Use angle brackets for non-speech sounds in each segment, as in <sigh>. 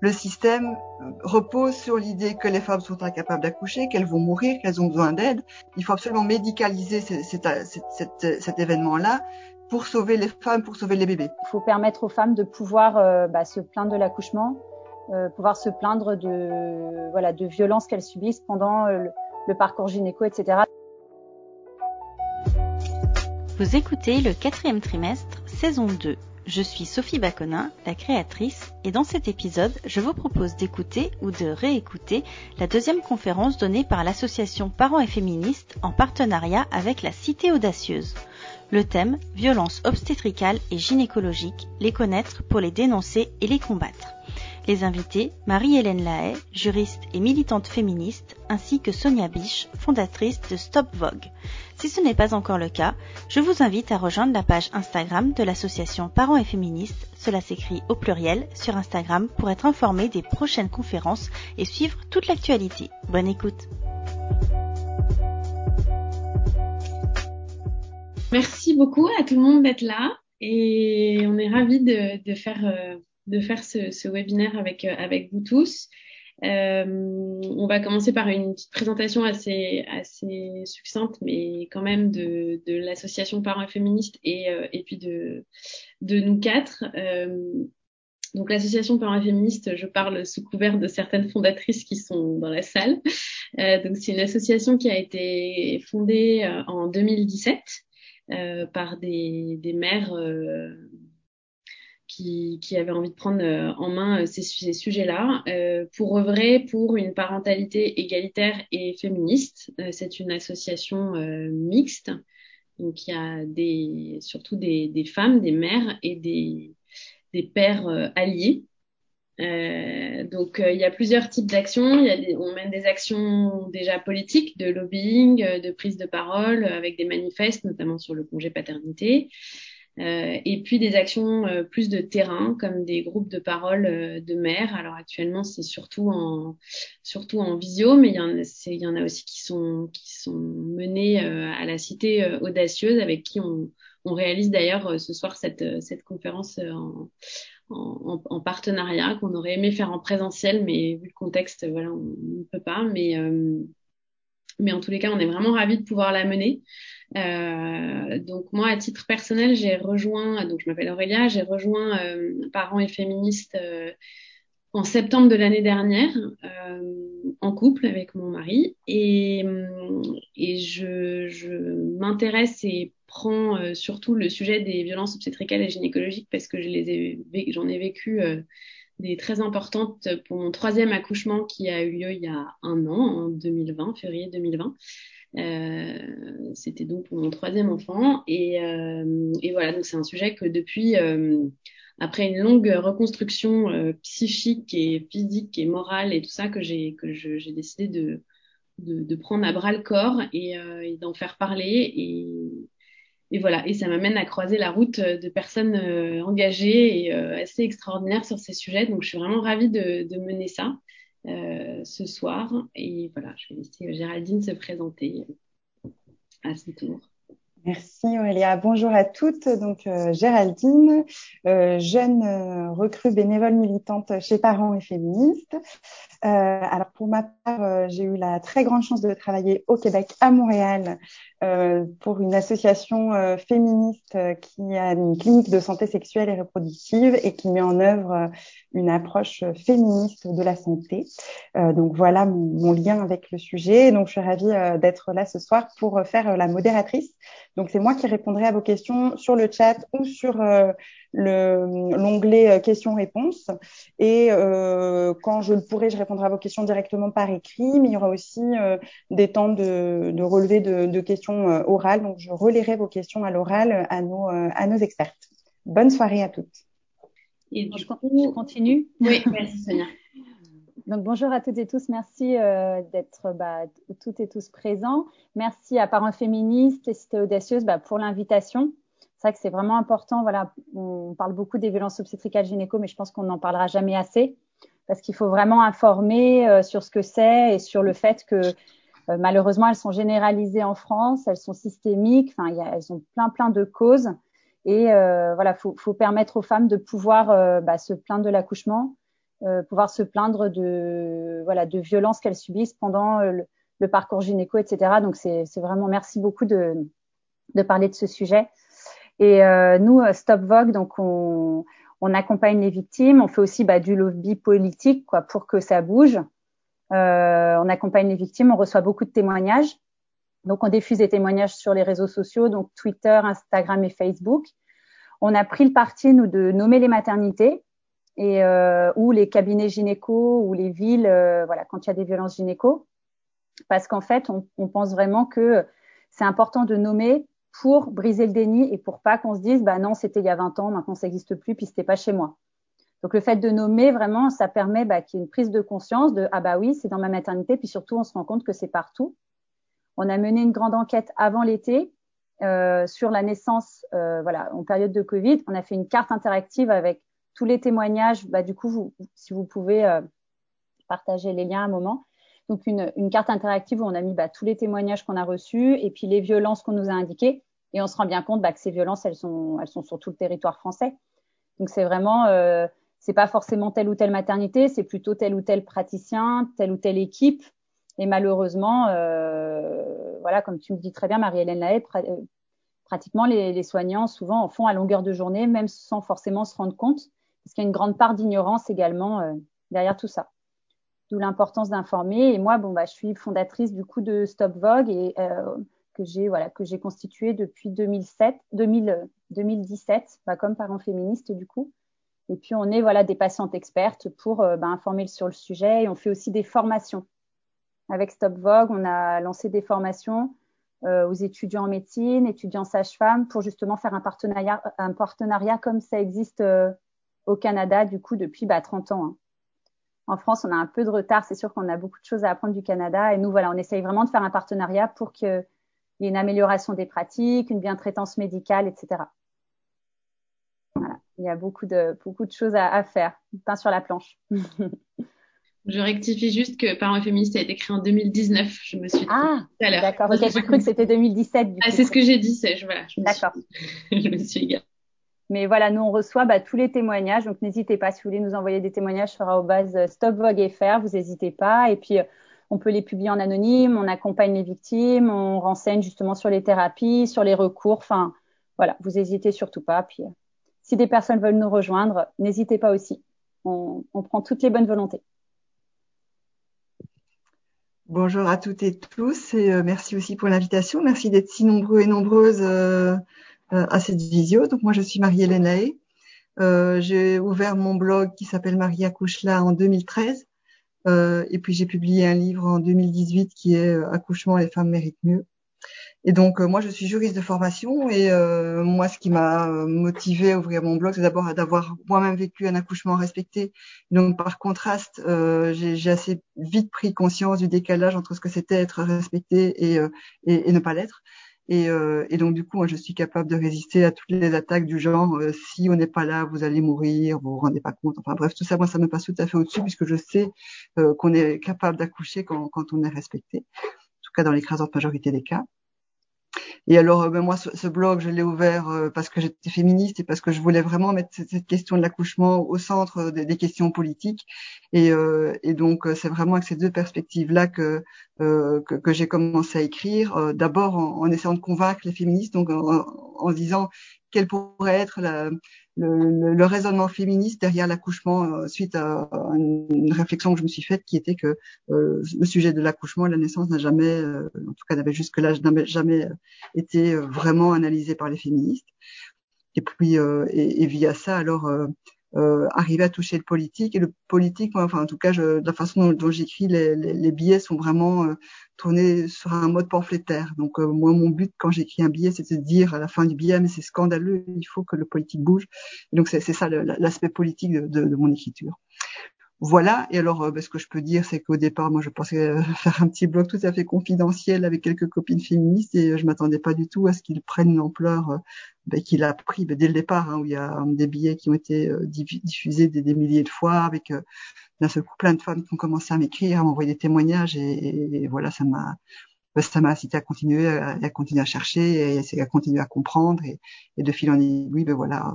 le système repose sur l'idée que les femmes sont incapables d'accoucher, qu'elles vont mourir, qu'elles ont besoin d'aide. Il faut absolument médicaliser cet événement-là pour sauver les femmes, pour sauver les bébés. Il faut permettre aux femmes de pouvoir euh, bah, se plaindre de l'accouchement, euh, pouvoir se plaindre de voilà de violences qu'elles subissent pendant euh, le, le parcours gynéco, etc. Vous écoutez le quatrième trimestre, saison 2. Je suis Sophie Baconin, la créatrice, et dans cet épisode, je vous propose d'écouter ou de réécouter la deuxième conférence donnée par l'association Parents et Féministes en partenariat avec la Cité Audacieuse. Le thème, violence obstétricale et gynécologique, les connaître pour les dénoncer et les combattre. Les invités, Marie-Hélène Lahaye, juriste et militante féministe, ainsi que Sonia Biche, fondatrice de Stop Vogue. Si ce n'est pas encore le cas, je vous invite à rejoindre la page Instagram de l'association Parents et Féministes, cela s'écrit au pluriel, sur Instagram pour être informé des prochaines conférences et suivre toute l'actualité. Bonne écoute Merci beaucoup à tout le monde d'être là et on est ravis de, faire, euh, de faire ce, webinaire avec, euh, avec vous tous. Euh, on va commencer par une petite présentation assez, assez succincte, mais quand même de, de l'association Parents Féministes et, euh, et puis de, de nous quatre. Euh, donc l'association Parents Féministes, je parle sous couvert de certaines fondatrices qui sont dans la salle. Euh, donc c'est une association qui a été fondée euh, en 2017 par des, des mères qui, qui avait envie de prendre euh, en main euh, ces, ces sujets-là euh, pour œuvrer pour une parentalité égalitaire et féministe. c'est une association mixte, donc il y a des, surtout des, des femmes, des mères et des, des pères alliés. Euh, donc il y a plusieurs types d'actions. Il y a des, on mène des actions déjà politiques, de lobbying, de prise de parole, avec des manifestes, notamment sur le congé paternité. Euh, et puis des actions euh, plus de terrain, comme des groupes de parole euh, de maires. Alors actuellement, c'est surtout en surtout en visio, mais il y en a, il y en a aussi qui sont qui sont menés à la cité audacieuse, avec qui on, on réalise d'ailleurs ce soir cette cette conférence en, en, en partenariat qu'on aurait aimé faire en présentiel, mais vu le contexte, voilà, on ne peut pas. Mais mais en tous les cas, on est vraiment ravis de pouvoir la mener. Euh, donc moi, à titre personnel, j'ai rejoint, donc je m'appelle Aurélia, j'ai rejoint euh, Parents et Féministes euh, en septembre de l'année dernière, euh, en couple avec mon mari, et, et je, je m'intéresse et prends euh, surtout le sujet des violences obstétricales et gynécologiques parce que je ai, j'en ai vécu des très importantes pour mon troisième accouchement qui a eu lieu il y a un an, en 2020, février 2020. Euh, C'était donc pour mon troisième enfant. Et, euh, et voilà, donc c'est un sujet que depuis, euh, après une longue reconstruction euh, psychique et physique et morale et tout ça, que j'ai que j'ai décidé de, de, de, prendre à bras le corps et, euh, et d'en faire parler. Et, et voilà, et ça m'amène à croiser la route de personnes engagées et assez extraordinaires sur ces sujets. Donc je suis vraiment ravie de, de mener ça. Euh, ce soir. Et voilà, je vais laisser Géraldine se présenter à ce tour. Merci Aurélia. Bonjour à toutes. Donc euh, Géraldine, euh, jeune euh, recrue bénévole militante chez Parents et Féministes. Euh, alors pour ma part, euh, j'ai eu la très grande chance de travailler au Québec, à Montréal, pour une association féministe qui a une clinique de santé sexuelle et reproductive et qui met en œuvre une approche féministe de la santé. donc voilà mon, lien avec le sujet. Donc je suis ravie d'être là ce soir pour faire la modératrice donc c'est moi qui répondrai à vos questions sur le chat ou sur euh, l'onglet euh, questions-réponses. Et euh, quand je le pourrai, je répondrai à vos questions directement par écrit, mais il y aura aussi euh, des temps de, de relevé de, de, questions euh, orales. Donc je relirai vos questions à l'oral à nos, à nos expertes. Bonne soirée à toutes. Et du coup, je continue. Oui, merci Sonia. <laughs> Donc bonjour à toutes et tous, merci euh, d'être bah, toutes et tous présents. Merci à Parents féministes et Cité Audacieuse bah, pour l'invitation. C'est vrai que c'est vraiment important. Voilà, on parle beaucoup des violences obstétricales gynéco, mais je pense qu'on n'en parlera jamais assez parce qu'il faut vraiment informer euh, sur ce que c'est et sur le fait que euh, malheureusement elles sont généralisées en France, elles sont systémiques. Enfin, elles ont plein plein de causes et euh, voilà, faut, faut permettre aux femmes de pouvoir bah, se plaindre de l'accouchement pouvoir se plaindre de voilà de violences qu'elles subissent pendant le, parcours gynéco, etc. Donc c'est vraiment merci beaucoup de parler de ce sujet. Et nous, Stop Vogue, donc on, on accompagne les victimes, on fait aussi bah, du lobby politique quoi, pour que ça bouge. Euh, on accompagne les victimes, on reçoit beaucoup de témoignages. Donc on diffuse des témoignages sur les réseaux sociaux, donc Twitter, Instagram et Facebook. On a pris le parti nous de nommer les maternités et euh, ou les cabinets gynéco ou les villes, euh, voilà, quand il y a des violences gynéco, parce qu'en fait on, on pense vraiment que c'est important de nommer pour briser le déni et pour pas qu'on se dise bah non c'était il y a 20 ans maintenant ça n'existe plus puis c'était pas chez moi. Donc le fait de nommer vraiment ça permet bah, qu'il y ait une prise de conscience de ah bah oui c'est dans ma maternité puis surtout on se rend compte que c'est partout. On a mené une grande enquête avant l'été euh, sur la naissance euh, voilà en période de Covid. On a fait une carte interactive avec tous les témoignages. Bah du coup si vous pouvez euh, partager les liens à un moment. Donc une, une, carte interactive où on a mis bah, tous les témoignages qu'on a reçus et puis les violences qu'on nous a indiquées et on se rend bien compte bah, que ces violences, elles sont, elles sont sur tout le territoire français. Donc c'est vraiment, euh, c'est pas forcément telle ou telle maternité, c'est plutôt tel ou tel praticien, telle ou telle équipe. Et malheureusement, euh, voilà, comme tu me dis très bien, Marie-Hélène Lahaye, euh, pratiquement les, soignants souvent en font à longueur de journée, même sans forcément se rendre compte, parce qu'il y a une grande part d'ignorance également euh, derrière tout ça. D'où l'importance d'informer. Et moi, bon, bah, je suis fondatrice du coup de Stop Vogue et euh, que j'ai voilà que j'ai constitué depuis 2007 2000, 2017 bah, comme parent féministe du coup et puis on est voilà des patientes expertes pour euh, bah, informer sur le sujet et on fait aussi des formations avec Stop Vogue on a lancé des formations euh, aux étudiants en médecine étudiants sage-femme pour justement faire un partenariat un partenariat comme ça existe euh, au Canada du coup depuis bah, 30 ans hein. En France, on a un peu de retard. C'est sûr qu'on a beaucoup de choses à apprendre du Canada. Et nous, voilà, on essaye vraiment de faire un partenariat pour que il y a une amélioration des pratiques, une bien-traitance médicale, etc. Voilà. Il y a beaucoup de, beaucoup de choses à, à faire. Pain sur la planche. <laughs> Je rectifie juste que Parents féministes a été créé en 2019. Je me suis dit ah, tout à l'heure. D'accord. Ok, j'ai cru que c'était 2017. ah, c'est ce que j'ai dit. C'est voilà. D'accord. je me suis <laughs> égarée. Mais voilà, nous on reçoit bah, tous les témoignages, donc n'hésitez pas si vous voulez nous envoyer des témoignages sur base Stop Vogue FR, vous n'hésitez pas. Et puis on peut les publier en anonyme, on accompagne les victimes, on renseigne justement sur les thérapies, sur les recours. Enfin, voilà, vous n'hésitez surtout pas. Puis, euh, si des personnes veulent nous rejoindre, n'hésitez pas aussi. On, prend toutes les bonnes volontés. Bonjour à toutes et tous et euh, merci aussi pour l'invitation. Merci d'être si nombreux et nombreuses euh, à cette visio. Donc moi je suis Marie-Hélène. Euh, j'ai ouvert mon blog qui s'appelle Maria Couchela en 2013 euh, et puis j'ai publié un livre en 2018 qui est euh, Accouchement, les femmes méritent mieux. Et donc euh, moi je suis juriste de formation et euh, moi ce qui m'a motivé à ouvrir mon blog c'est d'abord d'avoir moi-même vécu un accouchement respecté. Donc par contraste euh, j'ai assez vite pris conscience du décalage entre ce que c'était être respecté et, et, et ne pas l'être. Et, euh, et, donc du coup, moi, je suis capable de résister à toutes les attaques du genre euh, si on n'est pas là, vous allez mourir, vous vous rendez pas compte. Enfin bref, tout ça, moi, ça me passe tout à fait au-dessus puisque je sais euh, qu'on est capable d'accoucher quand, quand, on est respecté, en tout cas dans l'écrasante majorité des cas. Et alors, euh, ben moi, ce, blog, je l'ai ouvert euh, parce que j'étais féministe et parce que je voulais vraiment mettre cette, question de l'accouchement au centre des, des, questions politiques. Et, euh, et donc, c'est vraiment avec ces deux perspectives-là que, que, que j'ai commencé à écrire. D'abord en, en, essayant de convaincre les féministes, donc en, en disant quelle pourrait être la, le, le, raisonnement féministe derrière l'accouchement euh, suite à, une, réflexion que je me suis faite qui était que euh, le sujet de l'accouchement et la naissance n'a jamais, euh, en tout cas n'avait jusque-là jamais été vraiment analysé par les féministes. Et puis et, et, via ça alors euh, arriver à toucher le politique. Et le politique, moi, enfin en tout cas, je, la façon dont, j'écris, les, les, les, billets sont vraiment euh, tournés sur un mode pamphlétaire. Donc euh, moi, mon but quand j'écris un billet, c'est de dire à la fin du billet, mais c'est scandaleux, il faut que le politique bouge. Et donc c'est ça l'aspect politique de, de, de, mon écriture. Voilà. Et alors, euh, ce que je peux dire, c'est qu'au départ, moi, je pensais euh, <laughs> faire un petit blog tout à fait confidentiel avec quelques copines féministes et euh, je m'attendais pas du tout à ce qu'il prenne une ampleur ben, qu'il a pris ben, dès le départ, hein, où il y a des billets qui ont été diffusés des, milliers de fois avec d'un seul coup plein de femmes qui ont commencé à m'écrire, à m'envoyer des témoignages et, voilà, ça m'a ben, ça m'a incité à continuer, à, continuer à chercher et à continuer à comprendre et, de fil en aiguille, ben voilà,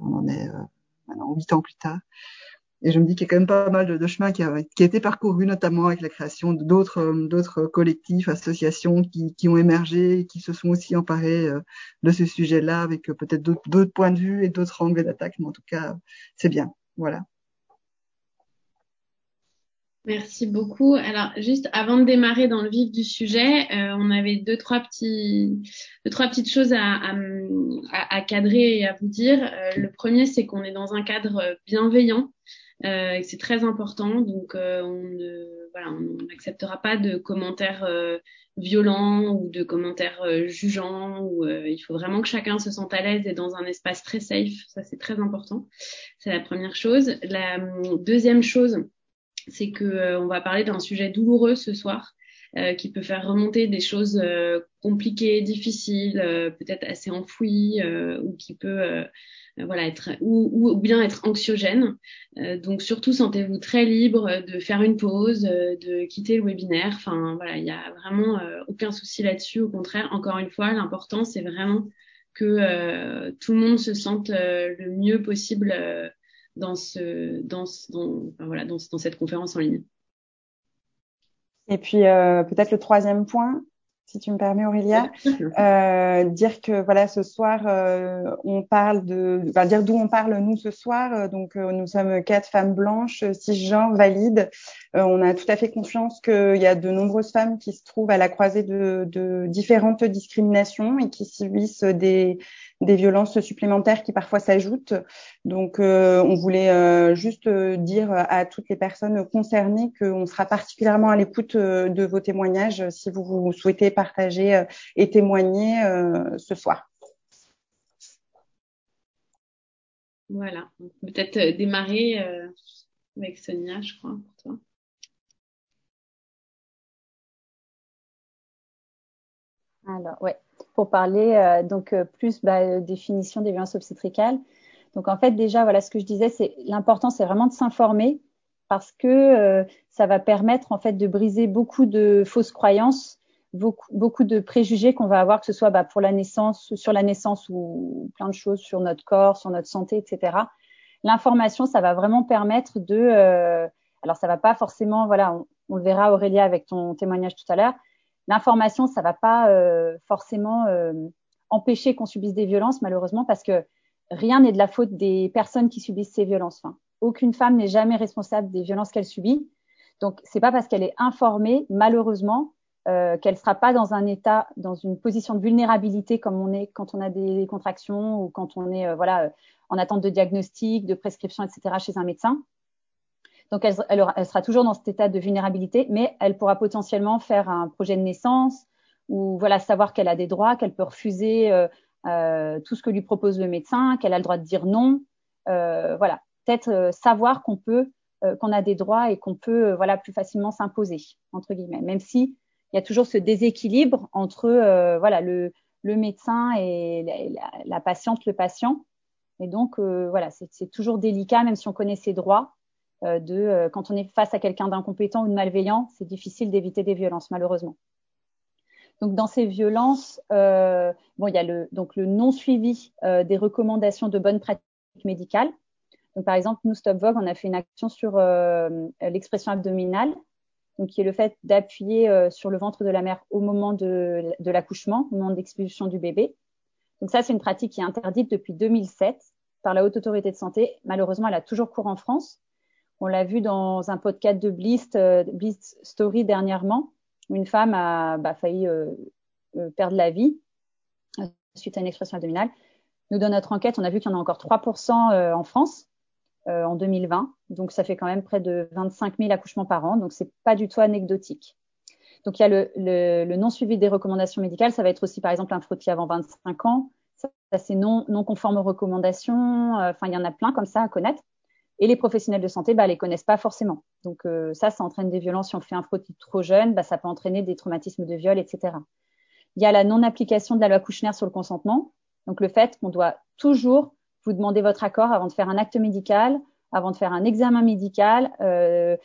on en est maintenant huit ans plus tard Et je me dis qu'il y a quand même pas mal de, de chemin qui a, qui a, été parcouru, notamment avec la création d'autres d'autres collectifs, associations qui, qui, ont émergé, qui se sont aussi emparés euh, de ce sujet-là, avec euh, peut-être d'autres points de vue et d'autres angles d'attaque. Mais en tout cas, c'est bien. Voilà. Merci beaucoup. Alors, juste avant de démarrer dans le vif du sujet, euh, on avait deux trois petits, deux trois petites choses à, à, à cadrer et à vous dire. Euh, le premier, c'est qu'on est dans un cadre bienveillant. Euh, c'est très important, donc euh, on ne voilà, on n'acceptera pas de commentaires euh, violents ou de commentaires jugeants. Ou il faut vraiment que chacun se sente à l'aise et dans un espace très safe. Ça c'est très important. C'est la première chose. La deuxième chose, c'est que euh, on va parler d'un sujet douloureux ce soir. Euh, qui peut faire remonter des choses euh, compliquées, difficiles, peut-être assez enfouies, ou qui peut voilà être ou, ou, bien être anxiogène. donc surtout sentez-vous très libre de faire une pause, de quitter le webinaire. Enfin voilà, il y a vraiment aucun souci là-dessus. Au contraire, encore une fois, l'important c'est vraiment que tout le monde se sente le mieux possible dans, ce, dans, dans, enfin, voilà, dans, dans, cette conférence en ligne. Et puis euh, peut-être le troisième point, si tu me permets Aurélia, euh, dire que voilà ce soir euh, on parle de, enfin, dire d'où on parle nous ce soir. Euh, donc euh, nous sommes quatre femmes blanches, cisgenres, valides. Euh, on a tout à fait confiance qu'il y a de nombreuses femmes qui se trouvent à la croisée de, de différentes discriminations et qui subissent des des violences supplémentaires qui parfois s'ajoutent. Donc, euh, on voulait euh, juste euh, dire à toutes les personnes concernées qu'on sera particulièrement à l'écoute de vos témoignages si vous, vous souhaitez partager et témoigner ce soir. Voilà, peut-être démarrer avec Sonia, je crois, pour toi. Alors, ouais pour parler euh, donc euh, plus bah, définition des violences obstétricales. Donc en fait déjà voilà ce que je disais c'est l'important c'est vraiment de s'informer parce que euh, ça va permettre en fait de briser beaucoup de fausses croyances, beaucoup, beaucoup de préjugés qu'on va avoir que ce soit bah, pour la naissance, sur la naissance ou plein de choses sur notre corps, sur notre santé, etc. L'information ça va vraiment permettre de alors ça va pas forcément voilà on, on le verra Aurélia avec ton témoignage tout à l'heure l'information, ça va pas euh, forcément euh, empêcher qu'on subisse des violences, malheureusement, parce que rien n'est de la faute des personnes qui subissent ces violences. Enfin, aucune femme n'est jamais responsable des violences qu'elle subit. Donc, c'est pas parce qu'elle est informée, malheureusement, euh, qu'elle sera pas dans un état, dans une position de vulnérabilité comme on est quand on a des contractions ou quand on est, euh, voilà, en attente de diagnostic, de prescription, etc. chez un médecin. Donc, elle, elle, sera toujours dans cet état de vulnérabilité, mais elle pourra potentiellement faire un projet de naissance ou voilà savoir qu'elle a des droits, qu'elle peut refuser euh, euh, tout ce que lui propose le médecin, qu'elle a le droit de dire non. Euh, voilà, peut-être euh, savoir qu'on peut, euh, qu'on a des droits et qu'on peut voilà plus facilement s'imposer entre guillemets, même si il y a toujours ce déséquilibre entre voilà le, le médecin et la, la, patiente, le patient. Et donc voilà, c'est toujours délicat, même si on connaît ses droits euh, de euh, quand on est face à quelqu'un d'incompétent ou de malveillant, c'est difficile d'éviter des violences malheureusement. Donc dans ces violences, euh, bon, il y a le donc le non suivi euh, des recommandations de bonnes pratiques médicales. Donc par exemple, nous Stop Vogue, on a fait une action sur euh, l'expression abdominale, donc qui est le fait d'appuyer euh, sur le ventre de la mère au moment de, de l'accouchement, au moment d'expulsion du bébé. Donc ça, c'est une pratique qui est interdite depuis 2007 par la Haute Autorité de Santé. Malheureusement, elle a toujours cours en France. On l'a vu dans un podcast de Bliss, euh, Bliss Story dernièrement, où une femme a bah, failli euh, euh, perdre la vie suite à une expression abdominale. Nous, dans notre enquête, on a vu qu'il y en a encore 3% euh, en France euh, en 2020. Donc, ça fait quand même près de 25 000 accouchements par an. Donc, c'est pas du tout anecdotique. Donc, il y a le, le, le, non suivi des recommandations médicales. Ça va être aussi, par exemple, un frottis avant 25 ans. Ça, c'est non, non conforme aux recommandations. Enfin, il y en a plein comme ça à connaître. Et les professionnels de santé, bah, les connaissent pas forcément. Donc euh, ça, ça entraîne des violences. Si on fait un frottis trop jeune, bah, ça peut entraîner des traumatismes de viol, etc. Il y a la non-application de la loi Kouchner sur le consentement. Donc le fait qu'on doit toujours vous demander votre accord avant de faire un acte médical, avant de faire un examen médical, euh,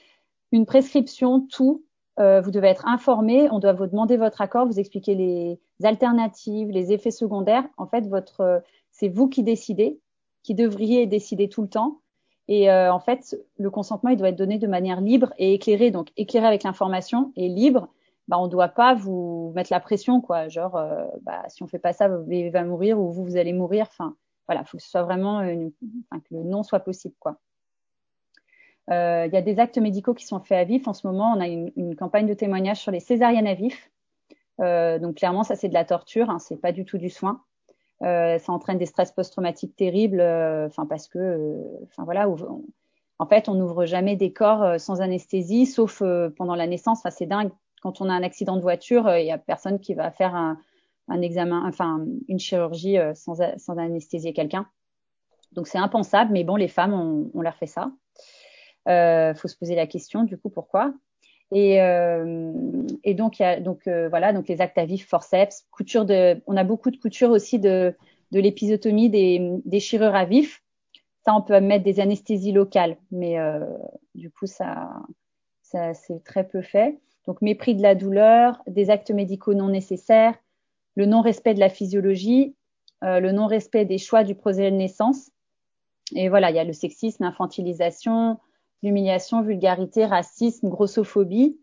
une prescription, tout. Euh, vous devez être informé, on doit vous demander votre accord, vous expliquer les alternatives, les effets secondaires. En fait, votre, c'est vous qui décidez, qui devriez décider tout le temps. Et euh, en fait, le consentement, il doit être donné de manière libre et éclairée. Donc, éclairé avec l'information et libre, bah, on ne doit pas vous mettre la pression, quoi. Genre, euh, bah, si on fait pas ça, vous va mourir ou vous, vous allez mourir. Enfin, voilà, faut que soit vraiment, une, enfin, que le non soit possible. Euh, il y a des actes médicaux qui sont faits à vif. En ce moment, on a une, campagne de témoignage sur les césariennes à vif. Euh, donc clairement, ça c'est de la torture, hein, c'est pas du tout du soin. Euh, ça entraîne des stress post-traumatiques terribles, euh, enfin parce que, euh, en fait, on n'ouvre jamais des corps sans anesthésie, sauf pendant la naissance. Enfin, c'est dingue. Quand on a un accident de voiture, il y a personne qui va faire un, un examen, enfin une chirurgie sans, sans anesthésier quelqu'un. Donc c'est impensable, mais bon, les femmes, on, on leur fait ça. Euh, faut se poser la question, du coup, pourquoi? Et, euh, et donc, y a donc euh, voilà, donc les actes à vif, forceps, couture de, on a beaucoup de couture aussi de, de l'épisotomie, des déchirures à vif. Ça, on peut mettre des anesthésies locales, mais euh, du coup, ça, ça c'est très peu fait. Donc, mépris de la douleur, des actes médicaux non nécessaires, le non-respect de la physiologie, euh, le non-respect des choix du projet de naissance. Et voilà, il y a le sexisme, l'infantilisation, l'humiliation, vulgarité, racisme, grossophobie,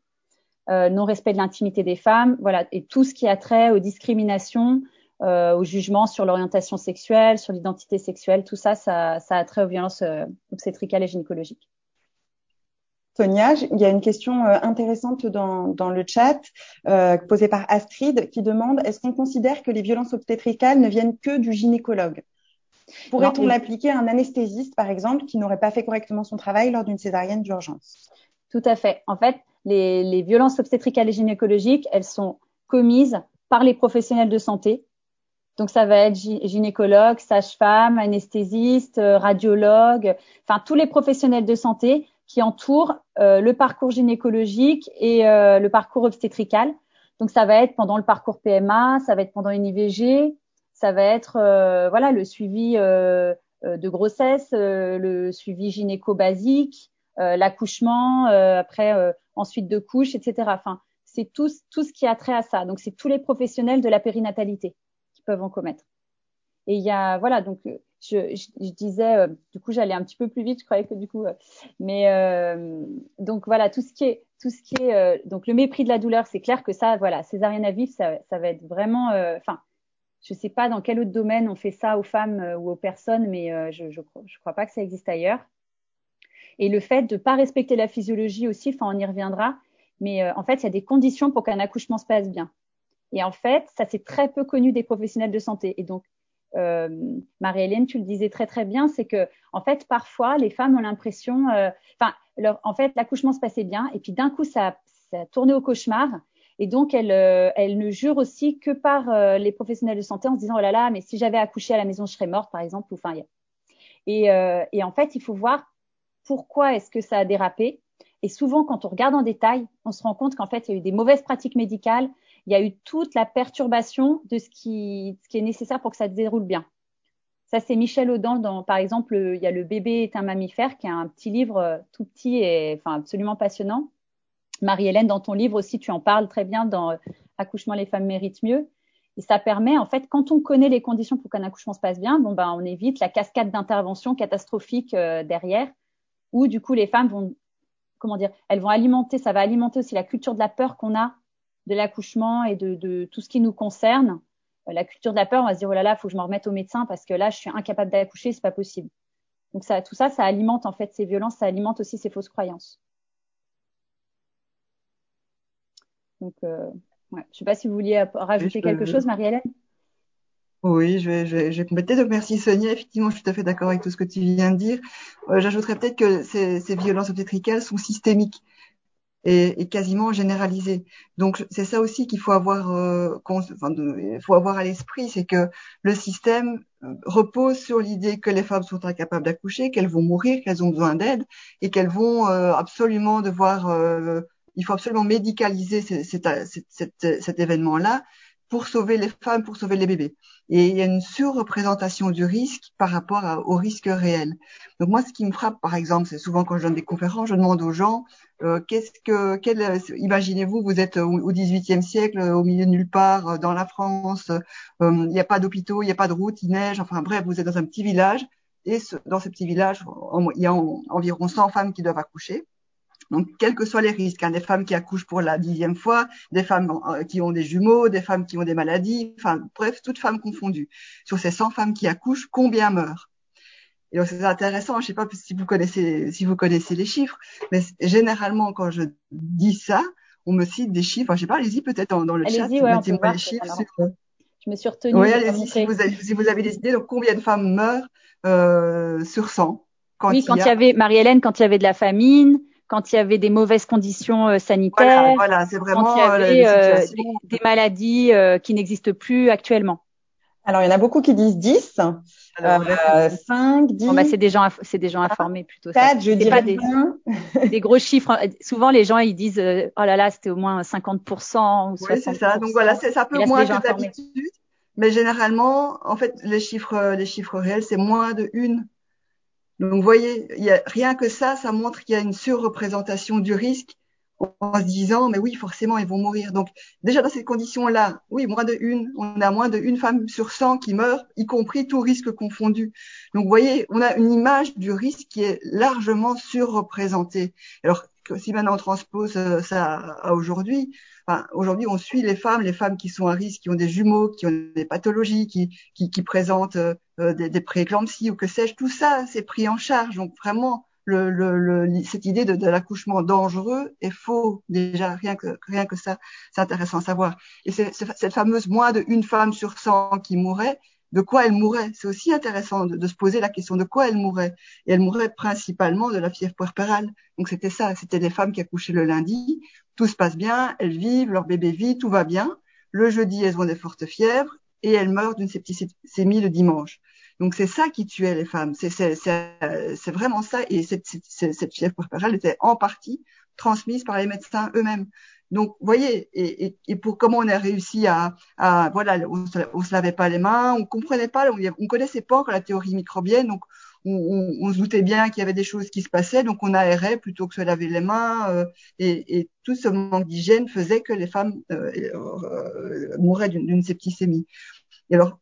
euh, non-respect de l'intimité des femmes, voilà, et tout ce qui a trait aux discriminations, euh, au jugement sur l'orientation sexuelle, sur l'identité sexuelle, tout ça, ça, ça a trait aux violences euh, obstétricales et gynécologiques. Sonia, il y a une question euh, intéressante dans, dans le chat euh, posée par Astrid qui demande est-ce qu'on considère que les violences obstétricales ne viennent que du gynécologue? Pourrait-on l'appliquer à un anesthésiste, par exemple, qui n'aurait pas fait correctement son travail lors d'une césarienne d'urgence? Tout à fait. En fait, les, les, violences obstétricales et gynécologiques, elles sont commises par les professionnels de santé. Donc ça va être gynécologue, sage-femme, anesthésiste, euh, radiologue, enfin tous les professionnels de santé qui entourent euh, le parcours gynécologique et euh, le parcours obstétrical. Donc ça va être pendant le parcours PMA, ça va être pendant une IVG, ça va être euh, voilà le suivi de grossesse, le suivi gynéco basique, l'accouchement, après ensuite de couches, etc. Enfin, c'est tout, tout ce qui a trait à ça. Donc, c'est tous les professionnels de la périnatalité qui peuvent en commettre. Et il y a, voilà, donc je, je, je disais, euh, du coup, j'allais un petit peu plus vite, je croyais que du coup, euh, mais euh, donc voilà, tout ce qui est, tout ce qui est, donc le mépris de la douleur, c'est clair que ça, voilà, césarienne à vif, ça, ça va être vraiment, enfin, je sais pas dans quel autre domaine on fait ça aux femmes euh, ou aux personnes, mais euh, je ne je, crois pas que ça existe ailleurs. Et le fait de pas respecter la physiologie aussi, enfin on y reviendra, mais euh, en fait il y a des conditions pour qu'un accouchement se passe bien. Et en fait, ça c'est très peu connu des professionnels de santé. Et donc euh, Marie-Hélène, tu le disais très très bien, c'est que en fait parfois les femmes ont l'impression, enfin en fait l'accouchement se passait bien et puis d'un coup ça, ça a tourné au cauchemar et donc, elle, euh, elle ne jure aussi que par euh, les professionnels de santé en se disant, oh là là, mais si j'avais accouché à la maison, je serais morte, par exemple. Ou, enfin, et, euh, et en fait, il faut voir pourquoi est-ce que ça a dérapé. Et souvent, quand on regarde en détail, on se rend compte qu'en fait, il y a eu des mauvaises pratiques médicales. Il y a eu toute la perturbation de ce qui, est nécessaire pour que ça se déroule bien. Ça, c'est Michel Audin par exemple, il y a Le bébé est un mammifère, qui est un petit livre tout petit et absolument passionnant. Marie-Hélène, dans ton livre aussi, tu en parles très bien dans euh, Accouchement, les femmes méritent mieux. Et ça permet, en fait, quand on connaît les conditions pour qu'un accouchement se passe bien, bon, ben, on évite la cascade d'interventions catastrophiques euh, derrière, où du coup, les femmes vont, comment dire, elles vont alimenter, ça va alimenter aussi la culture de la peur qu'on a de l'accouchement et de, de, tout ce qui nous concerne. Euh, la culture de la peur, on va se dire, oh là là, faut que je me remette au médecin parce que là, je suis incapable d'accoucher, c'est pas possible. Donc ça, tout ça, ça alimente en fait ces violences, ça alimente aussi ces fausses croyances. Donc, euh, ouais. je ne sais pas si vous vouliez rajouter quelque chose, Marie-Hélène? Oui, je vais, je vais, je vais compléter. Donc, merci Sonia. Effectivement, je suis tout à fait d'accord avec tout ce que tu viens de dire. Euh, J'ajouterais peut-être que ces, ces, violences obstétricales sont systémiques et, et quasiment généralisées. Donc, c'est ça aussi qu'il faut avoir, euh, enfin, faut avoir à l'esprit, c'est que le système euh, repose sur l'idée que les femmes sont incapables d'accoucher, qu'elles vont mourir, qu'elles ont besoin d'aide et qu'elles vont euh, absolument devoir euh, il faut absolument médicaliser cet événement-là pour sauver les femmes, pour sauver les bébés. Et il y a une surreprésentation du risque par rapport au risque réel. Donc moi, ce qui me frappe, par exemple, c'est souvent quand je donne des conférences, je demande aux gens, euh, qu'est-ce que, quel, imaginez-vous, vous êtes au XVIIIe siècle, au milieu de nulle part, euh, dans la France, euh, il n'y a pas d'hôpitaux, il n'y a pas de route, il neige, enfin bref, vous êtes dans un petit village. Et dans ce petit village, il y a environ 100 femmes qui doivent accoucher. Donc, quels que soient les risques, hein, des femmes qui accouchent pour la dixième fois, des femmes euh, qui ont des jumeaux, des femmes qui ont des maladies, enfin, bref, toutes femmes confondues. Sur ces 100 femmes qui accouchent, combien meurent? Et donc, c'est intéressant, je sais pas si vous connaissez, si vous connaissez les chiffres, mais généralement, quand je dis ça, on me cite des chiffres. je sais pas, allez-y peut-être dans, le chat. Ouais, mettez-moi les chiffres. Sur... Je me suis retenue. Oui, allez-y si vous, avez, si vous avez des idées. Donc, combien de femmes meurent euh, sur 100 quand Oui, quand il y, avait, Marie-Hélène, quand il y avait de la famine, quand il y avait des mauvaises conditions euh, sanitaires, voilà, c'est vraiment quand il y avait euh, des, maladies euh, qui n'existent plus actuellement. Alors, il y en a beaucoup qui disent 10. Alors, 5, 10. Bon, bah, c'est des gens, c'est des gens informés plutôt. 4, je dirais pas des, <laughs> des, gros chiffres. Souvent, les gens, ils disent, oh là là, c'était au moins 50% ou 60%. Oui, c'est ça. Donc voilà, c'est ça peut moins que d'habitude. Mais généralement, en fait, les chiffres, les chiffres réels, c'est moins de une donc, vous voyez, y a, rien que ça, ça montre qu'il y a une surreprésentation du risque en se disant, mais oui, forcément, ils vont mourir. Donc, déjà dans ces conditions-là, oui, moins de une, on a moins de une femme sur 100 qui meurt, y compris tout risque confondu. Donc, vous voyez, on a une image du risque qui est largement surreprésentée. Alors, si maintenant on transpose euh, ça à aujourd'hui, enfin, aujourd'hui on suit les femmes, les femmes qui sont à risque, qui ont des jumeaux, qui ont des pathologies, qui, qui, qui présentent euh, des, des prééclampsies ou que sais-je, tout ça c'est pris en charge. Donc vraiment, cette idée de, de l'accouchement dangereux est faux déjà rien que ça c'est intéressant à savoir et c'est cette fameuse moins de une femme sur 100 qui mourrait de quoi elle mourrait. C'est aussi intéressant de, se poser la question de quoi elle mourrait. Et elle mourrait principalement de la fièvre puerpérale. Donc c'était ça, c'était des femmes qui accouchaient le lundi, tout se passe bien, elles vivent, leur bébé vit, tout va bien. Le jeudi, elles ont des fortes fièvres et elles meurent d'une septicémie le dimanche. Donc c'est ça qui tuait les femmes. C'est vraiment ça. Et cette, cette fièvre puerpérale était en partie transmise par les médecins eux-mêmes. Donc, vous voyez, et, et, et, pour comment on a réussi à, à voilà, on, on se lavait pas les mains, on comprenait pas, on, on connaissait pas encore la théorie microbienne, donc on, on, on se doutait bien qu'il y avait des choses qui se passaient, donc on aérait plutôt que se laver les mains, euh, et, et, tout ce manque d'hygiène faisait que les femmes euh, euh, mouraient d'une septicémie. Et alors,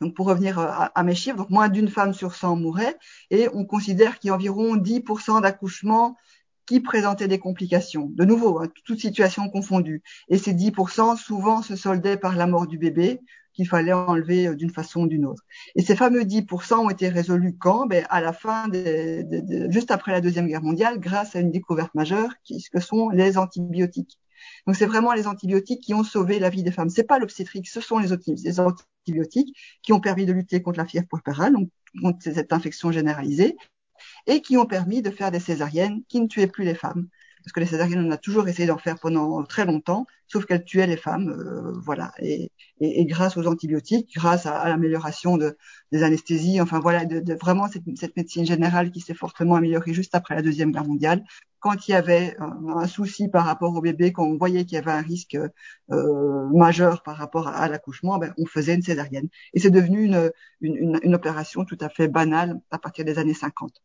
donc pour revenir à, à, mes chiffres, moins d'une femme sur 100 mourait, et on considère qu'il y a environ 10% d'accouchements qui présentaient des complications. De nouveau, hein, toute situation confondue. Et ces 10% souvent se soldaient par la mort du bébé qu'il fallait enlever euh, d'une façon ou d'une autre. Et ces fameux 10% ont été résolus quand? Ben, À la fin, juste après la Deuxième Guerre mondiale, grâce à une découverte majeure, ce que sont les antibiotiques. Donc c'est vraiment les antibiotiques qui ont sauvé la vie des femmes. C'est pas l'obstétrique, ce sont les, antibiotiques qui ont permis de lutter contre la fièvre puerpérale, donc contre cette infection généralisée, et qui ont permis de faire des césariennes qui ne tuaient plus les femmes. Parce que les césariennes, on a toujours essayé d'en faire pendant très longtemps, sauf qu'elles tuaient les femmes, euh, voilà. Et, grâce aux antibiotiques, grâce à, l'amélioration de, des anesthésies, enfin voilà, de, vraiment cette, médecine générale qui s'est fortement améliorée juste après la deuxième guerre mondiale, quand il y avait un, un souci par rapport au bébé, quand on voyait qu'il y avait un risque euh, majeur par rapport à, l'accouchement, ben, on faisait une césarienne. Et c'est devenu une opération tout à fait banale à partir des années 50.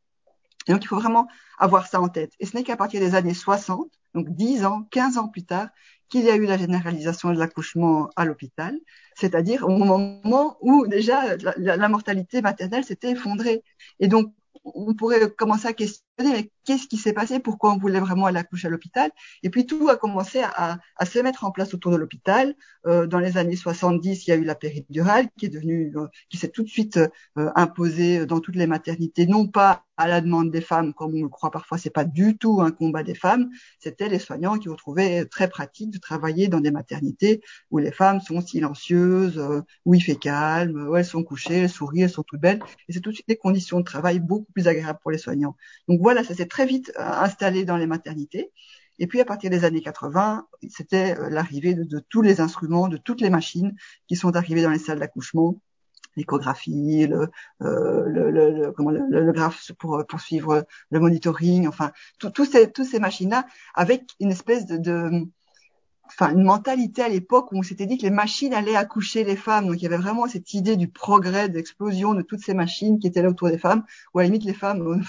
Et donc, il faut vraiment avoir ça en tête. Et ce n'est qu'à partir des années 60, donc 10 ans, 15 ans plus tard, qu'il y a eu la généralisation de l'accouchement à l'hôpital, c'est-à-dire au moment où déjà la, la, mortalité maternelle s'était effondrée. Et donc, on pourrait commencer à questionner qu'est-ce qui s'est passé, pourquoi on voulait vraiment aller accoucher à l'hôpital? Et puis tout a commencé à, à se mettre en place autour de l'hôpital. Euh, dans les années 70, il y a eu la péridurale qui est devenue, euh, qui s'est tout de suite euh, imposée dans toutes les maternités, non pas à la demande des femmes, comme on le croit parfois, c'est pas du tout un combat des femmes. C'était les soignants qui ont trouvé très pratique de travailler dans des maternités où les femmes sont silencieuses, euh, où il fait calme, où elles sont couchées, elles sourient, elles sont toutes belles. Et c'est tout de suite des conditions de travail beaucoup plus agréables pour les soignants. Voilà, ça s'est très vite euh, installé dans les maternités. Et puis à partir des années 80, c'était euh, l'arrivée de, de, tous les instruments, de toutes les machines qui sont arrivées dans les salles d'accouchement, l'échographie, le, euh, le, le, comment, le, le, graphe pour, pour suivre le monitoring, enfin tous ces, tous ces machines-là, avec une espèce de, de enfin une mentalité à l'époque où on s'était dit que les machines allaient accoucher les femmes. Donc il y avait vraiment cette idée du progrès, d'explosion de toutes ces machines qui étaient là autour des femmes, où à la limite les femmes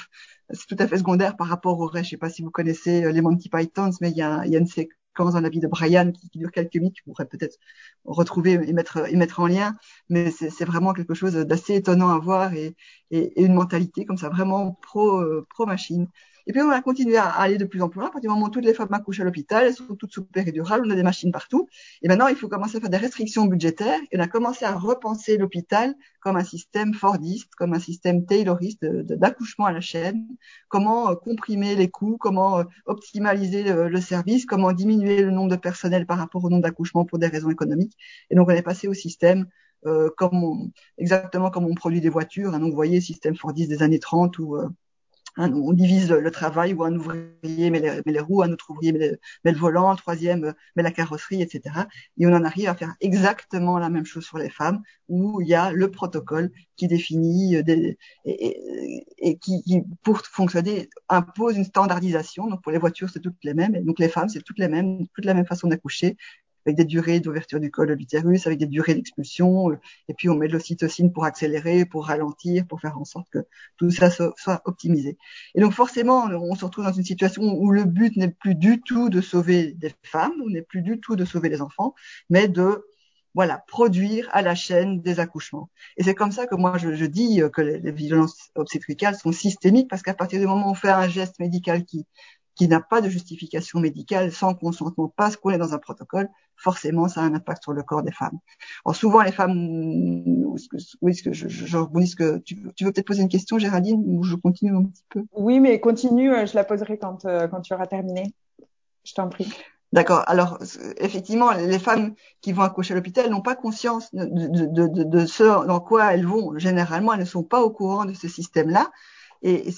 c'est tout à fait secondaire par rapport au reste. Je sais pas si vous connaissez euh, les Monty Pythons, mais il y a, y a une, séquence dans la vie de Brian qui, dure quelques minutes, vous pourrez peut-être retrouver et mettre, et mettre en lien, mais c'est vraiment quelque chose d'assez étonnant à voir et, et, une mentalité comme ça, vraiment pro, euh, pro machine. Et puis on a continué à aller de plus en plus loin. À partir du moment où toutes les femmes accouchent à l'hôpital, elles sont toutes sous péridurale, on a des machines partout. Et maintenant, il faut commencer à faire des restrictions budgétaires. Et on a commencé à repenser l'hôpital comme un système Fordiste, comme un système Tayloriste d'accouchement à la chaîne. Comment euh, comprimer les coûts, comment euh, optimaliser le, service, comment diminuer le nombre de personnel par rapport au nombre d'accouchements pour des raisons économiques. Et donc on est passé au système euh, comme exactement comme on produit des voitures. Donc vous voyez, système Fordiste des années 30 où On divise le, travail où un ouvrier met les, roues, un autre ouvrier met, le volant, un troisième euh, met la carrosserie, etc. Et on en arrive à faire exactement la même chose sur les femmes, où il y a le protocole qui définit euh, des, et, qui, pour fonctionner, impose une standardisation. Donc pour les voitures, c'est toutes les mêmes, et donc les femmes, c'est toutes les mêmes, toutes la même façon d'accoucher avec des durées d'ouverture du col de l'utérus, avec des durées d'expulsion, euh, et puis on met de l'ocytocine pour accélérer, pour ralentir, pour faire en sorte que tout ça soit optimisé. Et donc forcément, on se retrouve dans une situation où le but n'est plus du tout de sauver des femmes, ou n'est plus du tout de sauver les enfants, mais de voilà, produire à la chaîne des accouchements. Et c'est comme ça que moi je, je dis que les, les, violences obstétricales sont systémiques parce qu'à partir du moment où on fait un geste médical qui qui n'a pas de justification médicale, sans consentement, parce qu'on est dans un protocole, forcément, ça a un impact sur le corps des femmes. Alors souvent, les femmes, oui, que je, je, je que tu, tu veux peut-être poser une question, Géraldine, ou je continue un petit peu? Oui, mais continue, euh, je la poserai quand, euh, quand tu auras terminé. Je t'en prie. D'accord. Alors, effectivement, les femmes qui vont accoucher à l'hôpital n'ont pas conscience de, de, de, de, ce dans quoi elles vont. Généralement, elles ne sont pas au courant de ce système-là. Et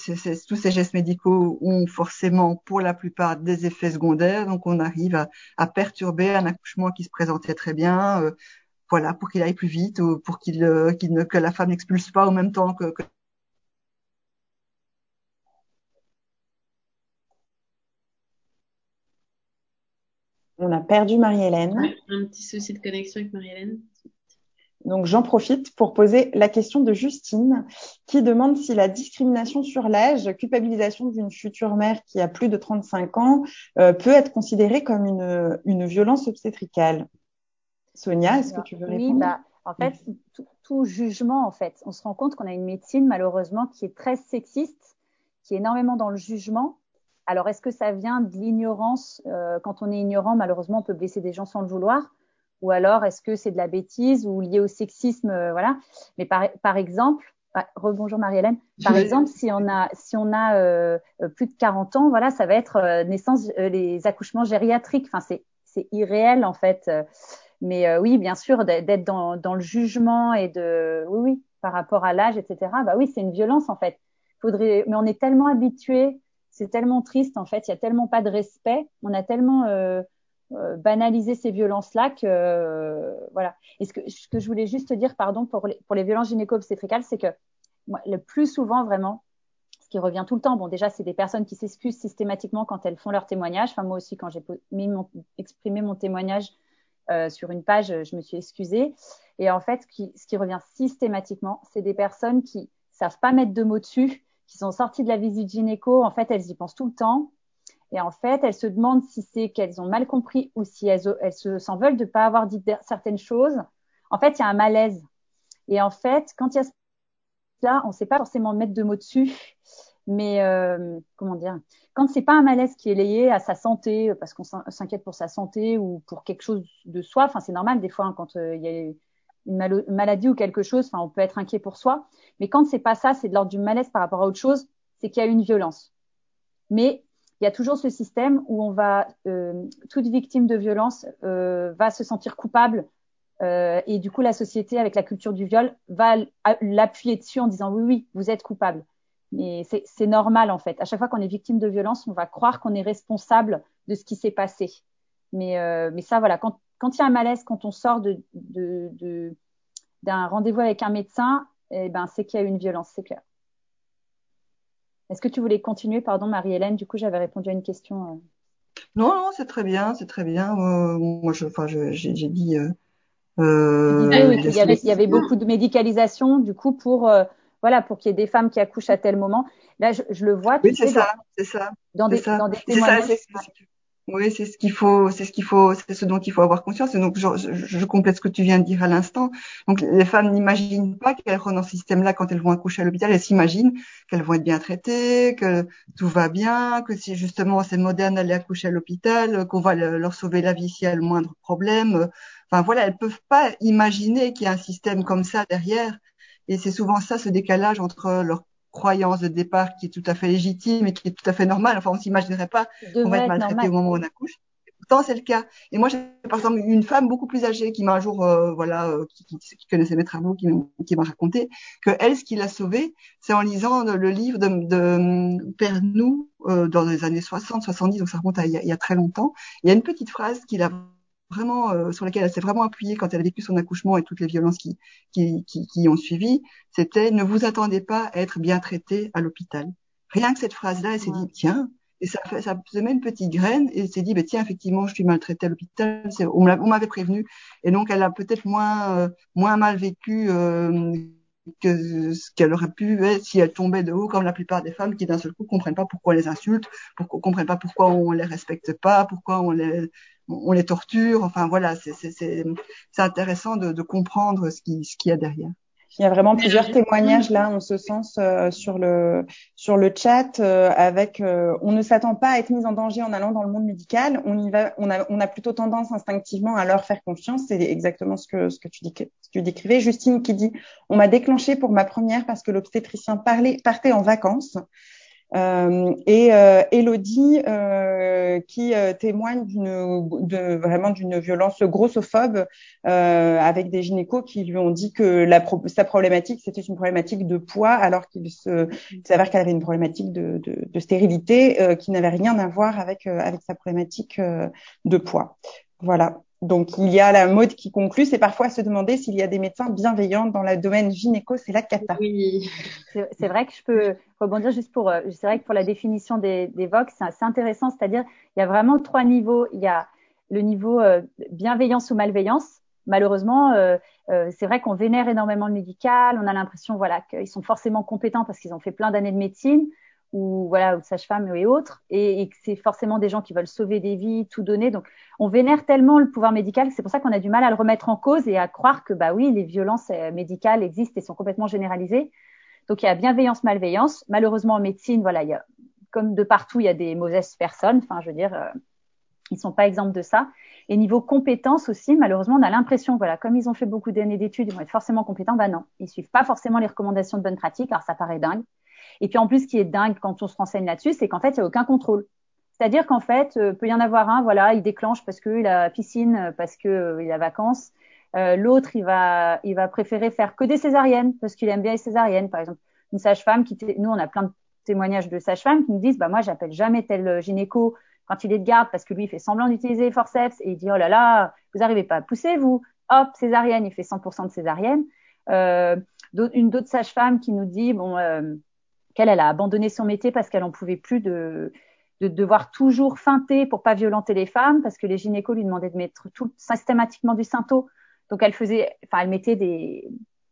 tous ces gestes médicaux ont forcément, pour la plupart, des effets secondaires. Donc, on arrive à, perturber un accouchement qui se présentait très bien, euh, voilà, pour qu'il aille plus vite ou pour qu'il, euh, ne, que la femme n'expulse pas en même temps que, On a perdu Marie-Hélène. un petit souci de connexion avec Marie-Hélène. Donc j'en profite pour poser la question de Justine qui demande si la discrimination sur l'âge, culpabilisation d'une future mère qui a plus de 35 ans, euh, peut être considérée comme une, une violence obstétricale. Sonia, est-ce que tu veux répondre? Oui, bah, en fait, tout, jugement, en fait, on se rend compte qu'on a une médecine malheureusement qui est très sexiste, qui est énormément dans le jugement. Alors, est-ce que ça vient de l'ignorance? Euh, Quand on est ignorant, malheureusement, on peut blesser des gens sans le vouloir ou alors est-ce que c'est de la bêtise ou lié au sexisme, euh, voilà. Mais par, par exemple, ah, rebonjour Marie-Hélène. Par exemple, si on a si on a euh, euh, plus de 40 ans, voilà, ça va être naissance les accouchements gériatriques. Enfin, c'est c'est irréel en fait. Mais oui, bien sûr, d'être dans, dans le jugement et de oui oui par rapport à l'âge, etc. Bah oui, c'est une violence en fait. Faudrait, mais on est tellement habitué, c'est tellement triste en fait. Il y a tellement pas de respect, on a tellement euh, banaliser ces violences-là que euh, voilà. Et ce que, ce que je voulais juste dire, pardon, pour les, pour les violences gynéco-obstétricales, c'est que moi, le plus souvent vraiment, ce qui revient tout le temps, bon déjà c'est des personnes qui s'excusent systématiquement quand elles font leur témoignage. Enfin moi aussi quand j'ai exprimé mon témoignage euh, sur une page, je me suis excusée. Et en fait, qui, ce qui revient systématiquement, c'est des personnes qui savent pas mettre de mots dessus, qui sont sorties de la visite gynéco. En fait, elles y pensent tout le temps. Et en fait, elles se demandent si c'est qu'elles ont mal compris ou si elles, se s'en veulent de pas avoir dit certaines choses. En fait, il y a un malaise. Et en fait, quand il y a ça, on ne sait pas forcément mettre de mots dessus, mais euh, comment dire Quand c'est pas un malaise qui est lié à sa santé, parce qu'on s'inquiète pour sa santé ou pour quelque chose de soi, enfin c'est normal des fois hein, quand euh, il y a une maladie ou quelque chose, enfin on peut être inquiet pour soi. Mais quand c'est pas ça, c'est de l'ordre du malaise par rapport à autre chose, c'est qu'il y a une violence. Mais il y a toujours ce système où on va, euh, toute victime de violence euh, va se sentir coupable euh, et du coup la société avec la culture du viol va l'appuyer dessus en disant oui oui vous êtes coupable. Mais c'est normal en fait. À chaque fois qu'on est victime de violence, on va croire qu'on est responsable de ce qui s'est passé. Mais euh, mais ça voilà quand quand il y a un malaise, quand on sort de d'un de, rendez-vous avec un médecin, eh ben c'est qu'il y a eu une violence, c'est clair. Est-ce que tu voulais continuer, pardon, Marie-Hélène Du coup, j'avais répondu à une question. Euh. Non, non, c'est très bien, c'est très bien. Euh, moi, je, enfin, j'ai dit. Euh, euh oui, il, y avait, il y avait beaucoup de médicalisation, du coup, pour voilà, pour qu'il y ait des femmes qui accouchent à tel moment. Là, je, je le vois. Oui, c'est ça, c'est ça. Dans des, dans des témoignages. Oui, c'est ce qu'il faut, c'est ce qu'il faut, c'est ce dont il faut avoir conscience. Et donc, je, je, complète ce que tu viens de dire à l'instant. Donc, les femmes n'imaginent pas qu'elles rentrent dans ce système-là quand elles vont accoucher à l'hôpital. Elles s'imaginent qu'elles vont être bien traitées, que tout va bien, que si justement c'est moderne d'aller accoucher à l'hôpital, qu'on va leur sauver la vie s'il y a le moindre problème. Enfin voilà, elles peuvent pas imaginer qu'il y a un système comme ça derrière. Et c'est souvent ça, ce décalage entre leur croyance de départ qui est tout à fait légitime et qui est tout à fait normale. Enfin, on s'imaginerait pas qu'on va être maltraité au moment où on accouche. pourtant, c'est le cas. Et moi, j'ai par exemple une femme beaucoup plus âgée qui m'a un jour, euh, voilà, euh, qui, qui, qui, connaissait mes travaux, qui, qui m'a raconté que elle, ce qui l'a sauvée, c'est en lisant le livre de, de Père Nou euh, dans les années 60, 70, donc ça remonte à il y a, il y a très longtemps. Il y a une petite phrase qui l'a vraiment euh, sur laquelle elle s'est vraiment appuyée quand elle a vécu son accouchement et toutes les violences qui, qui, qui, qui ont suivi, c'était ne vous attendez pas à être bien traité à l'hôpital. Rien que cette phrase-là, elle s'est dit tiens, et ça fait ça se met une petite graine et elle s'est dit bah, tiens effectivement je suis maltraitée à l'hôpital, on m'avait prévenu et donc elle a peut-être moins euh, moins mal vécu euh, que ce qu'elle aurait pu être si elle tombait de haut, comme la plupart des femmes qui d'un seul coup comprennent pas pourquoi on les insulte, pourquoi comprennent pas pourquoi on les respecte pas, pourquoi on les on les torture. Enfin voilà, c'est intéressant de, de, comprendre ce qu'il ce qu'il y a derrière. Il y a vraiment plusieurs témoignages là en ce sens euh, sur le sur le chat euh, avec euh, on ne s'attend pas à être mis en danger en allant dans le monde médical, on y va on a on a plutôt tendance instinctivement à leur faire confiance, c'est exactement ce que ce que tu dis que tu décrivais. Justine qui dit on m'a déclenché pour ma première parce que l'obstétricien parlait partait en vacances euh, et euh, Elodie euh, qui euh, témoigne de, vraiment d'une violence grossophobe euh, avec des gynécos qui lui ont dit que la sa problématique c'était une problématique de poids alors qu'il s'avère qu'elle avait une problématique de, de, de stérilité qui n'avait rien à voir avec avec sa problématique de poids. Voilà. Donc, il y a la mode qui conclut, c'est parfois se demander s'il y a des médecins bienveillants dans le domaine gynéco, c'est la cata. Oui, c'est vrai que je peux rebondir juste pour, euh, c'est vrai que pour la définition des, des VOC, c'est intéressant, c'est-à-dire il y a vraiment trois niveaux. Il y a le niveau euh, bienveillance ou malveillance. Malheureusement, euh, euh, c'est vrai qu'on vénère énormément le médical, on a l'impression voilà qu'ils sont forcément compétents parce qu'ils ont fait plein d'années de médecine ou voilà sage-femme et autres, et, et que c'est forcément des gens qui veulent sauver des vies, tout donner. Donc, on vénère tellement le pouvoir médical c'est pour ça qu'on a du mal à le remettre en cause et à croire que bah oui, les violences euh, médicales existent et sont complètement généralisées. Donc, il y a bienveillance, malveillance. Malheureusement, en médecine, voilà, il y a comme de partout, il y a des mauvaises personnes. Enfin, je veux dire, euh, ils sont pas exemples de ça. Et niveau compétences aussi, malheureusement, on a l'impression, voilà, comme ils ont fait beaucoup d'années d'études, ils vont être forcément compétents. Bah non, ils suivent pas forcément les recommandations de bonne pratique. Alors ça paraît dingue. Et puis en plus, ce qui est dingue quand on se renseigne là-dessus, c'est qu'en fait, il n'y a aucun contrôle. C'est-à-dire qu'en fait, euh, peut y en avoir un, voilà, il déclenche parce qu'il a piscine, parce qu'il euh, a vacances. Euh, L'autre, il va, il va préférer faire que des césariennes parce qu'il aime bien les césariennes. Par exemple, une sage-femme qui, nous, on a plein de témoignages de sages-femmes qui nous disent, bah moi, j'appelle jamais tel gynéco quand il est de garde parce que lui, il fait semblant d'utiliser forceps et il dit, oh là là, vous n'arrivez pas à pousser, vous. Hop, césarienne, il fait 100% de césarienne. Euh, une d'autres sage-femme qui nous dit, bon, euh, qu'elle, elle a abandonné son métier parce qu'elle en pouvait plus de, de devoir toujours feinter pour pas violenter les femmes, parce que les gynécos lui demandaient de mettre tout systématiquement du synto. Donc elle faisait, enfin elle mettait des,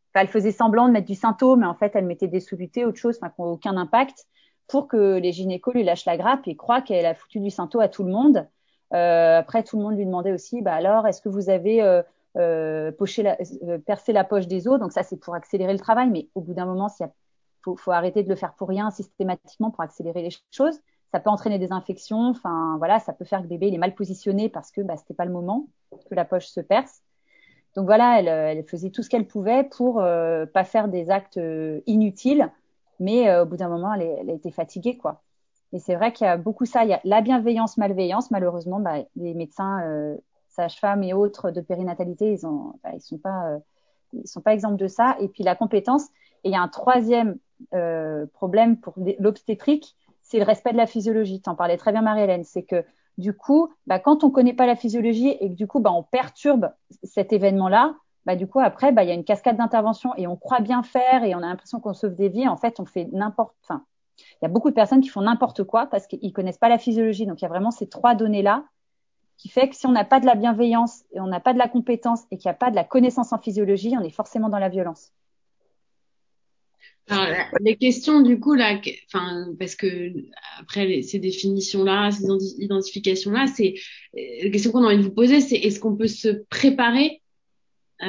enfin, elle faisait semblant de mettre du synto, mais en fait elle mettait des solutés, autre chose, enfin qui n'ont aucun impact, pour que les gynécos lui lâchent la grappe et croient qu'elle a foutu du synto à tout le monde. Euh, après tout le monde lui demandait aussi, bah alors est-ce que vous avez euh, euh, la, euh, percé la poche des os? Donc ça c'est pour accélérer le travail, mais au bout d'un moment s'il y a faut, faut arrêter de le faire pour rien systématiquement pour accélérer les choses. Ça peut entraîner des infections. Enfin, voilà, ça peut faire que bébé il est mal positionné parce que bah, c'était pas le moment que la poche se perce. Donc voilà, elle, elle faisait tout ce qu'elle pouvait pour euh, pas faire des actes euh, inutiles, mais euh, au bout d'un moment, elle, elle, a été fatiguée, quoi. Et c'est vrai qu'il y a beaucoup ça. Il y a la bienveillance, malveillance. Malheureusement, bah, les médecins, euh, sages-femmes et autres de périnatalité, ils ont, bah, sont pas, euh, ils sont pas exemples de ça. Et puis la compétence. Et il y a un troisième euh, problème pour l'obstétrique, c'est le respect de la physiologie. Tu en parlais très bien, Marie-Hélène. C'est que du coup, bah, quand on connaît pas la physiologie et que du coup, bah, on perturbe cet événement-là, bah, du coup, après, il y a une cascade d'intervention et on croit bien faire et on a l'impression qu'on sauve des vies. En fait, on fait n'importe. Enfin, il y a beaucoup de personnes qui font n'importe quoi parce qu'ils connaissent pas la physiologie. Donc, il y a vraiment ces trois données-là qui fait que si on n'a pas de la bienveillance et on n'a pas de la compétence et qu'il n'y a pas de la connaissance en physiologie, on est forcément dans la violence. Alors, les questions, du coup, là, enfin, parce que après ces définitions-là, ces identifications-là, c'est la question qu'on a envie de vous poser, c'est est-ce qu'on peut se préparer euh,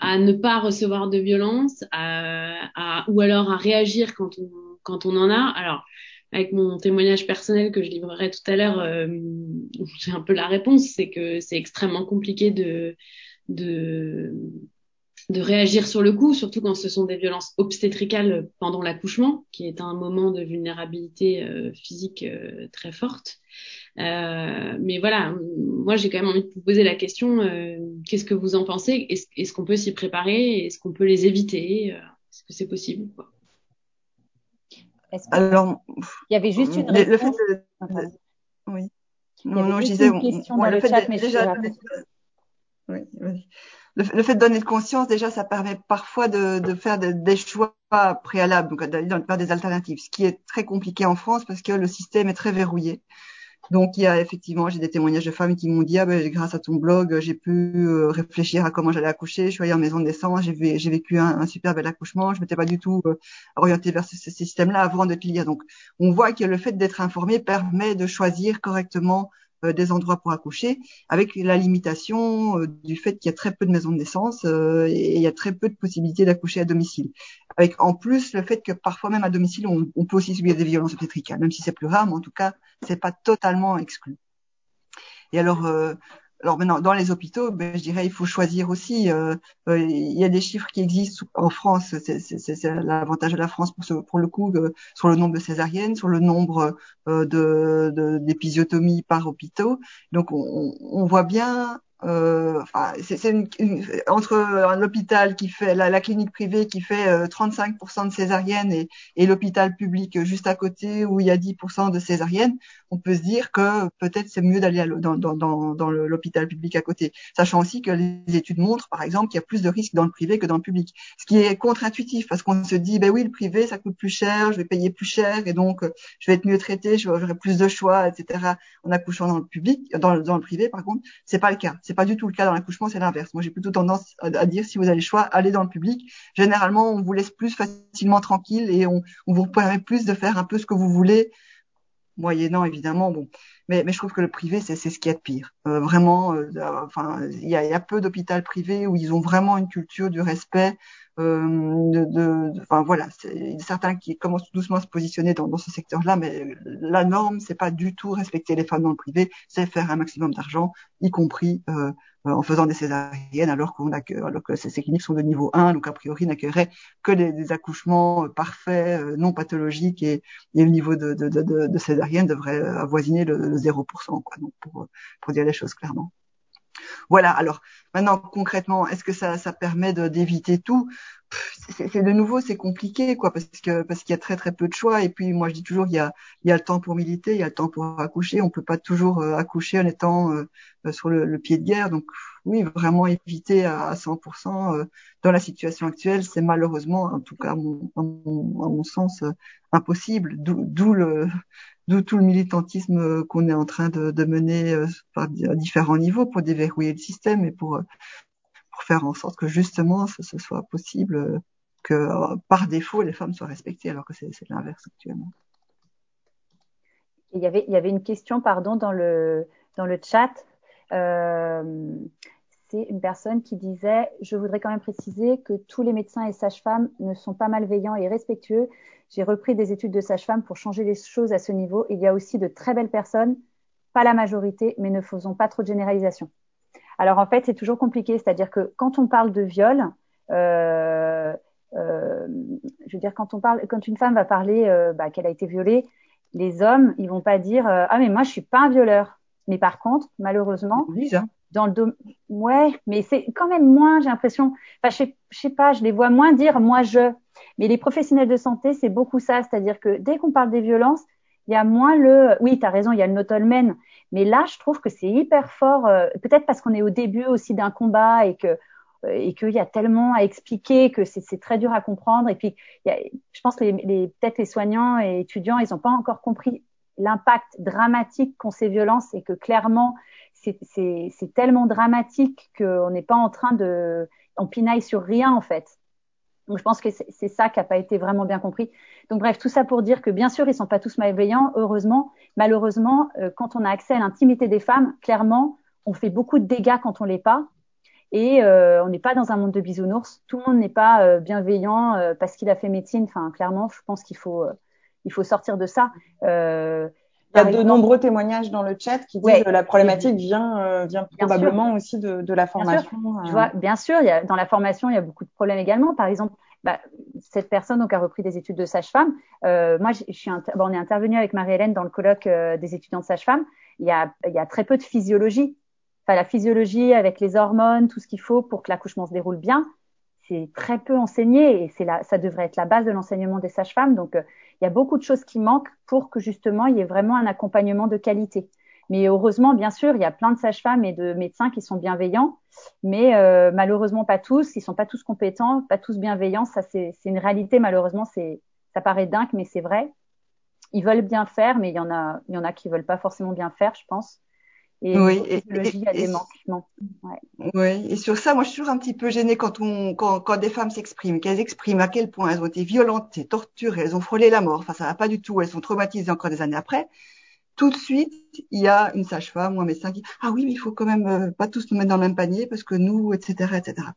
à ne pas recevoir de violence, à, ou alors à réagir quand on quand on en a? Alors, avec mon témoignage personnel que je livrerai tout à l'heure, euh, <laughs> un peu la réponse, c'est que c'est extrêmement compliqué de de de réagir sur le coup, surtout quand ce sont des violences obstétricales pendant l'accouchement, qui est un moment de vulnérabilité euh, physique euh, très forte. Euh, mais voilà, moi j'ai quand même envie de vous poser la question, qu'est-ce que vous en pensez? Est-ce qu'on peut s'y préparer? Est-ce qu'on peut les éviter? Est-ce que c'est possible quoi? Alors, il y avait juste une réponse? Oui. Non, non, je disais, une question dans le, chat, mais déjà, oui, oui le, fait de donner de conscience, déjà, ça permet parfois de, de faire des choix préalables, donc d'aller faire des alternatives, ce qui est très compliqué en France parce que le système est très verrouillé. Donc, il y a effectivement, j'ai des témoignages de femmes qui m'ont dit, ah ben, grâce à ton blog, j'ai pu euh, réfléchir à comment j'allais accoucher. Je suis allée en maison de naissance, j'ai, vécu un, un, super bel accouchement. Je m'étais pas du tout euh, orientée vers ce, ce système-là avant de te lire. Donc, on voit que le fait d'être informé permet de choisir correctement des endroits pour accoucher, avec la limitation euh, du fait qu'il y a très peu de maisons de naissance euh, et il y a très peu de possibilités d'accoucher à domicile. Avec en plus le fait que parfois même à domicile, on, peut aussi subir des violences obstétricales, même si c'est plus rare, mais en tout cas, c'est pas totalement exclu. Et alors, alors maintenant, dans les hôpitaux, ben, je dirais il faut choisir aussi. Euh, euh, il y a des chiffres qui existent en France. C'est l'avantage de la France pour, ce, pour le coup euh, sur le nombre de césariennes, sur le nombre de d'épisiotomies par hôpitaux. Donc on, on voit bien euh, enfin, c'est entre l'hôpital qui fait la, la, clinique privée qui fait 35% de césariennes et, et l'hôpital public juste à côté où il y a 10% de césariennes, on peut se dire que peut-être c'est mieux d'aller dans, dans, dans, dans l'hôpital public à côté, sachant aussi que les études montrent, par exemple, qu'il y a plus de risques dans le privé que dans le public, ce qui est contre-intuitif parce qu'on se dit, ben oui, le privé ça coûte plus cher, je vais payer plus cher et donc je vais être mieux traité, j'aurai plus de choix, etc. En accouchant dans le public, dans, dans le privé, par contre, c'est pas le cas c'est pas du tout le cas dans l'accouchement, c'est l'inverse. Moi, j'ai plutôt tendance à, dire si vous avez le choix, allez dans le public. Généralement, on vous laisse plus facilement tranquille et on, vous permet plus de faire un peu ce que vous voulez, moyennant évidemment. Bon, mais, mais je trouve que le privé, c'est ce qu'il y a de pire. Euh, vraiment, euh, enfin, il y a, y a, peu d'hôpitaux privés où ils ont vraiment une culture du respect. Euh, de, de, enfin voilà, certains qui commencent doucement à se positionner dans, dans ce secteur-là, mais la norme, c'est pas du tout respecter les femmes dans le privé, c'est faire un maximum d'argent, y compris euh, en faisant des césariennes, alors qu'on a que, alors que ces, cliniques sont de niveau 1, donc a priori n'accueilleraient que des, accouchements parfaits, euh, non pathologiques, et, et le niveau de, de, de, de, césarienne devrait avoisiner le 0%, quoi, donc pour, pour dire les choses clairement. Voilà. Alors maintenant, concrètement, est-ce que ça, ça permet d'éviter tout? C'est de nouveau c'est compliqué quoi parce que parce qu'il y a très très peu de choix. Et puis moi je dis toujours il y a il y a le temps pour militer il y a le temps pour accoucher. On peut pas toujours euh, accoucher en étant euh, euh, sur le, pied de guerre. Donc oui vraiment éviter à, 100% dans la situation actuelle c'est malheureusement en tout cas à mon, à mon sens impossible. D'où le d'où tout le militantisme qu'on est en train de, de mener à différents niveaux pour déverrouiller le système et pour faire en sorte que justement ce, soit possible euh, que euh, par défaut les femmes soient respectées alors que c'est l'inverse actuellement. Il y, avait, une question pardon dans le, dans le chat. Euh, c'est une personne qui disait Je voudrais quand même préciser que tous les médecins et sages-femmes ne sont pas malveillants et respectueux. J'ai repris des études de sage-femme pour changer les choses à ce niveau. Il y a aussi de très belles personnes, pas la majorité, mais ne faisons pas trop de généralisation. Alors en fait, c'est toujours compliqué, c'est-à-dire que quand on parle de viol, euh, euh, je veux dire quand on parle, quand une femme va parler euh, bah, qu'elle a été violée, les hommes, ils vont pas dire ah mais moi je suis pas un violeur. Mais par contre, malheureusement, dans le domaine, ouais, mais c'est quand même moins, j'ai l'impression. Enfin, je sais, je sais pas, je les vois moins dire moi je. Mais les professionnels de santé, c'est beaucoup ça, c'est-à-dire que dès qu'on parle des violences, il y a moins le. Oui, tu raison, il y a le notolmen, mais là, je trouve que c'est hyper fort, euh, peut-être parce qu'on est au début aussi d'un combat et que euh, et qu'il y a tellement à expliquer que c'est très dur à comprendre. Et puis, je pense que les, les peut-être les soignants et étudiants, ils n'ont pas encore compris l'impact dramatique qu'ont ces violences et que clairement, c'est tellement dramatique qu'on n'est pas en train de, on pinaille sur rien en fait. Donc je pense que c'est ça qui n'a pas été vraiment bien compris. Donc bref, tout ça pour dire que bien sûr, ils sont pas tous malveillants, heureusement. Malheureusement, euh, quand on a accès à l'intimité des femmes, clairement, on fait beaucoup de dégâts quand on l'est pas. Et euh, on n'est pas dans un monde de bisounours. Tout le monde n'est pas euh, bienveillant parce qu'il a fait médecine. Enfin, clairement, je pense qu'il faut, il faut sortir de ça. Il y a de nombreux témoignages dans le chat qui disent que la problématique vient, euh, vient probablement aussi de, de, la formation. Bien sûr, euh. vois, bien sûr il y a, dans la formation, il y a beaucoup de problèmes également. Par exemple, bah, cette personne donc, a repris des études de sage-femme. Euh, moi, je, suis bon, on est intervenu avec Marie-Hélène dans le colloque euh, des étudiants de sage-femme. Il y, a, il y a très peu de physiologie. Enfin, la physiologie avec les hormones, tout ce qu'il faut pour que l'accouchement se déroule bien, c'est très peu enseigné et c'est là, ça devrait être la base de l'enseignement des sages-femmes. Donc, il y a beaucoup de choses qui manquent pour que justement il y ait vraiment un accompagnement de qualité. Mais heureusement, bien sûr, il y a plein de sages-femmes et de médecins qui sont bienveillants, mais euh, malheureusement pas tous. Ils sont pas tous compétents, pas tous bienveillants. Ça, c'est une réalité. Malheureusement, c'est ça paraît dingue, mais c'est vrai. Ils veulent bien faire, mais il y en a, il y en a qui veulent pas forcément bien faire, je pense. Et oui, et, il y a des manquements. Ouais. Oui, et sur ça, moi, je suis toujours un petit peu gênée quand on, quand, quand des femmes s'expriment, qu'elles expriment à quel point elles ont été violentées, torturées, elles ont frôlé la mort. Enfin, ça va pas du tout. Elles sont traumatisées encore des années après. Tout de suite, il y a une sage-femme ou un médecin qui ah oui, mais il faut quand même euh, pas tous nous mettre dans le même panier parce que nous, etc., etc.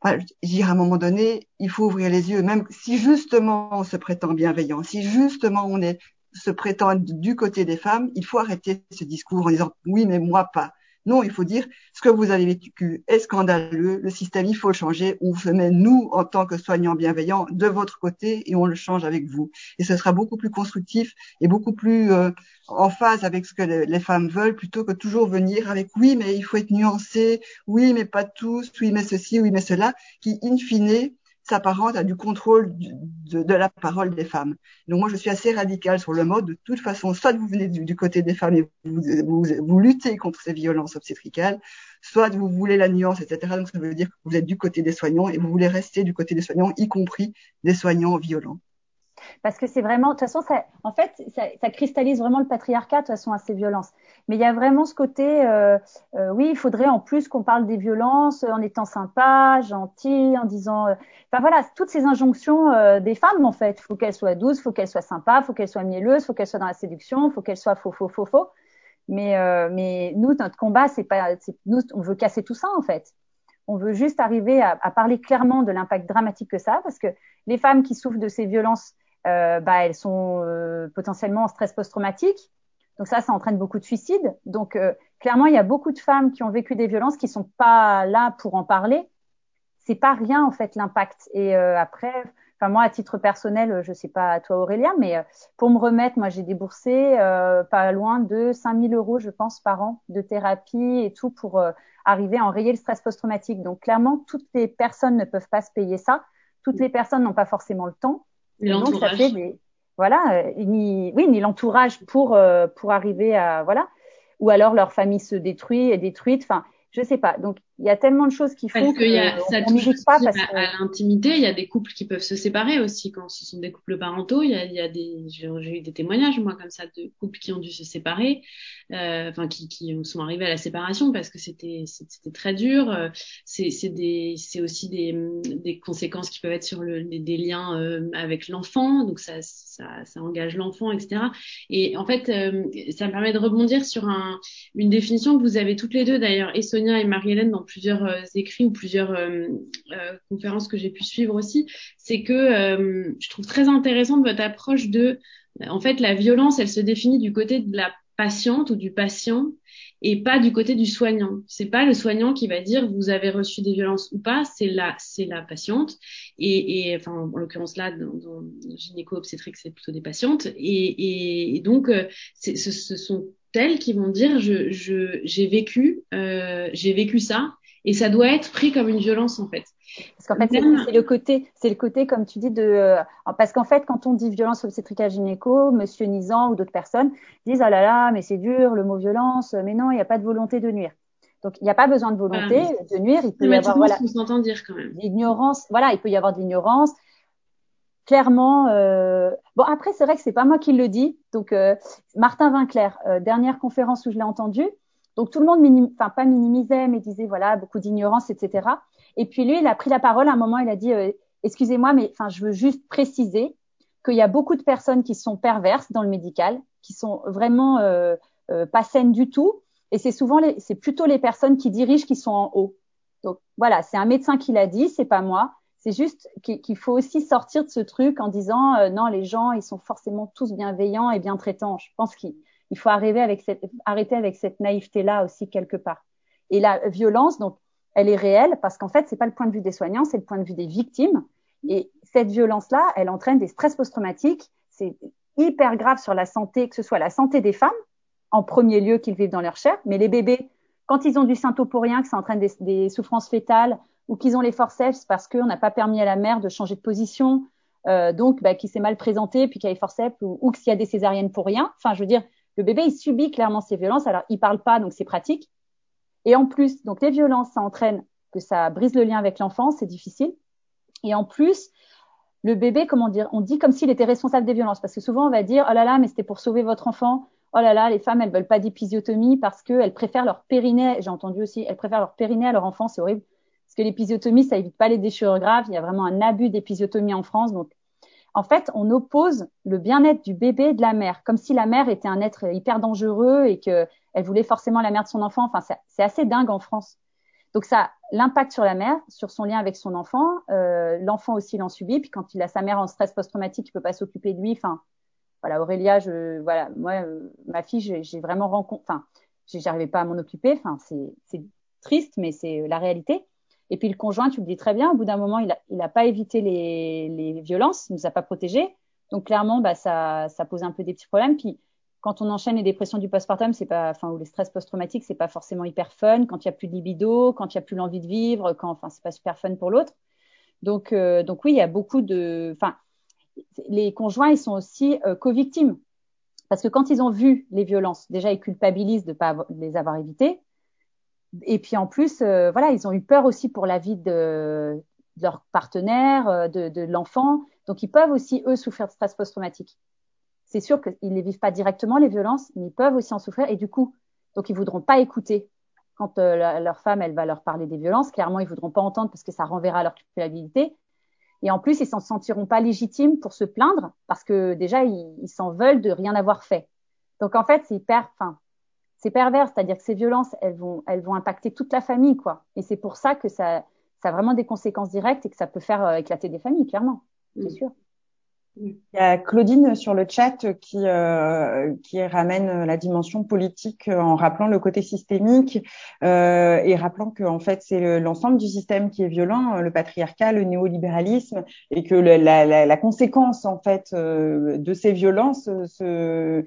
Enfin, je dirais à un moment donné, il faut ouvrir les yeux, même si justement on se prétend bienveillant, si justement on est se prétendre du côté des femmes, il faut arrêter ce discours en disant oui, mais moi pas. Non, il faut dire ce que vous avez vécu est scandaleux, le système, il faut le changer. On se met, nous, en tant que soignants bienveillants, de votre côté et on le change avec vous. Et ce sera beaucoup plus constructif et beaucoup plus euh, en phase avec ce que les, femmes veulent plutôt que toujours venir avec oui, mais il faut être nuancé, oui, mais pas tous, oui, mais ceci, oui, mais cela, qui, in fine, s'apparente à du contrôle de, la parole des femmes. Donc moi, je suis assez radicale sur le mode. De toute façon, soit vous venez du, côté des femmes et vous, vous, luttez contre ces violences obstétricales, soit vous voulez la nuance, etc. Donc ça veut dire que vous êtes du côté des soignants et vous voulez rester du côté des soignants, y compris des soignants violents parce que c'est vraiment, de toute façon, ça, en fait, ça, cristallise vraiment le patriarcat de toute façon à ces violences. Mais il y a vraiment ce côté, euh, euh, oui, il faudrait en plus qu'on parle des violences en étant sympa, gentil, en disant, euh, enfin voilà, toutes ces injonctions euh, des femmes en fait. Il faut qu'elles soient douces, il faut qu'elles soient sympas, il faut qu'elles soient mielleuses, il faut qu'elles soient dans la séduction, il faut qu'elles soient faux, faux, faux, faux. Mais, mais nous, notre combat, c'est pas, nous, on veut casser tout ça en fait. On veut juste arriver à, à parler clairement de l'impact dramatique que ça, a, parce que les femmes qui souffrent de ces violences bah, elles sont euh, potentiellement en stress post-traumatique. Donc ça, ça entraîne beaucoup de suicides. Donc euh, clairement, il y a beaucoup de femmes qui ont vécu des violences qui sont pas là pour en parler. C'est pas rien en fait l'impact. Et après, enfin moi à titre personnel, je sais pas toi Aurélien, mais pour me remettre, moi j'ai déboursé pas loin de 5000 euros, je pense, par an de thérapie et tout pour arriver à enrayer le stress post-traumatique. Donc clairement, toutes les personnes ne peuvent pas se payer ça. Toutes les personnes n'ont pas forcément le temps. Donc ça fait des voilà, euh, ni oui, ni l'entourage pour euh, pour arriver à voilà, ou alors leur famille se détruit et détruite. Enfin, je sais pas. Donc il y a tellement de choses qui font parce que, y a, ça touche pas parce à, à l'intimité. Il y a des couples qui peuvent se séparer aussi quand ce sont des couples parentaux. Il y a, il y a des j'ai eu des témoignages moi comme ça de couples qui ont dû se séparer, euh, enfin qui, qui sont arrivés à la séparation parce que c'était c'était très dur. Euh, c'est c'est des c'est aussi des des conséquences qui peuvent être sur le des, liens euh, avec l'enfant. Donc ça ça ça engage l'enfant etc. Et en fait euh, ça me permet de rebondir sur un une définition que vous avez toutes les deux d'ailleurs et Sonia et Marie-Hélène dans plusieurs euh, écrits ou plusieurs euh, euh, conférences que j'ai pu suivre aussi, c'est que je trouve très intéressante votre approche de, en fait, la violence, elle se définit du côté de la patiente ou du patient et pas du côté du soignant. C'est pas le soignant qui va dire vous avez reçu des violences ou pas, c'est la c'est la patiente et, et enfin en l'occurrence là dans, dans gynéco obstétrique c'est plutôt des patientes et, et, donc ce, ce sont elles qui vont dire je j'ai vécu euh, j'ai vécu ça et ça doit être pris comme une violence en fait. Parce qu'en fait, c'est le côté, c'est le côté, comme tu dis, de, euh, parce qu'en fait, quand on dit violence obstétricale gynéco, Monsieur Nizan ou d'autres personnes disent, ah là là, mais c'est dur, le mot violence, mais non, il n'y a pas de volonté de nuire. Donc, il n'y a pas besoin de volonté de nuire. Il peut y avoir, voilà, dire quand même. L'ignorance, voilà, il peut y avoir de l'ignorance. Clairement, euh... bon après, c'est vrai que c'est pas moi qui le dis. Donc, euh, Martin Vinclair, euh, dernière conférence où je l'ai entendu, donc tout le monde, minim... enfin pas minimisait, mais disait voilà beaucoup d'ignorance, etc. Et puis lui, il a pris la parole à un moment, il a dit euh, excusez-moi, mais enfin, je veux juste préciser qu'il y a beaucoup de personnes qui sont perverses dans le médical, qui sont vraiment euh, euh, pas saines du tout. Et c'est souvent, les, c'est plutôt les personnes qui dirigent qui sont en haut. Donc voilà, c'est un médecin qui l'a dit, c'est pas moi. C'est juste qu'il faut aussi sortir de ce truc en disant euh, non, les gens, ils sont forcément tous bienveillants et bien traitants. Je pense qu'il faut arrêter avec cette naïveté-là aussi quelque part. Et la violence, donc, elle est réelle parce qu'en fait, c'est pas le point de vue des soignants, c'est le point de vue des victimes. Et cette violence-là, elle entraîne des stress post-traumatiques. C'est hyper grave sur la santé, que ce soit la santé des femmes, en premier lieu qu'ils vivent dans leur chair, mais les bébés, quand ils ont du rien, que ça entraîne des, des souffrances fétales ou qu'ils ont les forceps parce qu'on n'a pas permis à la mère de changer de position, euh, donc bah, qui s'est mal présenté, puis qu'il y a les forceps ou, ou qu'il y a des césariennes pour rien. Enfin, je veux dire, le bébé, il subit clairement ces violences. Alors, il parle pas, donc c'est pratique. Et en plus, donc les violences, ça entraîne que ça brise le lien avec l'enfant, c'est difficile. Et en plus, le bébé, comment dire, on dit comme s'il était responsable des violences, parce que souvent on va dire, oh là là, mais c'était pour sauver votre enfant. Oh là là, les femmes, elles veulent pas d'épisiotomie parce qu'elles préfèrent leur périnée. J'ai entendu aussi, elles préfèrent leur périnée à leur enfant, c'est horrible. Que l'épisiotomie, ça évite pas les déchirures graves. Il y a vraiment un abus d'épisiotomie en France. Donc, en fait, on oppose le bien-être du bébé et de la mère, comme si la mère était un être hyper dangereux et que elle voulait forcément la mère de son enfant. Enfin, c'est assez dingue en France. Donc ça, l'impact sur la mère, sur son lien avec son enfant, euh, l'enfant aussi l'en subit. Puis quand il a sa mère en stress post-traumatique, il peut pas s'occuper de lui. Enfin, voilà, Aurélia, je, voilà, moi, euh, ma fille, j'ai vraiment rencontré, enfin, j'arrivais pas à m'en occuper. Enfin, c'est triste, mais c'est la réalité. Et puis le conjoint, tu le dis très bien, au bout d'un moment, il a, il a pas évité les, les violences, il nous a pas protégés. Donc clairement, bah, ça, ça pose un peu des petits problèmes. Puis quand on enchaîne les dépressions du postpartum, c'est pas, enfin, ou les stress post-traumatiques, c'est pas forcément hyper fun. Quand il y a plus de libido, quand il y a plus l'envie de vivre, quand, enfin, c'est pas super fun pour l'autre. Donc, euh, donc oui, il y a beaucoup de, enfin, les conjoints, ils sont aussi euh, co-victimes parce que quand ils ont vu les violences, déjà ils culpabilisent de pas les avoir évitées. Et puis en plus, euh, voilà, ils ont eu peur aussi pour la vie de, de leur partenaire, euh, de, de l'enfant. Donc ils peuvent aussi eux souffrir de stress post-traumatique c'est sûr qu'ils ne vivent pas directement les violences, mais ils peuvent aussi en souffrir et du coup, donc ils voudront pas écouter quand euh, leur femme elle va leur parler des violences. Clairement, ils voudront pas entendre parce que ça renverra leur culpabilité. Et en plus, ils s'en sentiront pas légitimes pour se plaindre parce que déjà ils s'en veulent de rien avoir fait. Donc en fait, c'est hyper, enfin, c'est pervers, c'est-à-dire que ces violences, elles vont, elles vont impacter toute la famille, quoi. Et c'est pour ça que ça, ça a vraiment des conséquences directes et que ça peut faire euh, éclater des familles, clairement, c'est mm. sûr. Il y a Claudine sur le chat qui euh, qui ramène la dimension politique en rappelant le côté systémique euh, et rappelant que en fait c'est l'ensemble du système qui est violent, le patriarcat, le néolibéralisme et que la, la, la conséquence en fait euh, de ces violences se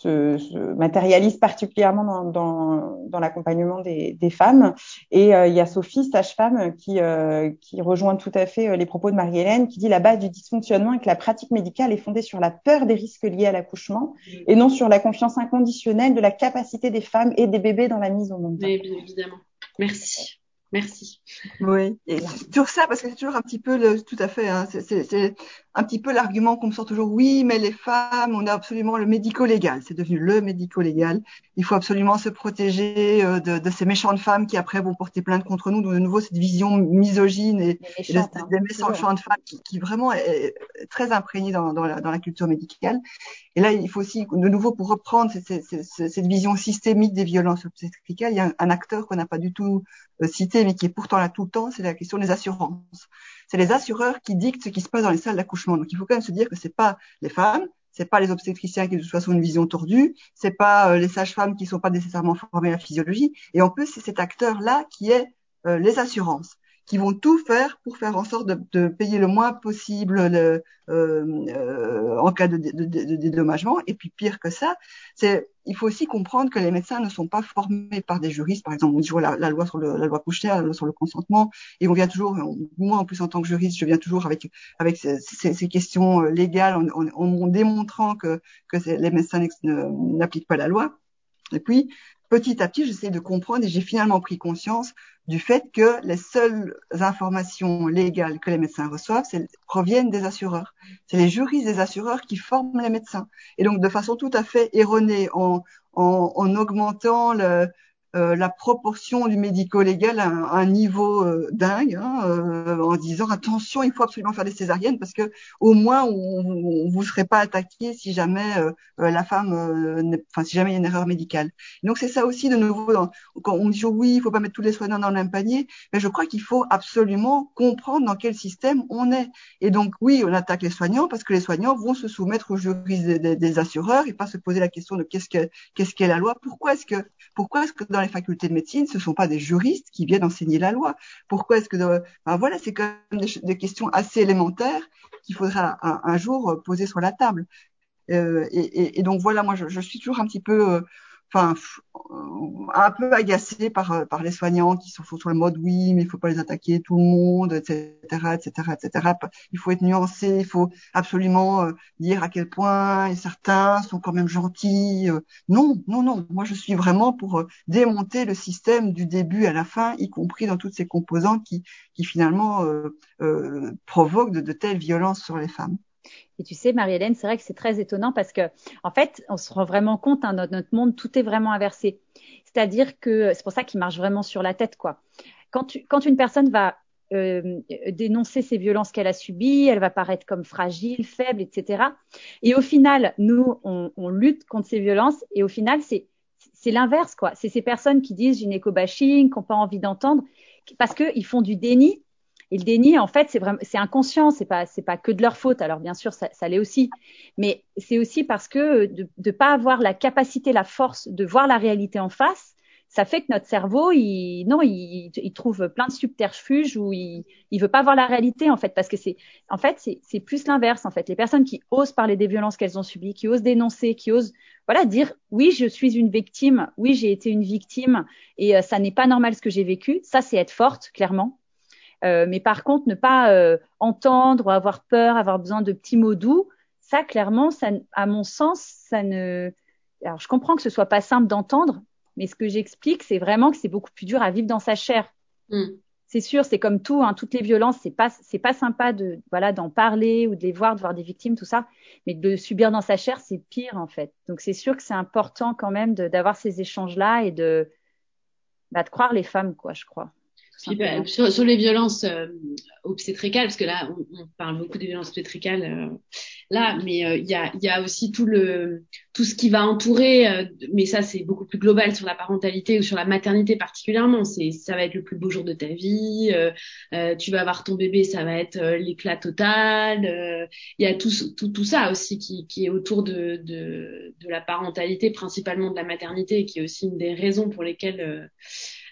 se, se matérialise particulièrement dans, dans, dans l'accompagnement des, des, femmes. Et euh, il y a Sophie, sage-femme, qui, euh, qui rejoint tout à fait euh, les propos de Marie-Hélène, qui dit la base du dysfonctionnement est que la pratique médicale est fondée sur la peur des risques liés à l'accouchement et non sur la confiance inconditionnelle de la capacité des femmes et des bébés dans la mise au monde. Oui, bien évidemment. Merci. Merci. Oui, et c'est toujours ça, parce que c'est toujours un petit peu le, tout à fait, hein, c'est un petit peu l'argument qu'on me sort toujours. Oui, mais les femmes, on a absolument le médico-légal. C'est devenu le médico-légal. Il faut absolument se protéger euh, de, de, ces méchantes femmes qui après vont porter plainte contre nous. Donc de nouveau cette vision misogyne et, et de, hein, des méchantes femmes qui, qui, vraiment est très imprégnée dans, dans, la, dans la culture médicale. Et là, il faut aussi, de nouveau, pour reprendre cette, cette, cette vision systémique des violences obstétricales, il y a un, un acteur qu'on n'a pas du tout euh, cité, mais qui est pourtant là tout le temps, c'est la question des assurances. C'est les assureurs qui dictent ce qui se passe dans les salles d'accouchement. Donc il faut quand même se dire que c'est pas les femmes, c'est pas les obstétriciens qui de toute façon une vision tordue, c'est pas euh, les sages-femmes qui sont pas nécessairement formées à la physiologie, et en plus c'est cet acteur-là qui est euh, les assurances qui vont tout faire pour faire en sorte de, de payer le moins possible le, euh, euh, en cas de, de, de, dédommagement. Et puis pire que ça, c'est il faut aussi comprendre que les médecins ne sont pas formés par des juristes. Par exemple, on dit la, la loi sur le, la loi la loi sur le consentement, et on vient toujours, moi en plus en tant que juriste, je viens toujours avec avec ces, ces, ces questions euh, légales en, en, en, démontrant que que les médecins n'appliquent pas la loi. Et puis, petit à petit, j'essaie de comprendre et j'ai finalement pris conscience du fait que les seules informations légales que les médecins reçoivent proviennent des assureurs. C'est les juristes des assureurs qui forment les médecins. Et donc, de façon tout à fait erronée, en, en, en augmentant le, euh, la proportion du médico-légal à, un niveau euh, dingue, hein, euh, en disant attention, il faut absolument faire des césariennes parce que au moins on, ne vous serait pas attaqué si jamais la femme, enfin si jamais il y a une erreur médicale. donc c'est ça aussi de nouveau quand on dit oui, il faut pas mettre tous les soignants dans le même panier, mais je crois qu'il faut absolument comprendre dans quel système on est. Et donc oui, on attaque les soignants parce que les soignants vont se soumettre au juristes des, des, assureurs et pas se poser la question de qu'est-ce que qu'est-ce qu'est la loi, pourquoi est-ce que pourquoi est-ce que dans les facultés de médecine, ce ne sont pas des juristes qui viennent enseigner la loi Pourquoi est-ce que... voilà, c'est quand même des, questions assez élémentaires qu'il faudra un, jour poser sur la table. Euh, et, donc voilà, moi, je, je, suis toujours un petit peu... Euh, enfin un peu agacé par euh, par les soignants qui sont sur le mode oui mais il faut pas les attaquer tout le monde etc etc etc il faut être nuancé il faut absolument euh, dire à quel point certains sont quand même gentils euh. non non non. Moi je suis vraiment pour démonter le système du début à la fin y compris dans toutes ces composantes qui qui finalement euh, provoquent de telles violences sur les femmes et tu sais, Marie-Hélène, c'est vrai que c'est très étonnant parce que, en fait, on se rend vraiment compte, hein, notre monde, tout est vraiment inversé. C'est-à-dire que c'est pour ça qu'il marche vraiment sur la tête, quoi. Quand, tu, quand une personne va euh, dénoncer ces violences qu'elle a subies, elle va paraître comme fragile, faible, etc. Et au final, nous, on, lutte contre ces violences et au final, c'est c'est l'inverse, quoi. C'est ces personnes qui disent gynéco-bashing, qui n'ont pas envie d'entendre, parce qu'ils font du déni et le déni, en fait, c'est vraiment, c'est inconscient, c'est pas, c'est pas que de leur faute. Alors bien sûr, ça, ça l'est aussi, mais c'est aussi parce que de ne pas avoir la capacité, la force de voir la réalité en face, ça fait que notre cerveau, il, non, il, il trouve plein de subterfuges où il, il veut pas voir la réalité en fait, parce que c'est, en fait, c'est, c'est plus l'inverse en fait. Les personnes qui osent parler des violences qu'elles ont subies, qui osent dénoncer, qui osent, voilà, dire oui, je suis une victime, oui, j'ai été une victime et euh, ça n'est pas normal ce que j'ai vécu. Ça, c'est être forte, clairement. Euh, mais par contre, ne pas euh, entendre ou avoir peur, avoir besoin de petits mots doux, ça, clairement, ça, à mon sens, ça ne. Alors, je comprends que ce soit pas simple d'entendre, mais ce que j'explique, c'est vraiment que c'est beaucoup plus dur à vivre dans sa chair. Mm. C'est sûr, c'est comme tout, hein, toutes les violences, c'est pas, c'est pas sympa de, voilà, d'en parler ou de les voir, de voir des victimes, tout ça, mais de subir dans sa chair, c'est pire en fait. Donc c'est sûr que c'est important quand même d'avoir ces échanges-là et de, bah, de croire les femmes, quoi, je crois. Bah, sur, sur, les violences euh, obstétricales, parce que là, on, on, parle beaucoup des violences obstétricales euh, là, mais euh, il y, a, y, a, aussi tout le tout ce qui va entourer, mais ça c'est beaucoup plus global sur la parentalité ou sur la maternité particulièrement. C'est ça va être le plus beau jour de ta vie, tu vas avoir ton bébé, ça va être l'éclat total. Il y a tout, tout, tout ça aussi qui, qui est autour de, de, de la parentalité, principalement de la maternité, qui est aussi une des raisons pour lesquelles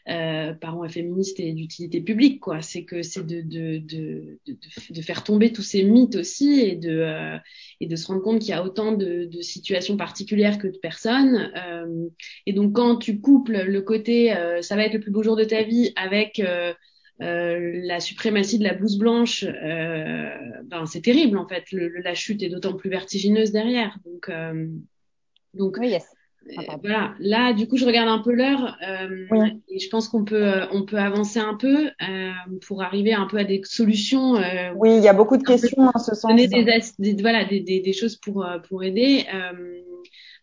euh, parents féministes et d'utilité publique, quoi. C'est que c'est de, de, de, de, de, faire tomber tous ces mythes aussi et de, euh, et de se rendre compte qu'il y a autant de, de situations particulières que de personnes. Euh, et donc, quand tu couples le côté euh, ça va être le plus beau jour de ta vie avec euh, la suprématie de la blouse blanche, ben c'est terrible en fait. Le, la chute est d'autant plus vertigineuse derrière. Donc, donc oui, yes. Euh, voilà, là, du coup, je regarde un peu l'heure euh, et je pense qu'on peut, euh, on peut avancer un peu euh, pour arriver un peu à des solutions. Euh, oui, il y a beaucoup de questions en ce sens. Donner des, des, voilà, des, des, des, choses pour, pour aider.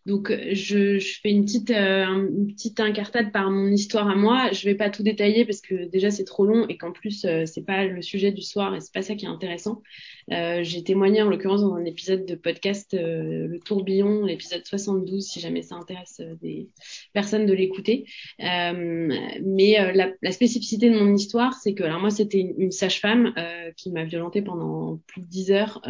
Donc je, je, fais une petite euh, une petite incartade par mon histoire à moi. Je vais pas tout détailler parce que déjà c'est trop long et qu'en plus euh, c'est pas le sujet du soir et c'est pas ça qui est intéressant. Euh, J'ai témoigné en l'occurrence dans un épisode de podcast euh, Le Tourbillon, l'épisode 72 si jamais ça intéresse des personnes de l'écouter. mais la, spécificité de mon histoire c'est que alors moi c'était une, une sage-femme qui m'a violentée pendant plus de 10 heures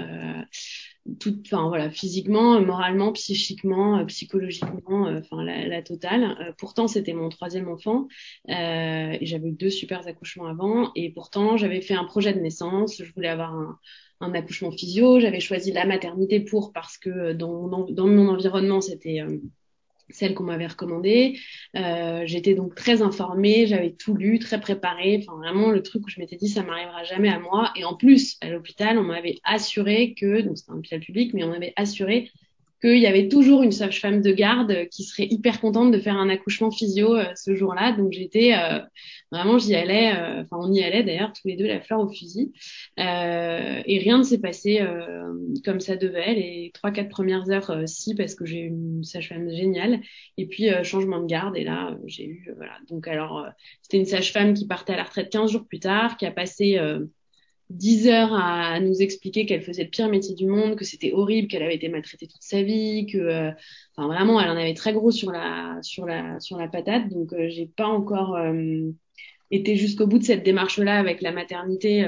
tout, enfin voilà, physiquement, moralement, psychiquement, euh, psychologiquement, euh, enfin la, la, totale. Euh, pourtant, c'était mon troisième enfant et j'avais eu deux super accouchements avant. Et pourtant, j'avais fait un projet de naissance. Je voulais avoir un, un accouchement physio. J'avais choisi la maternité pour parce que dans, dans, dans mon environnement, c'était celle qu'on m'avait recommandée. Euh, J'étais donc très informée, j'avais tout lu, très préparée. Enfin, vraiment le truc où je m'étais dit ça m'arrivera jamais à moi. Et en plus, à l'hôpital, on m'avait assuré que, donc c'était un hôpital public, mais on m'avait assuré qu'il y avait toujours une sage-femme de garde qui serait hyper contente de faire un accouchement physio euh, ce jour-là. Donc j'étais euh, vraiment, j'y allais, euh, enfin on y allait d'ailleurs tous les deux la fleur au fusil. et rien ne s'est passé comme ça devait. Les trois quatre premières heures, si parce que j'ai eu une sage-femme géniale. Et puis changement de garde et là j'ai eu voilà. Donc alors c'était une sage-femme qui partait à la retraite 15 jours plus tard, qui a passé 10 heures à, nous expliquer qu'elle faisait le pire métier du monde, que c'était horrible, qu'elle avait été maltraitée toute sa vie, que, euh, enfin vraiment, elle en avait très gros sur la sur la sur la patate. Donc euh, j'ai pas encore euh, été jusqu'au bout de cette démarche-là avec la maternité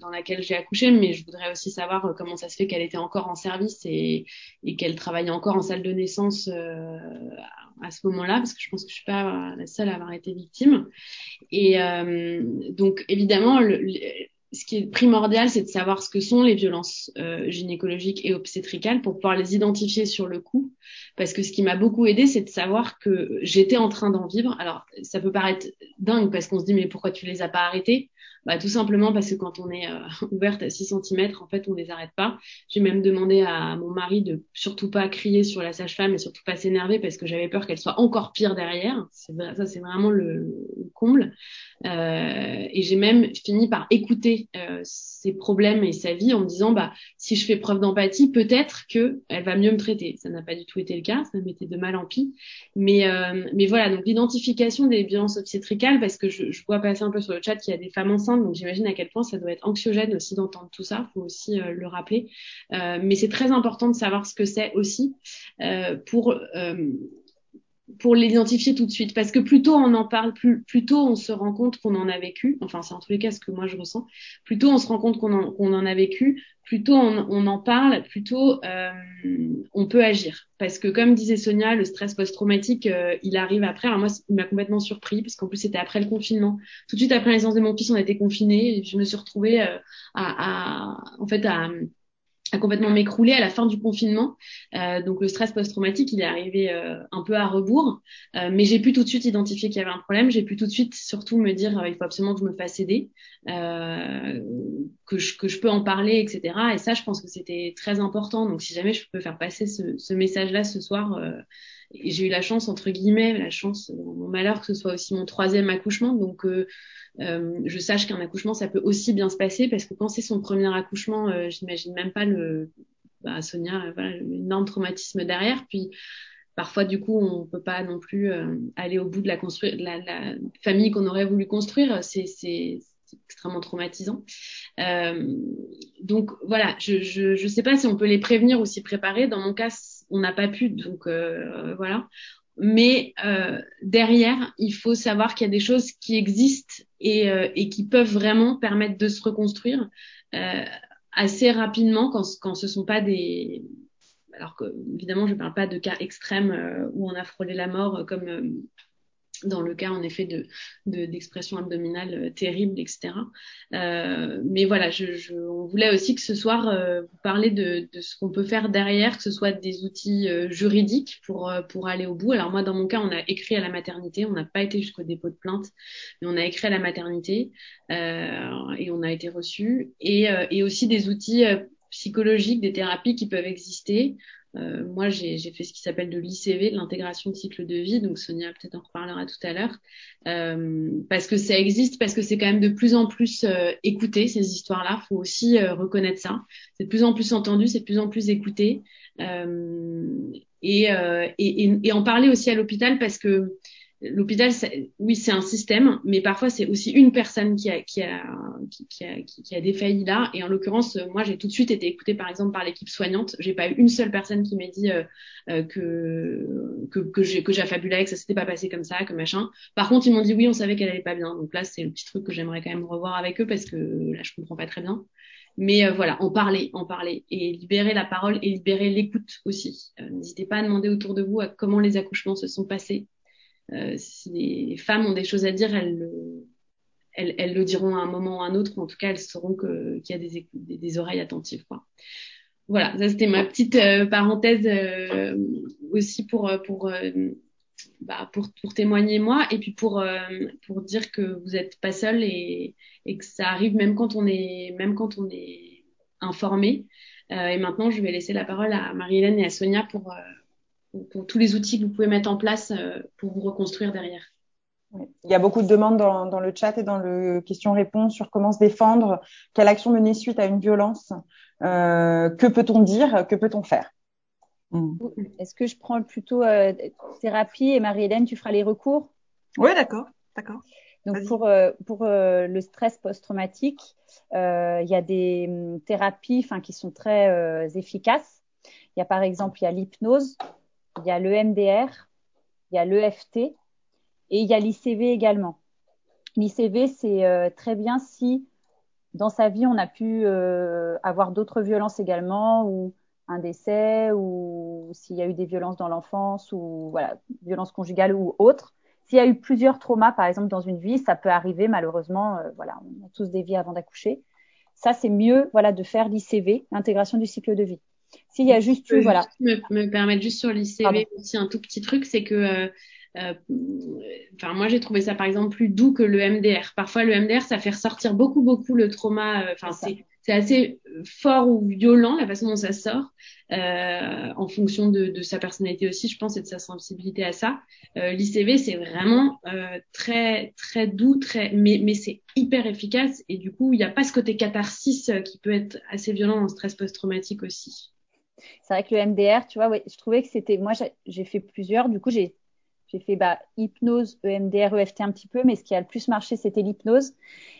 dans laquelle j'ai accouché, mais je voudrais aussi savoir comment ça se fait qu'elle était encore en service et, et qu'elle travaillait encore en salle de naissance à ce moment-là, parce que je pense que je suis pas la seule à avoir été victime. Et donc évidemment, le, ce qui est primordial, c'est de savoir ce que sont les violences euh, gynécologiques et obstétricales pour pouvoir les identifier sur le coup. Parce que ce qui m'a beaucoup aidé, c'est de savoir que j'étais en train d'en vivre. Alors, ça peut paraître dingue parce qu'on se dit, mais pourquoi tu les as pas arrêtés bah, Tout simplement parce que quand on est euh, <laughs> ouverte à 6 cm, en fait, on les arrête pas. J'ai même demandé à mon mari de surtout pas crier sur la sage-femme et surtout pas s'énerver parce que j'avais peur qu'elle soit encore pire derrière. Ça, c'est vraiment le, le comble. Euh, et j'ai même fini par écouter euh, ses problèmes et sa vie en me disant bah si je fais preuve d'empathie peut-être que elle va mieux me traiter ça n'a pas du tout été le cas ça m'était de mal en pis mais mais voilà donc l'identification des violences obstétricales parce que je, je, vois passer un peu sur le chat qu'il y a des femmes enceintes donc j'imagine à quel point ça doit être anxiogène aussi d'entendre tout ça faut aussi euh, le rappeler. Euh, mais c'est très important de savoir ce que c'est aussi pour pour l'identifier tout de suite. Parce que plus tôt on en parle, plus, plus tôt on se rend compte qu'on en a vécu. Enfin, c'est en tous les cas ce que moi je ressens. Plus tôt on se rend compte qu'on en, qu'on en a vécu, plus tôt on, on en parle, plus tôt euh, on peut agir. Parce que comme disait Sonia, le stress post-traumatique, euh, il arrive après. Alors moi, il m'a complètement surpris, parce qu'en plus c'était après le confinement. Tout de suite après la naissance de mon fils, on été confinés. Et je me suis retrouvée euh, à, à, en fait, à a complètement m'écrouler à la fin du confinement. Euh, donc le stress post-traumatique, il est arrivé euh, un peu à rebours, euh, mais j'ai pu tout de suite identifier qu'il y avait un problème. J'ai pu tout de suite surtout me dire il faut absolument que je me fasse aider, que je que je peux en parler, etc. Et ça, je pense que c'était très important. Donc si jamais je peux faire passer ce, ce message-là ce soir, et j'ai eu la chance entre guillemets, la chance, mon malheur que ce soit aussi mon troisième accouchement, donc euh, je sache qu'un accouchement, ça peut aussi bien se passer parce que quand c'est son premier accouchement, euh, j'imagine même pas le, bah, Sonia, euh, voilà, énorme traumatisme derrière. Puis parfois, du coup, on peut pas non plus euh, aller au bout de la, construire, la, la famille qu'on aurait voulu construire. C'est, c'est, extrêmement traumatisant. Euh, donc voilà, je, je je sais pas si on peut les prévenir ou s'y préparer. Dans mon cas, on n'a pas pu, donc euh, voilà. Mais euh, derrière, il faut savoir qu'il y a des choses qui existent et, euh, et, qui peuvent vraiment permettre de se reconstruire assez rapidement quand, quand ce sont pas des alors que évidemment je ne parle pas de cas extrêmes où on a frôlé la mort comme euh, dans le cas en effet de d'expression de, abdominale euh, terrible, etc. Euh, mais voilà, je, je, on voulait aussi que ce soir euh, vous parler de, de ce qu'on peut faire derrière, que ce soit des outils euh, juridiques pour euh, pour aller au bout. Alors moi, dans mon cas, on a écrit à la maternité, on n'a pas été jusqu'au dépôt de plainte, mais on a écrit à la maternité et on a été reçu, et, et aussi des outils psychologiques, des thérapies qui peuvent exister. Euh, moi, j'ai fait ce qui s'appelle de l'ICV, l'intégration de cycle de vie. Donc, Sonia peut-être en reparlera tout à l'heure. Euh, parce que ça existe, parce que c'est quand même de plus en plus euh, écouté, ces histoires-là. faut aussi euh, reconnaître ça. C'est de plus en plus entendu, c'est de plus en plus écouté. Et, et, et, en parler aussi à l'hôpital parce que l'hôpital, oui, c'est un système, mais parfois c'est aussi une personne qui a, qui a, qui, a, qui, a défailli là. Et en l'occurrence, moi, j'ai tout de suite été écoutée, par exemple, par l'équipe soignante. J'ai pas eu une seule personne qui m'ait dit euh, euh que que que j'ai que que ça s'était pas passé comme ça, que machin. Par contre, ils m'ont dit oui, on savait qu'elle allait pas bien. Donc là, c'est le petit truc que j'aimerais quand même revoir avec eux parce que là, je comprends pas très bien. Mais euh, voilà, en parler, en parler et libérer la parole et libérer l'écoute aussi. Euh, n'hésitez pas à demander autour de vous à comment les accouchements se sont passés euh, si les femmes ont des choses à dire, elles, elles, elles, le diront à un moment ou à un autre, ou en tout cas, elles sauront qu'il y a des, des, oreilles attentives. Quoi. Voilà, ça c'était ma petite euh, parenthèse euh, aussi pour, pour, bah, pour, pour témoigner moi, et puis pour, pour dire que vous n'êtes pas seul et, et que ça arrive même quand on est, même quand on est informé. et maintenant, je vais laisser la parole à Marie-Hélène et à Sonia pour, pour, tous les outils que vous pouvez mettre en place pour vous reconstruire derrière. Il y a beaucoup de demandes dans, dans le chat et dans le question-réponse sur comment se défendre, quelle action mener suite à une violence, que peut-on dire, que peut-on faire? Mm. Est-ce que je prends plutôt euh, thérapie et Marie-Hélène, tu feras les recours? Oui, d'accord, d'accord. Donc pour euh, pour euh, le stress post-traumatique, il y a des hum, thérapies, enfin qui sont très efficaces. Il y a par exemple il y a l'hypnose, il y a le MDR, il y a l'EFT et il y a l'ICV également. L'ICV c'est très bien si dans sa vie on a pu avoir d'autres violences également ou un décès ou s'il y a eu des violences dans l'enfance ou voilà, violences conjugales ou autres. S'il y a eu plusieurs traumas, par exemple, dans une vie, ça peut arriver malheureusement. Euh, voilà, on a tous des vies avant d'accoucher. Ça, c'est mieux, voilà, de faire l'ICV, l'intégration du cycle de vie. S'il y a juste eu, voilà. Me, me permettre juste sur l'ICV aussi un tout petit truc, c'est que euh, euh, enfin moi j'ai trouvé ça par exemple plus doux que le MDR. Parfois le MDR ça fait ressortir beaucoup beaucoup le trauma. Enfin c'est c'est assez fort ou violent la façon dont ça sort, euh, en fonction de, de, sa personnalité aussi, je pense, et de sa sensibilité à ça. Euh, L'ICV, c'est vraiment euh, très très doux, très mais, mais c'est hyper efficace et du coup, il n'y a pas ce côté catharsis euh, qui peut être assez violent en stress post-traumatique aussi. C'est vrai que le MDR, tu vois, ouais, je trouvais que c'était, moi, j'ai fait plusieurs, du coup, j'ai j'ai fait bah, hypnose, EMDR, EFT un petit peu, mais ce qui a le plus marché, c'était l'hypnose.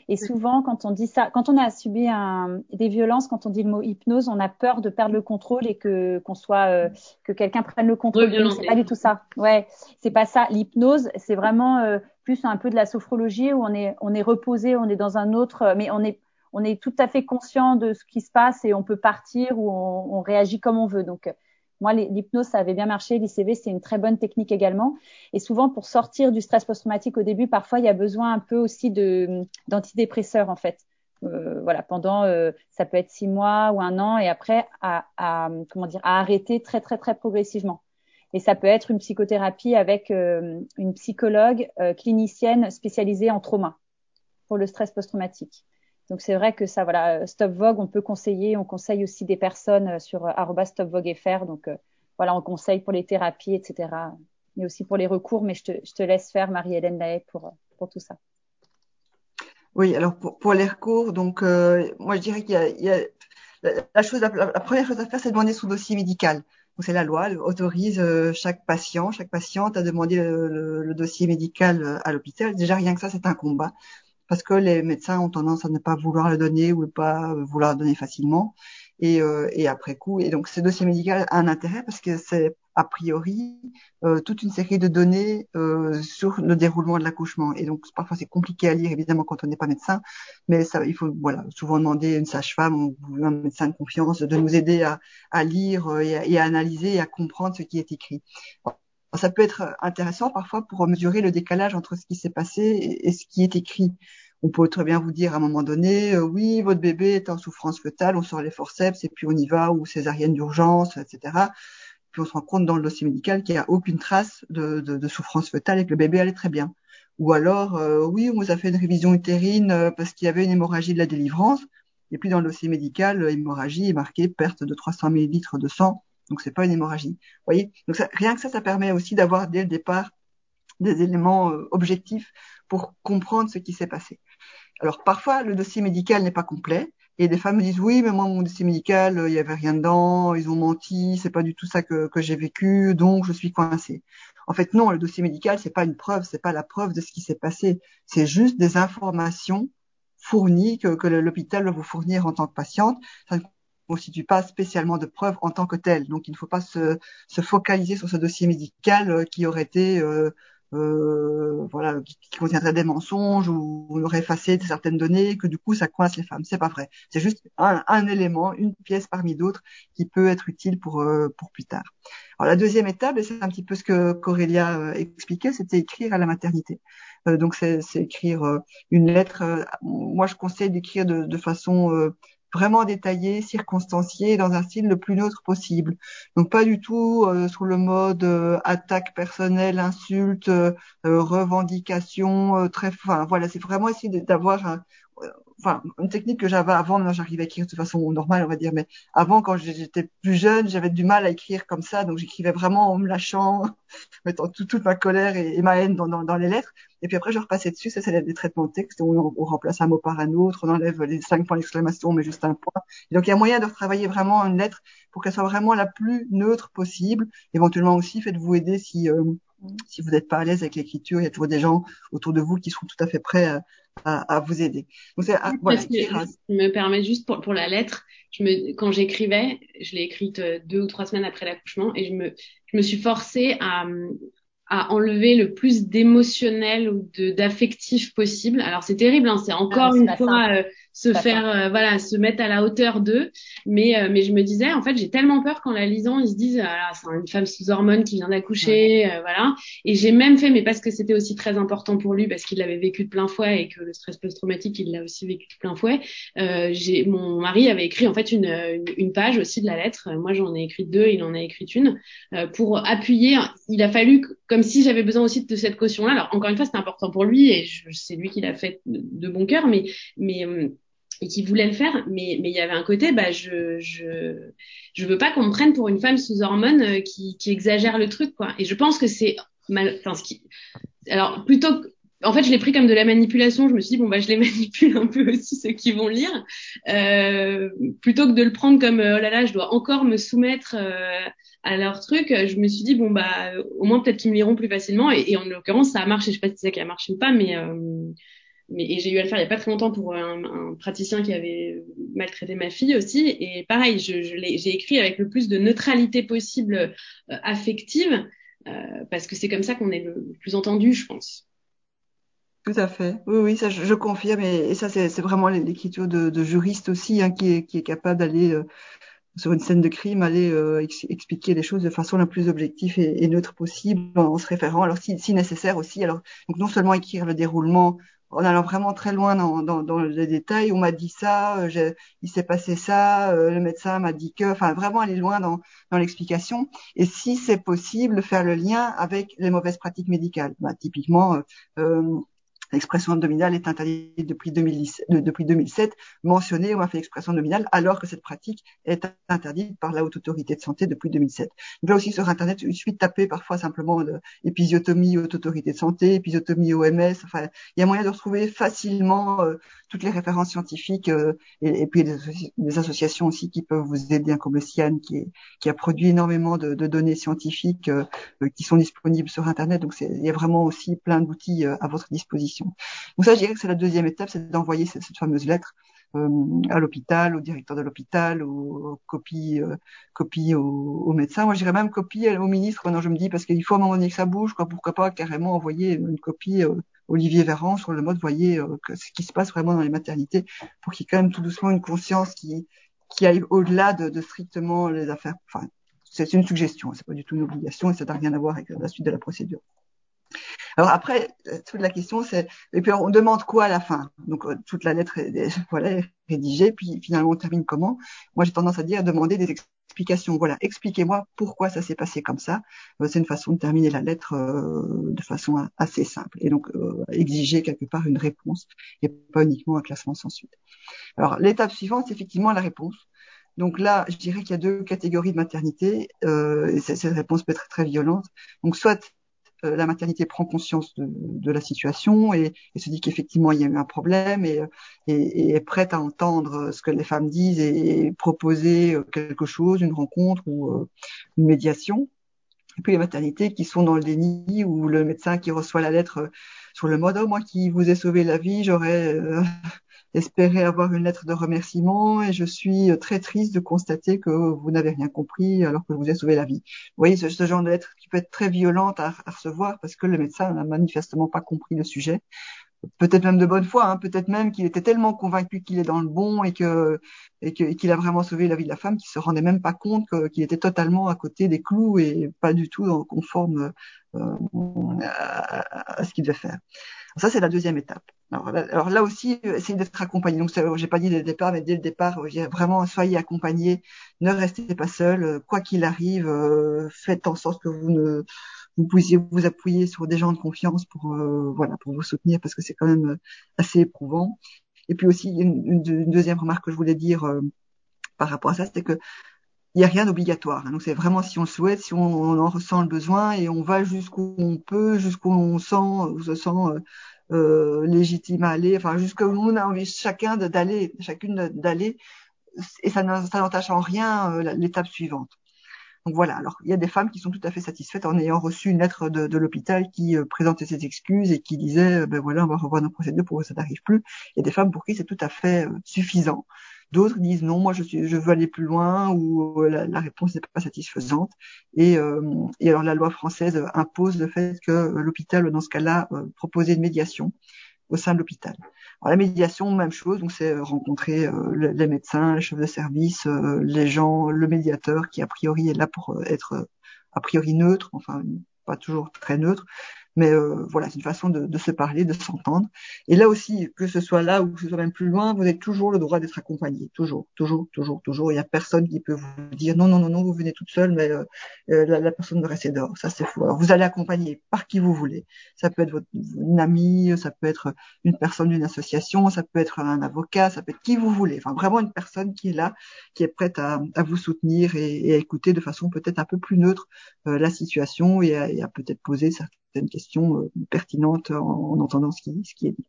Et souvent, quand on dit ça, quand on a subi un, des violences, quand on dit le mot hypnose, on a peur de perdre le contrôle et que qu'on soit euh, que quelqu'un prenne le contrôle. C'est pas du tout ça. Ouais, c'est pas ça. L'hypnose, c'est vraiment euh, plus un peu de la sophrologie où on est on est reposé, on est dans un autre, mais on est on est tout à fait conscient de ce qui se passe et on peut partir ou on, réagit comme on veut. Donc moi, l'hypnose, ça avait bien marché. L'ICV, c'est une très bonne technique également. Et souvent, pour sortir du stress post-traumatique au début, parfois, il y a besoin un peu aussi d'antidépresseurs, en fait. Euh, voilà, pendant, euh, ça peut être six mois ou un an, et après, à, à, comment dire, à arrêter très, très, très progressivement. Et ça peut être une psychothérapie avec euh, une psychologue euh, clinicienne spécialisée en trauma pour le stress post-traumatique. Donc c'est vrai que ça, voilà, Stop Vogue, on peut conseiller, on conseille aussi des personnes euh, sur euh, @stopvogue.fr. Donc euh, voilà, on conseille pour les thérapies, etc. Mais aussi pour les recours. Mais je te, laisse faire, Marie-Hélène Lahaye, pour tout ça. Oui, alors pour, les recours, donc moi je dirais qu'il y a, la, première chose à faire, c'est demander son dossier médical. Donc c'est la loi, elle autorise chaque patient, chaque patiente à demander le dossier médical à l'hôpital. Déjà rien que ça, c'est un combat parce que les médecins ont tendance à ne pas vouloir le donner ou pas vouloir le donner facilement. Et, euh, et, après coup, et donc ce dossier médical a un intérêt parce que c'est a priori euh, toute une série de données euh, sur le déroulement de l'accouchement. Et donc parfois c'est compliqué à lire évidemment quand on n'est pas médecin, mais ça, il faut voilà souvent demander à une sage-femme ou un médecin de confiance de nous aider à, à lire euh, et à, analyser et à comprendre ce qui est écrit ça peut être intéressant parfois pour mesurer le décalage entre ce qui s'est passé et, ce qui est écrit. On peut très bien vous dire à un moment donné, euh, oui, votre bébé est en souffrance fœtale, on sort les forceps et puis on y va, ou césarienne d'urgence, etc. Puis on se rend compte dans le dossier médical qu'il n'y a aucune trace de, souffrance fœtale et que le bébé allait très bien. Ou alors, euh, oui, on vous a fait une révision utérine euh, parce qu'il y avait une hémorragie de la délivrance. Et puis dans le dossier médical, hémorragie est marqué perte de 300 millilitres de sang donc c'est pas une hémorragie. Vous voyez? Donc ça, rien que ça, ça permet aussi d'avoir dès le départ des éléments euh, objectifs pour comprendre ce qui s'est passé. Alors parfois le dossier médical n'est pas complet et des femmes me disent oui mais moi mon dossier médical euh, il y avait rien dedans, ils ont menti, c'est pas du tout ça que, j'ai vécu donc je suis coincée. En fait non, le dossier médical c'est pas une preuve, c'est pas la preuve de ce qui s'est passé, c'est juste des informations fournies que, l'hôpital va vous fournir en tant que patiente. Constitue pas spécialement de preuves en tant que telle. Donc il ne faut pas se, se focaliser sur ce dossier médical euh, qui aurait été euh, euh, voilà qui, contiendrait des mensonges ou aurait effacé certaines données que du coup ça coince les femmes. C'est pas vrai. C'est juste un, un, élément, une pièce parmi d'autres qui peut être utile pour euh, pour plus tard. Alors la deuxième étape, et c'est un petit peu ce que Corélia euh, expliquait, c'était écrire à la maternité. donc c'est écrire une lettre. moi je conseille d'écrire de, de façon vraiment détaillé, circonstancié, dans un style le plus neutre possible. Donc pas du tout euh, sous le mode euh, attaque personnelle, insulte, euh, revendication, très. Enfin voilà, c'est vraiment essayer d'avoir enfin, une technique que j'avais avant, j'arrivais à écrire de façon normale, on va dire, mais avant, quand j'étais plus jeune, j'avais du mal à écrire comme ça, donc j'écrivais vraiment en me lâchant, <laughs> mettant toute ma colère et, ma haine dans, les lettres. Et puis après, je repassais dessus, ça c'est des traitements de texte où on, remplace un mot par un autre, on enlève les cinq points d'exclamation, mais juste un point. donc il y a moyen de retravailler vraiment une lettre pour qu'elle soit vraiment la plus neutre possible. Éventuellement aussi, faites-vous aider si euh, si vous n'êtes pas à l'aise avec l'écriture, il y a toujours des gens autour de vous qui seront tout à fait prêts à, à, à vous aider. Donc, voilà, je me permets juste pour, pour la lettre, je me, quand j'écrivais, je l'ai écrite euh, deux ou trois semaines après l'accouchement et je me, je me suis forcée à, à enlever le plus d'émotionnel ou de d'affectif possible. Alors c'est terrible, hein, c'est encore une fois euh, se faire euh, voilà se mettre à la hauteur d'eux. Mais euh, mais je me disais en fait j'ai tellement peur qu'en la lisant ils se disent ah, c'est une femme sous hormones qui vient d'accoucher euh, voilà. Et j'ai même fait mais parce que c'était aussi très important pour lui parce qu'il l'avait vécu de plein fouet et que le stress post-traumatique il l'a aussi vécu de plein fouet j'ai mon mari avait écrit en fait une, une, page aussi de la lettre. Moi j'en ai écrit deux il en a écrit une pour appuyer. Il a fallu comme si j'avais besoin aussi de cette caution là alors encore une fois c'était important pour lui et c'est lui qui l'a fait de, de, bon cœur mais mais et qui voulait le faire, mais mais il y avait un côté, bah je je je veux pas qu'on me prenne pour une femme sous hormones euh, qui qui exagère le truc quoi. Et je pense que c'est mal, enfin ce qui, alors plutôt que en fait, je l'ai pris comme de la manipulation. Je me suis dit bon bah je les <laughs> manipule un peu aussi ceux qui vont lire, euh, plutôt que de le prendre comme euh, oh là là, je dois encore me soumettre euh, à leur truc. Je me suis dit bon bah au moins peut-être qu'ils me liront plus facilement. Et, et en l'occurrence, ça a marché. Je sais pas si c'est ça qui a marché ou pas, mais mais et j'ai eu à le faire il y a pas très longtemps pour un, un, praticien qui avait maltraité ma fille aussi. Et pareil je, je j'ai écrit avec le plus de neutralité possible euh, affective euh, parce que c'est comme ça qu'on est le, plus entendu je pense. Tout à fait. Oui oui ça je, je confirme. Et, ça c'est, vraiment l'écriture de, de juriste aussi hein, qui est qui est capable d'aller euh, sur une scène de crime, aller euh, expliquer les choses de façon la plus objective et, et neutre possible, en, se référant, alors si, si, nécessaire aussi, alors donc non seulement écrire le déroulement en allant vraiment très loin dans, dans, dans les détails. On m'a dit ça, euh, il s'est passé ça, euh, le médecin m'a dit que, enfin vraiment aller loin dans, dans l'explication. Et si c'est possible, faire le lien avec les mauvaises pratiques médicales. Bah, typiquement, euh, euh L'expression abdominale est interdite depuis, 2010, depuis 2007, mentionnée ou a fait expression abdominale, alors que cette pratique est interdite par la Haute Autorité de Santé depuis 2007. Donc là aussi sur Internet, il suffit de taper parfois simplement épisiotomie Haute Autorité de Santé, épisiotomie OMS. Enfin, il y a moyen de retrouver facilement euh, toutes les références scientifiques euh, et, puis des, associations aussi qui peuvent vous aider, hein, comme le CIAN qui, a produit énormément de, de données scientifiques euh, qui sont disponibles sur Internet. Donc il y a vraiment aussi plein d'outils à votre disposition. Donc ça, je dirais que c'est la deuxième étape, c'est d'envoyer cette, fameuse lettre euh, à l'hôpital, au directeur de l'hôpital, ou copie, euh, copie au, au, médecin. Moi, je dirais même copie au ministre. Maintenant, je me dis parce qu'il faut à un moment donné que ça bouge, quoi. Pourquoi pas carrément envoyer une copie euh, Olivier Véran sur le mode, voyez euh, ce qui se passe vraiment dans les maternités, pour qu'il y ait quand même tout doucement une conscience qui qui aille au-delà de, de, strictement les affaires. Enfin, c'est une suggestion, c'est pas du tout une obligation et ça n'a rien à voir avec la suite de la procédure. Alors après, euh, toute la question c'est, et puis on demande quoi à la fin? Donc euh, toute la lettre est, <laughs> voilà, rédigée, puis finalement on termine comment? Moi j'ai tendance à dire demander des explications. Voilà, expliquez-moi pourquoi ça s'est passé comme ça. Euh, c'est une façon de terminer la lettre de façon assez simple et donc exiger quelque part une réponse et pas uniquement un classement sans suite. Alors l'étape suivante, c'est effectivement la réponse. Donc là, je dirais qu'il y a deux catégories de maternité, euh, et cette réponse peut être très violente. Donc soit euh, la maternité prend conscience de, de la situation et, se dit qu'effectivement il y a eu un problème et, et, est prête à entendre ce que les femmes disent et, proposer euh, quelque chose, une rencontre ou euh, une médiation. Et puis les maternités qui sont dans le déni ou le médecin qui reçoit la lettre sur le mode oh, moi qui vous ai sauvé la vie, j'aurais espérer avoir une lettre de remerciement et je suis très triste de constater que vous n'avez rien compris alors que je vous ai sauvé la vie. Vous voyez ce, genre de lettre qui peut être très violente à, recevoir parce que le médecin n'a manifestement pas compris le sujet peut-être même de bonne foi, hein, peut-être même qu'il était tellement convaincu qu'il est dans le bon et que et qu'il a vraiment sauvé la vie de la femme qu'il se rendait même pas compte qu'il était totalement à côté des clous et pas du tout conforme euh, à, ce qu'il devait faire. Ça, c'est la deuxième étape. Alors là, aussi, euh, essayez d'être accompagné. Donc, j'ai pas dit dès le départ, mais dès le départ, euh, vraiment soyez accompagné, ne restez pas seul, euh, quoi qu'il arrive, faites en sorte que vous ne vous puissiez vous appuyer sur des gens de confiance pour voilà pour vous soutenir parce que c'est quand même assez éprouvant. Et puis aussi, une, une, deuxième remarque que je voulais dire euh, par rapport à ça, c'est que il n'y a rien d'obligatoire. Hein. Donc c'est vraiment si on le souhaite, si on, en ressent le besoin et on va jusqu'où on peut, jusqu'où on sent, on se sent euh, légitime à aller, enfin jusqu'où on a envie chacun d'aller, chacune d'aller, et ça n'entache en rien euh, l'étape suivante. Donc voilà. Alors il y a des femmes qui sont tout à fait satisfaites en ayant reçu une lettre de, de l'hôpital qui euh, présentait ses excuses et qui disait ben voilà on va revoir nos procédures pour que ça n'arrive plus. Il y a des femmes pour qui c'est tout à fait suffisant. D'autres disent non, moi je, suis, je veux aller plus loin ou euh, la, réponse n'est pas satisfaisante. Et, euh, alors la loi française impose le fait que l'hôpital, dans ce cas-là, euh, proposait une médiation au sein de l'hôpital. la médiation, même chose, donc c'est rencontrer les médecins, les chefs de service, les gens, le médiateur qui a priori est là pour être a priori neutre, enfin pas toujours très neutre, mais euh, voilà, c'est une façon de, de, se parler, de s'entendre. Et là aussi, que ce soit là ou que ce soit même plus loin, vous avez toujours le droit d'être accompagné. Toujours, toujours, toujours, toujours. Il n'y a personne qui peut vous dire non, non, non, non, vous venez toute seule, mais euh, euh la, personne de rester dehors. Ça, c'est fou. Alors, vous allez accompagner par qui vous voulez. Ça peut être votre, une amie, ça peut être une personne d'une association, ça peut être un avocat, ça peut être qui vous voulez. Enfin, vraiment une personne qui est là, qui est prête à, à vous soutenir et, et, à écouter de façon peut-être un peu plus neutre euh, la situation et à, à peut-être poser certaines une question euh, pertinente en, entendant ce qui, ce qui est dit.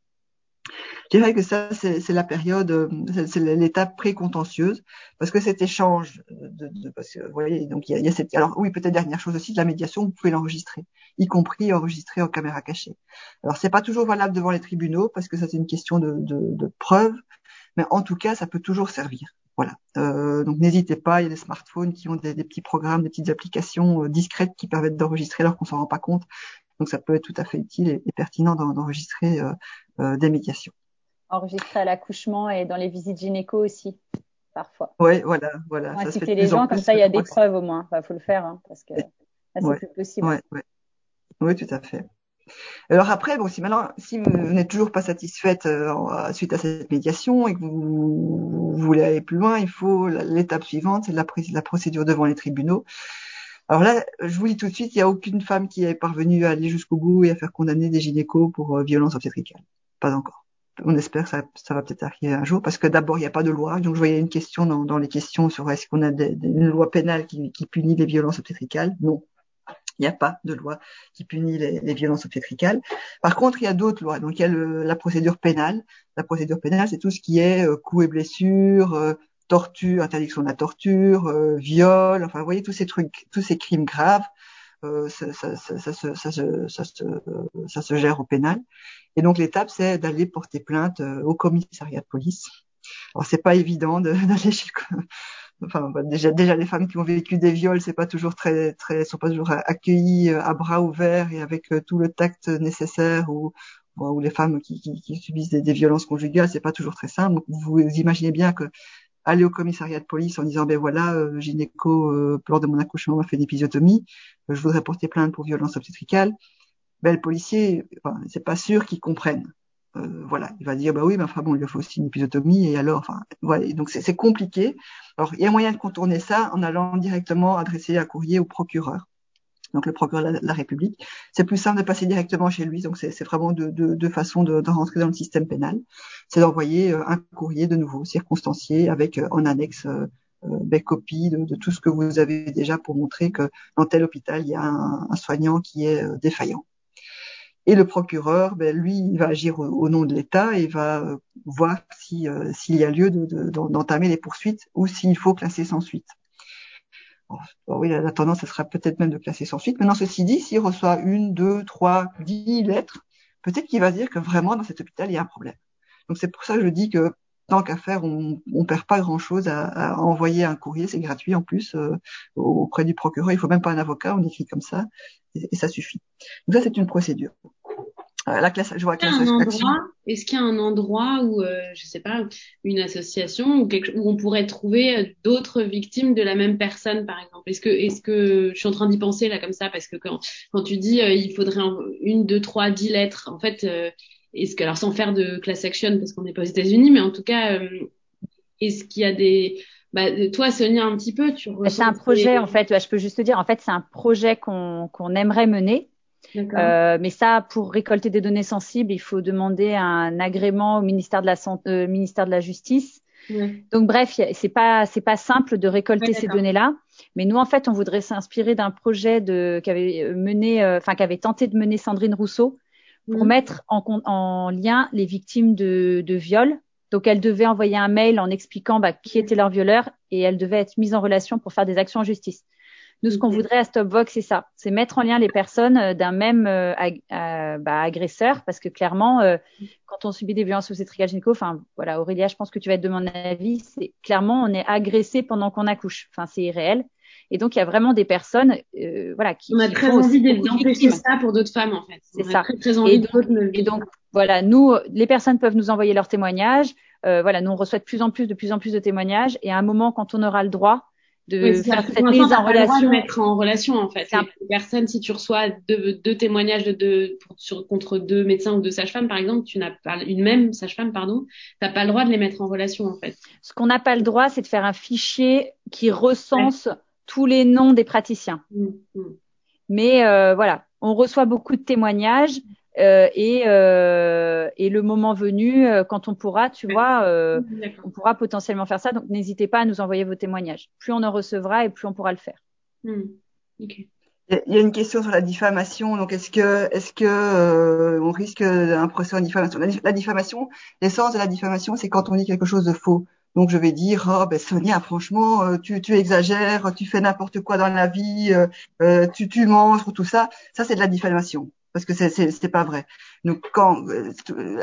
Je dirais que ça, c'est la période, euh, c'est l'étape pré-contentieuse, parce que cet échange, de, de, parce que vous voyez, donc il y a, cette, alors oui, peut-être dernière chose aussi, de la médiation, vous pouvez l'enregistrer, y compris enregistrer en caméra cachée. Alors c'est pas toujours valable devant les tribunaux, parce que ça c'est une question de, de, de preuve, mais en tout cas, ça peut toujours servir. Voilà. Euh, donc n'hésitez pas, il y a des smartphones qui ont des, petits programmes, des petites applications euh, discrètes qui permettent d'enregistrer alors qu'on s'en rend pas compte. Donc ça peut être tout à fait utile et, pertinent d'enregistrer euh, euh, des médiations. Enregistrer à l'accouchement et dans les visites gynéco aussi, parfois. Oui, voilà, voilà. ça inciter les gens, comme ça il y a des preuves au moins. Il faut le faire, hein, parce que là c'est plus possible. Ouais, ouais. Oui, tout à fait. Alors après, bon, si maintenant, si vous n'êtes toujours pas satisfaite euh, suite à cette médiation et que vous, voulez aller plus loin, il faut l'étape suivante, c'est la, la procédure devant les tribunaux. Alors là, je vous dis tout de suite, il n'y a aucune femme qui est parvenue à aller jusqu'au bout et à faire condamner des gynécos pour euh, violence obstétricale. Pas encore. On espère que ça, ça va peut-être arriver un jour, parce que d'abord, il n'y a pas de loi. Donc, je voyais une question dans, dans les questions sur est-ce qu'on a des, une loi pénale qui, qui, punit les violences obstétricales. Non. Il n'y a pas de loi qui punit les, les violences obstétricales. Par contre, il y a d'autres lois. Donc, il y a le, la procédure pénale. La procédure pénale, c'est tout ce qui est euh, coups et blessures, euh, torture, interdiction de la torture, euh, viol, enfin vous voyez tous ces trucs, tous ces crimes graves, euh, ça, ça, se, ça, se, ça, se, ça se gère au pénal. Et donc l'étape c'est d'aller porter plainte euh, au commissariat de police. Alors c'est pas évident <laughs> d'aller chez enfin bah, déjà déjà les femmes qui ont vécu des viols c'est pas toujours très très sont pas toujours accueillies à bras ouverts et avec tout le tact nécessaire ou ou les femmes qui, qui, qui subissent des, violences conjugales c'est pas toujours très simple vous imaginez bien que aller au commissariat de police en disant ben voilà euh, gynéco euh, lors de mon accouchement m'a fait une épisiotomie. Euh, je voudrais porter plainte pour violence obstétricale. Ben le policier c'est pas sûr qu'il comprenne. Euh, voilà. Il va dire bah oui mais enfin bon il lui faut aussi une épisiotomie et alors enfin voilà. Donc c'est compliqué. Alors il y a moyen de contourner ça en allant directement adresser un courrier au procureur donc le procureur de la, République. C'est plus simple de passer directement chez lui, donc c'est vraiment deux de, de façons de, de, rentrer dans le système pénal. C'est d'envoyer euh, un courrier de nouveau circonstancié avec euh, en annexe euh, des copies de, de, tout ce que vous avez déjà pour montrer que dans tel hôpital il y a un, un soignant qui est défaillant. Et le procureur, ben, lui, il va agir au, nom de l'État et va voir s'il si, y a lieu d'entamer de, les poursuites ou s'il faut classer sans suite oui, la, tendance, ce sera peut-être même de classer sans suite. Maintenant, ceci dit, s'il reçoit une, deux, trois, dix lettres, peut-être qu'il va dire que vraiment dans cet hôpital, il y a un problème. Donc c'est pour ça que je dis que tant qu'à faire, on, on perd pas grand-chose à, à, envoyer un courrier, c'est gratuit en plus euh, auprès du procureur. Il faut même pas un avocat, on écrit comme ça et, et ça suffit. Donc ça, c'est une procédure. Euh, la classe, je vois classe Est-ce qu'il y a un endroit où, euh, je sais pas, une association ou quelque, où on pourrait trouver euh, d'autres victimes de la même personne, par exemple? Est-ce que, est-ce que, je suis en train d'y penser là comme ça parce que quand, quand tu dis il faudrait une, deux, trois, dix lettres, en fait, est-ce que, alors sans faire de class action parce qu'on n'est pas aux États-Unis, mais en tout cas, est-ce qu'il y a des bah, toi, Sonia, un petit peu, tu C'est un projet, en fait. je peux juste te dire, en fait, c'est un projet qu'on qu'on aimerait mener Euh, mais ça, pour récolter des données sensibles, il faut demander un agrément au ministère de la Santé, euh, ministère de la Justice. Donc bref, c'est pas c'est pas simple de récolter ces données-là. Mais nous, en fait, on voudrait s'inspirer d'un projet de qu'avait mené, euh, enfin qu'avait tenté de mener Sandrine Rousseau pour mettre en, en, lien les victimes de, de viol. Donc elle devait envoyer un mail en expliquant bah, qui était leur violeur et elle devait être mise en relation pour faire des actions en justice. Nous, ce qu'on voudrait à Stopvox, c'est ça, c'est mettre en lien les personnes euh, d'un même euh, euh, bah, agresseur, parce que clairement, quand on subit des violences obstétricales gynéco, enfin voilà, Aurélia, je pense que tu vas être de mon avis, c'est clairement on est agressé pendant qu'on accouche, enfin c'est irréel. Et donc il y a vraiment des personnes, voilà, qui on a très envie d'empêcher ça pour d'autres femmes en fait. C'est ça. Très, envie et, donc, et donc voilà, nous, les personnes peuvent nous envoyer leurs témoignages. voilà, nous on reçoit de plus en plus, de plus en plus de témoignages. Et à un moment, quand on aura le droit, de faire cette mise en relation. De mettre en relation en fait. Un... Personne, si tu reçois deux, deux témoignages de deux, sur, contre deux médecins ou deux sages-femmes par exemple, tu n'as pas une même sage-femme pardon, t'as pas le droit de les mettre en relation en fait. Ce qu'on n'a pas le droit, c'est de faire un fichier qui recense tous les noms des praticiens. Mmh, mmh. Mais euh, voilà, on reçoit beaucoup de témoignages. Euh, et, euh, et, le moment venu, euh, quand on pourra, tu vois, euh, on pourra potentiellement faire ça. Donc n'hésitez pas à nous envoyer vos témoignages. Plus on en recevra et plus on pourra le faire. Hmm. Okay. Il y a une question sur la diffamation. Donc, est-ce que, est-ce que euh, on risque un procès en diffamation? La, diffamation, l'essence de la diffamation, c'est quand on dit quelque chose de faux. Donc, je vais dire, oh ben Sonia, franchement, tu, tu exagères, tu fais n'importe quoi dans la vie, euh, tu, tu mens, tout ça. Ça, c'est de la diffamation parce que c'est pas vrai. Donc quand euh,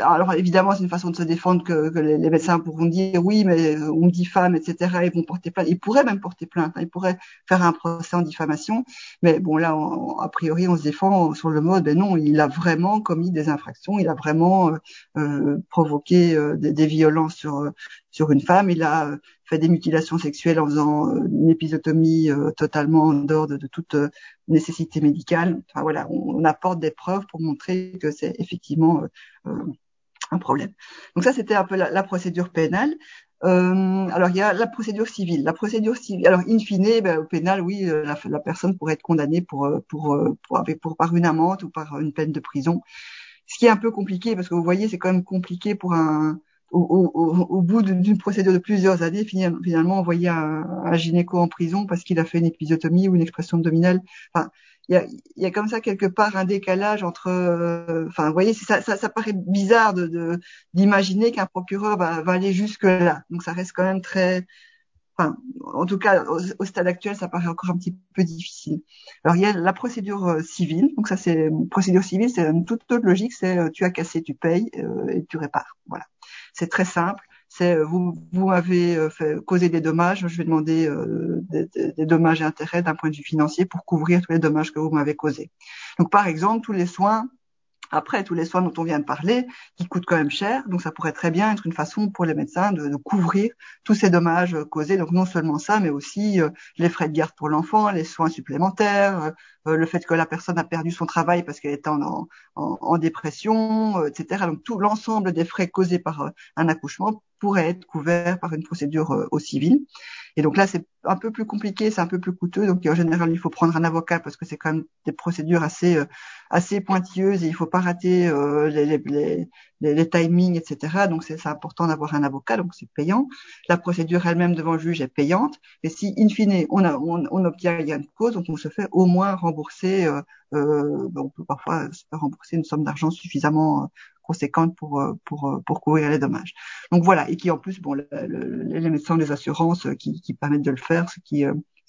alors évidemment c'est une façon de se défendre que, que les, médecins pourront dire oui mais euh, on me diffame etc ils vont porter plainte ils pourraient même porter plainte hein. ils pourraient faire un procès en diffamation mais bon là a priori on se défend sur le mode ben non il a vraiment commis des infractions il a vraiment euh, euh provoqué des, des, violences sur sur une femme il a fait des mutilations sexuelles en faisant une épisotomie totalement en dehors de, de toute nécessité médicale. Enfin voilà, on, apporte des preuves pour montrer que c'est effectivement euh, euh, un problème. Donc ça, c'était un peu la, procédure pénale. Euh, alors il y a la procédure civile. La procédure civile. Alors in fine, ben, au pénal, oui, la, la, personne pourrait être condamnée pour pour pour, pour par une amende ou par une peine de prison. Ce qui est un peu compliqué parce que vous voyez, c'est quand même compliqué pour un au, au, au, bout d'une procédure de plusieurs années, finalement, envoyer un, un gynéco en prison parce qu'il a fait une épisiotomie ou une expression abdominale. Enfin, il y a, y a, comme ça quelque part un décalage entre. Euh, enfin, vous voyez, ça, ça, ça, paraît bizarre de d'imaginer qu'un procureur va, va, aller jusque là. Donc, ça reste quand même très. Enfin, en tout cas, au, stade actuel, ça paraît encore un petit peu difficile. Alors, il y a la procédure euh, civile. Donc, ça, c'est procédure civile, c'est toute, toute logique. C'est euh, tu as cassé, tu payes et tu répares. Voilà. C'est très simple. C'est euh, vous, vous avez euh, causé des dommages, je vais demander euh, des, des, dommages et intérêts d'un point de vue financier pour couvrir tous les dommages que vous m'avez causés. Donc par exemple, tous les soins après, tous les soins dont on vient de parler, qui coûtent quand même cher, donc ça pourrait très bien être une façon pour les médecins de, couvrir tous ces dommages causés. Donc non seulement ça, mais aussi les frais de garde pour l'enfant, les soins supplémentaires, euh, le fait que la personne a perdu son travail parce qu'elle est en, dépression, euh, etc. Donc tout l'ensemble des frais causés par euh, un accouchement pourrait être couvert par une procédure au civil. Et donc là, c'est un peu plus compliqué, c'est un peu plus coûteux. Donc en général, il faut prendre un avocat parce que c'est quand même des procédures assez assez pointilleuses et il faut pas rater les, les, les, les, timings, etc. Donc c'est important d'avoir un avocat, donc c'est payant. La procédure elle-même devant le juge est payante. Et si in fine on, a, on, on obtient gain de cause, donc on se fait au moins rembourser euh, euh, on peut parfois se rembourser une somme d'argent suffisamment euh, conséquente pour pour pour couvrir les dommages. Donc voilà, et qui en plus, bon, les médecins des assurances qui, qui permettent de le faire, ce qui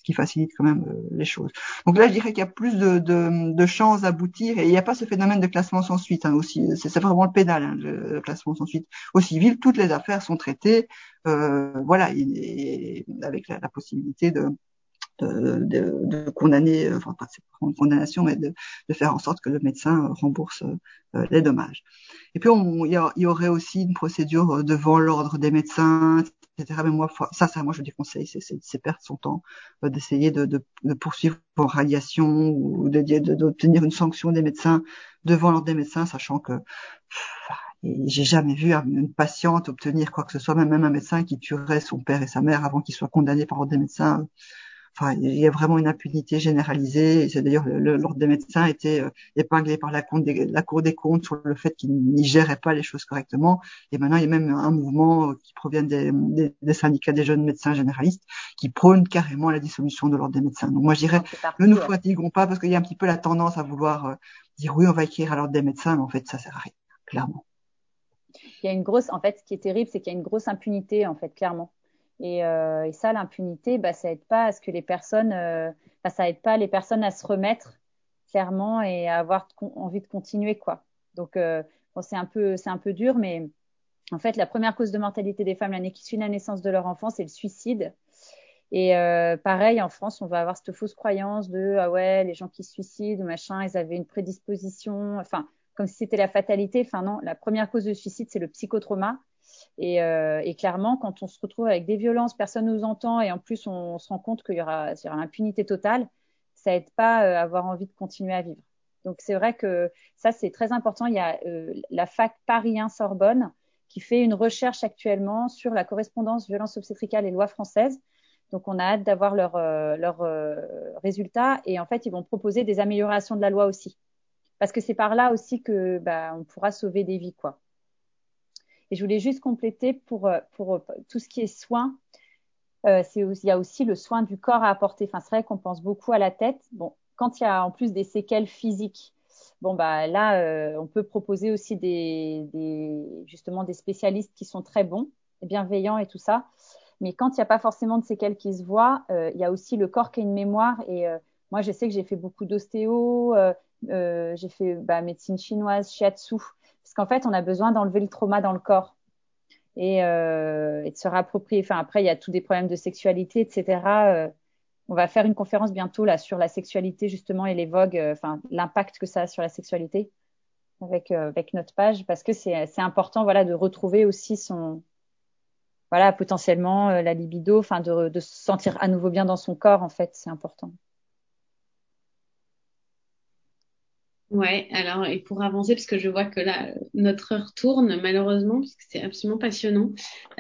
qui facilite quand même les choses. Donc là, je dirais qu'il y a plus de, de, de chances d'aboutir et il n'y a pas ce phénomène de classement sans suite hein, aussi. C'est vraiment le pénal, hein, le, classement sans suite. Au civil, toutes les affaires sont traitées, euh, voilà, et, avec la, possibilité de, de, de, de, condamner, enfin pas une condamnation, mais de, de, faire en sorte que le médecin rembourse euh, les dommages. Et puis il y, y, aurait aussi une procédure devant l'ordre des médecins, etc. Mais moi, ça, ça, moi je déconseille, c'est perdre son temps euh, d'essayer de, de, de, poursuivre en radiation ou d'obtenir une sanction des médecins devant l'ordre des médecins, sachant que j'ai jamais vu une patiente obtenir quoi que ce soit, même, un médecin qui tuerait son père et sa mère avant qu'ils soient condamnés par des médecins Enfin, il y a vraiment une impunité généralisée. Et c'est d'ailleurs l'ordre des médecins a été euh, épinglé par la, des, la, Cour des comptes sur le fait qu'ils n'y géraient pas les choses correctement. Et maintenant, il y a même un mouvement qui provient des, des, des syndicats des jeunes médecins généralistes qui prône carrément la dissolution de l'ordre des médecins. Donc moi, je dirais, ne nous fatiguons pas parce qu'il y a un petit peu la tendance à vouloir euh, dire oui, on va écrire à l'ordre des médecins, mais en fait, ça sert à rien, clairement. Il y a une grosse, en fait, ce qui est terrible, c'est qu'il y a une grosse impunité, en fait, clairement. Et, euh, et ça, l'impunité, bah, ça aide pas à ce que les personnes, euh, bah, ça aide pas les personnes à se remettre clairement et à avoir envie de continuer, quoi. Donc, euh, bon, c'est un peu, c'est un peu dur, mais en fait, la première cause de mortalité des femmes l'année qui suit la naissance de leur enfant, c'est le suicide. Et pareil, en France, on va avoir cette fausse croyance de ah ouais, les gens qui se suicident, machin, ils avaient une prédisposition, enfin, comme si c'était la fatalité. Enfin non, la première cause de suicide, c'est le psychotrauma. Et, euh, et, clairement, quand on se retrouve avec des violences, personne ne nous entend et en plus on, se rend compte qu'il y aura, aura l'impunité totale, ça aide pas euh, à avoir envie de continuer à vivre. Donc c'est vrai que ça c'est très important. Il y a euh, la fac Paris 1 Sorbonne qui fait une recherche actuellement sur la correspondance violence obstétricale et loi française. Donc on a hâte d'avoir leurs leur, euh, résultats et en fait ils vont proposer des améliorations de la loi aussi parce que c'est par là aussi que bah, on pourra sauver des vies quoi. Et je voulais juste compléter pour, euh, pour euh, tout ce qui est soin. Euh, il y a aussi le soin du corps à apporter. Enfin, c'est vrai qu'on pense beaucoup à la tête. Bon, quand il y a en plus des séquelles physiques, bon bah là, euh, on peut proposer aussi des, des, justement des spécialistes qui sont très bons, bienveillants et tout ça. Mais quand il n'y a pas forcément de séquelles qui se voient, euh, il y a aussi le corps qui a une mémoire. Et moi, je sais que j'ai fait beaucoup d'ostéo, j'ai fait bah, médecine chinoise, shiatsu. Qu'en fait, on a besoin d'enlever le trauma dans le corps et, euh, et de se réapproprier. Enfin, après, il y a tous des problèmes de sexualité, etc. Euh, on va faire une conférence bientôt là sur la sexualité justement et les vogues, euh, enfin l'impact que ça a sur la sexualité avec notre page parce que c'est c'est important voilà de retrouver aussi son voilà potentiellement la libido, enfin de se sentir à nouveau bien dans son corps en fait, c'est important. Ouais, alors et pour avancer, parce que je vois que là notre heure tourne malheureusement, parce que c'est absolument passionnant.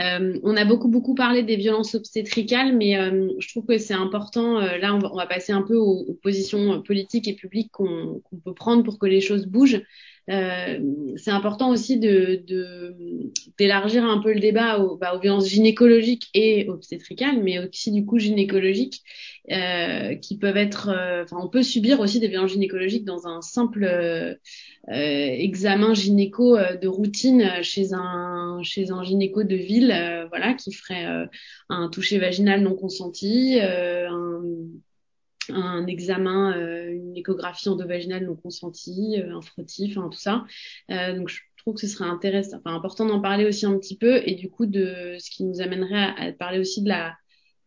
Euh, on a beaucoup beaucoup parlé des violences obstétricales, mais euh, je trouve que c'est important. Euh, là, on va, passer un peu aux, positions politiques et publiques qu'on peut prendre pour que les choses bougent. Euh, c'est important aussi de d'élargir un peu le débat aux, bah, aux, violences gynécologiques et obstétricales, mais aussi du coup gynécologiques, euh, qui peuvent être. Euh, enfin, on peut subir aussi des violences gynécologiques dans un simple euh, examen gynéco de routine chez un chez un gynéco de ville, voilà, qui ferait un toucher vaginal non consenti, un un examen, euh, une échographie endovaginale non consentie, euh, un frottif, enfin tout ça. Euh, donc je que ce serait intéressant, enfin important d'en parler aussi un petit peu et du coup de ce qui nous amènerait à parler aussi de la,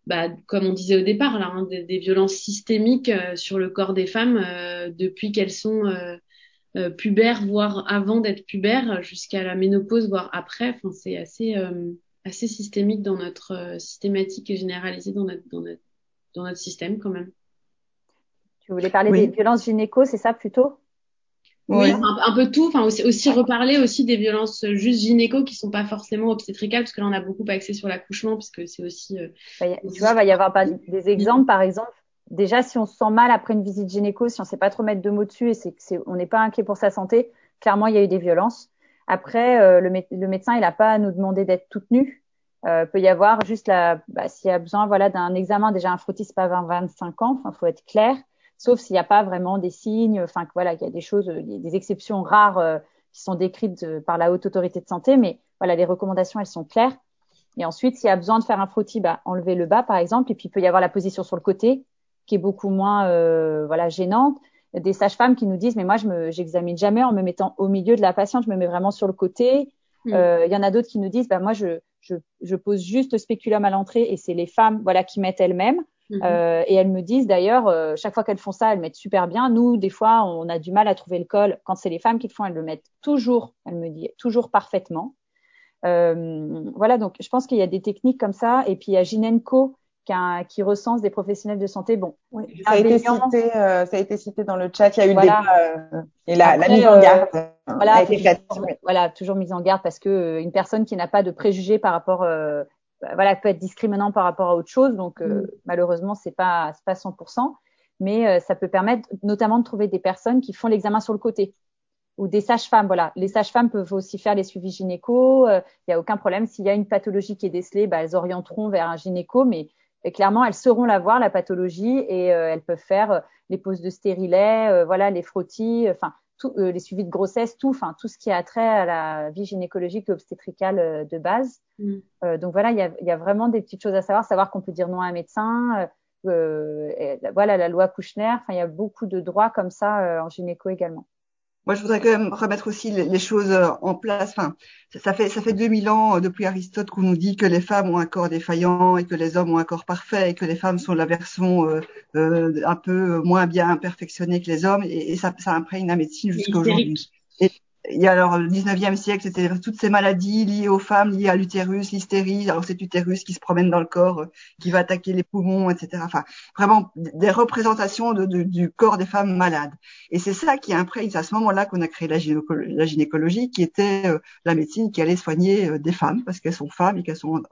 bah, comme on disait au départ là, hein, des, des, violences systémiques sur le corps des femmes depuis qu'elles sont pubères, voire avant d'être pubères, jusqu'à la ménopause, voire après. Enfin c'est assez assez systémique dans notre systématique et généralisé dans notre dans notre dans notre système quand même. Vous voulez parler des violences gynéco, c'est ça plutôt? Oui, un, peu tout. Enfin aussi, aussi reparler aussi des violences juste gynéco qui sont pas forcément obstétricales parce que là on a beaucoup axé sur l'accouchement parce que c'est aussi. Euh, bah, tu vois, va y avoir pas des exemples par exemple. Déjà, si on se sent mal après une visite gynéco, si on sait pas trop mettre de mots dessus et c'est c'est on n'est pas inquiet pour sa santé, clairement il y a eu des violences. Après, euh, le, le, médecin il a pas à nous demander d'être toute nue. Euh, peut y avoir juste la, bah, s'il y a besoin voilà d'un examen déjà un frottis pas 20-25 ans, enfin faut être clair sauf s'il n'y a pas vraiment des signes, enfin voilà, qu'il y a des choses, des exceptions rares euh, qui sont décrites euh, par la haute autorité de santé, mais voilà, les recommandations elles sont claires. Et ensuite, s'il y a besoin de faire un frottis, bah, enlever le bas par exemple, et puis il peut y avoir la position sur le côté qui est beaucoup moins euh, voilà gênante. Des sages-femmes qui nous disent mais moi je me j'examine jamais en me mettant au milieu de la patiente, je me mets vraiment sur le côté. Mm. Euh, il y en a d'autres qui nous disent bah moi je, je, je pose juste le spéculum à l'entrée et c'est les femmes voilà qui mettent elles-mêmes. Mhm. Euh, et elles me disent d'ailleurs, euh, chaque fois qu'elles font ça, elles mettent super bien. Nous, des fois, on a du mal à trouver le col. Quand c'est les femmes qui le font, elles le mettent toujours, elle me dit, toujours parfaitement. Euh, voilà, donc je pense qu'il y a des techniques comme ça. Et puis il y a Ginenco qui, a, qui recense des professionnels de santé. Bon, oui, ça, a été cité, euh, ça a été cité dans le chat. Il y a eu voilà. des euh, et la, la, mise en garde voilà, a été faite. Voilà, toujours mise en garde parce que une personne qui n'a pas de préjugés par rapport voilà, peut être discriminant par rapport à autre chose. Donc euh, mm. malheureusement, c'est pas c'est pas 100%, mais euh, ça peut permettre notamment de trouver des personnes qui font l'examen sur le côté ou des sages-femmes. Voilà, les sages-femmes peuvent aussi faire les suivis gynéco. Il n'y a aucun problème. S'il y a une pathologie qui est décelée, bah, elles orienteront vers un gynéco, mais clairement, elles sauront la voir, la pathologie, et elles peuvent faire les poses de stérilet, voilà, les frottis, enfin euh, les suivis de grossesse, tout, enfin tout ce qui a trait à la vie gynécologique et obstétricale euh, de base. Mm. Euh, donc voilà, il y a, y a, vraiment des petites choses à savoir, savoir qu'on peut dire non à un médecin. voilà la loi Kouchner. Enfin, il y a beaucoup de droits comme ça en gynéco également. Moi, je voudrais quand même remettre aussi les, choses euh, en place. Enfin, ça fait ça fait 2000 ans euh, depuis Aristote qu'on nous dit que les femmes ont un corps défaillant et que les hommes ont un corps parfait et que les femmes sont la version euh, euh un peu moins bien perfectionnée que les hommes. Et, et ça, ça imprègne la médecine jusqu'à aujourd'hui il y a alors le 19e siècle, c'était toutes ces maladies liées aux femmes, liées à l'utérus, l'hystérie, alors cet utérus qui se promène dans le corps, euh, qui va attaquer les poumons, etc. Enfin, vraiment des représentations du corps des femmes malades. Et c'est ça qui imprègne, c'est à ce moment-là qu'on a créé la, gynécologie, qui était euh, la médecine qui allait soigner euh, des femmes, parce qu'elles sont femmes et qu'elles sont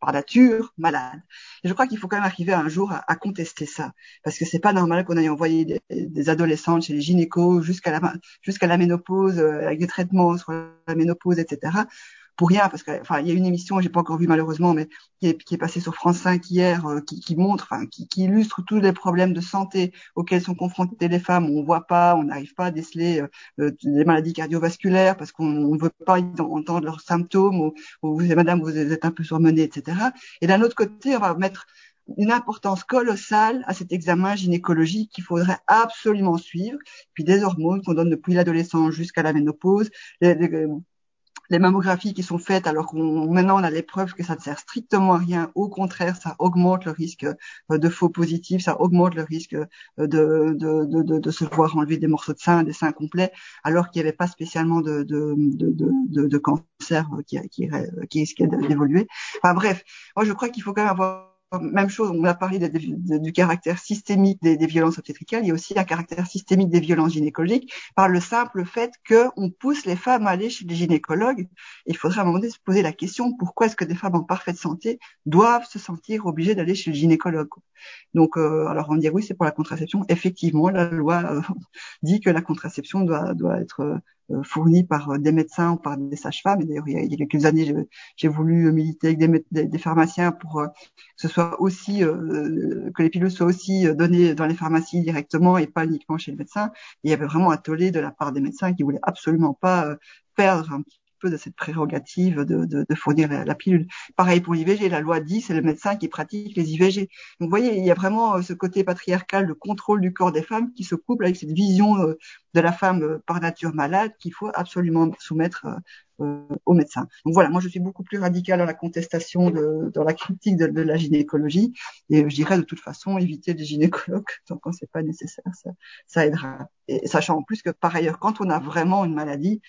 par nature malades. Je crois qu'il faut quand même arriver un jour à, contester ça, parce que c'est pas normal qu'on aille envoyer des, des, adolescentes chez les gynécos jusqu'à la, jusqu'à la ménopause avec des traitements sur la ménopause, etc. Pour rien, parce que, enfin, il y a une émission, j'ai pas encore vu malheureusement, mais qui est, passée sur France 5 hier, euh, qui, montre, enfin, qui, illustre tous les problèmes de santé auxquels sont confrontées les femmes. On voit pas, on n'arrive pas à déceler euh, euh des maladies cardiovasculaires parce qu'on ne veut pas entendre leurs symptômes ou, ou madame, vous êtes un peu surmenée, etc. Et d'un autre côté, on va mettre une importance colossale à cet examen gynécologique qu'il faudrait absolument suivre. Puis des hormones qu'on donne depuis l'adolescence jusqu'à la ménopause, les, les, mammographies qui sont faites alors qu'on maintenant on a les preuves que ça ne sert strictement à rien. Au contraire, ça augmente le risque euh, de faux positifs, ça augmente le risque euh, de, de, de, de, se voir enlever des morceaux de sein, des seins complets, alors qu'il n'y avait pas spécialement de, de, cancer qui, qui, qui risquait d'évoluer. Enfin bref, moi je crois qu'il faut quand même avoir même chose, on a parlé du caractère systémique des, violences obstétricales, il y a aussi un caractère systémique des violences gynécologiques par le simple fait qu'on pousse les femmes à aller chez les gynécologues. Il faudrait à un moment donné se poser la question pourquoi est-ce que des femmes en parfaite santé doivent se sentir obligées d'aller chez le gynécologue Donc, euh, alors on dire oui, c'est pour la contraception. Effectivement, la loi euh, <laughs> dit que la contraception doit, doit être euh, euh, fournis par euh, des médecins ou par des sages-femmes. D'ailleurs, il, y a quelques années, j'ai voulu militer avec des, des, pharmaciens pour euh, que ce soit aussi que les pilules soient aussi données dans les pharmacies directement et pas uniquement chez le médecin. il y avait vraiment un tollé de la part des médecins qui voulaient absolument pas perdre un de cette prérogative de, fournir la, pilule. Pareil pour l'IVG, la loi dit c'est le médecin qui pratique les IVG. Donc vous voyez, il y a vraiment euh, ce côté patriarcal de contrôle du corps des femmes qui se couple avec cette vision euh, de la femme euh, par nature malade qu'il faut absolument soumettre aux médecins. Donc voilà, moi je suis beaucoup plus radicale dans la contestation, dans la critique de, la gynécologie, et je dirais de toute façon éviter les gynécologues <laughs> tant qu'on c'est pas nécessaire, ça, ça aidera. Et sachant en plus que par ailleurs, quand on a vraiment une maladie,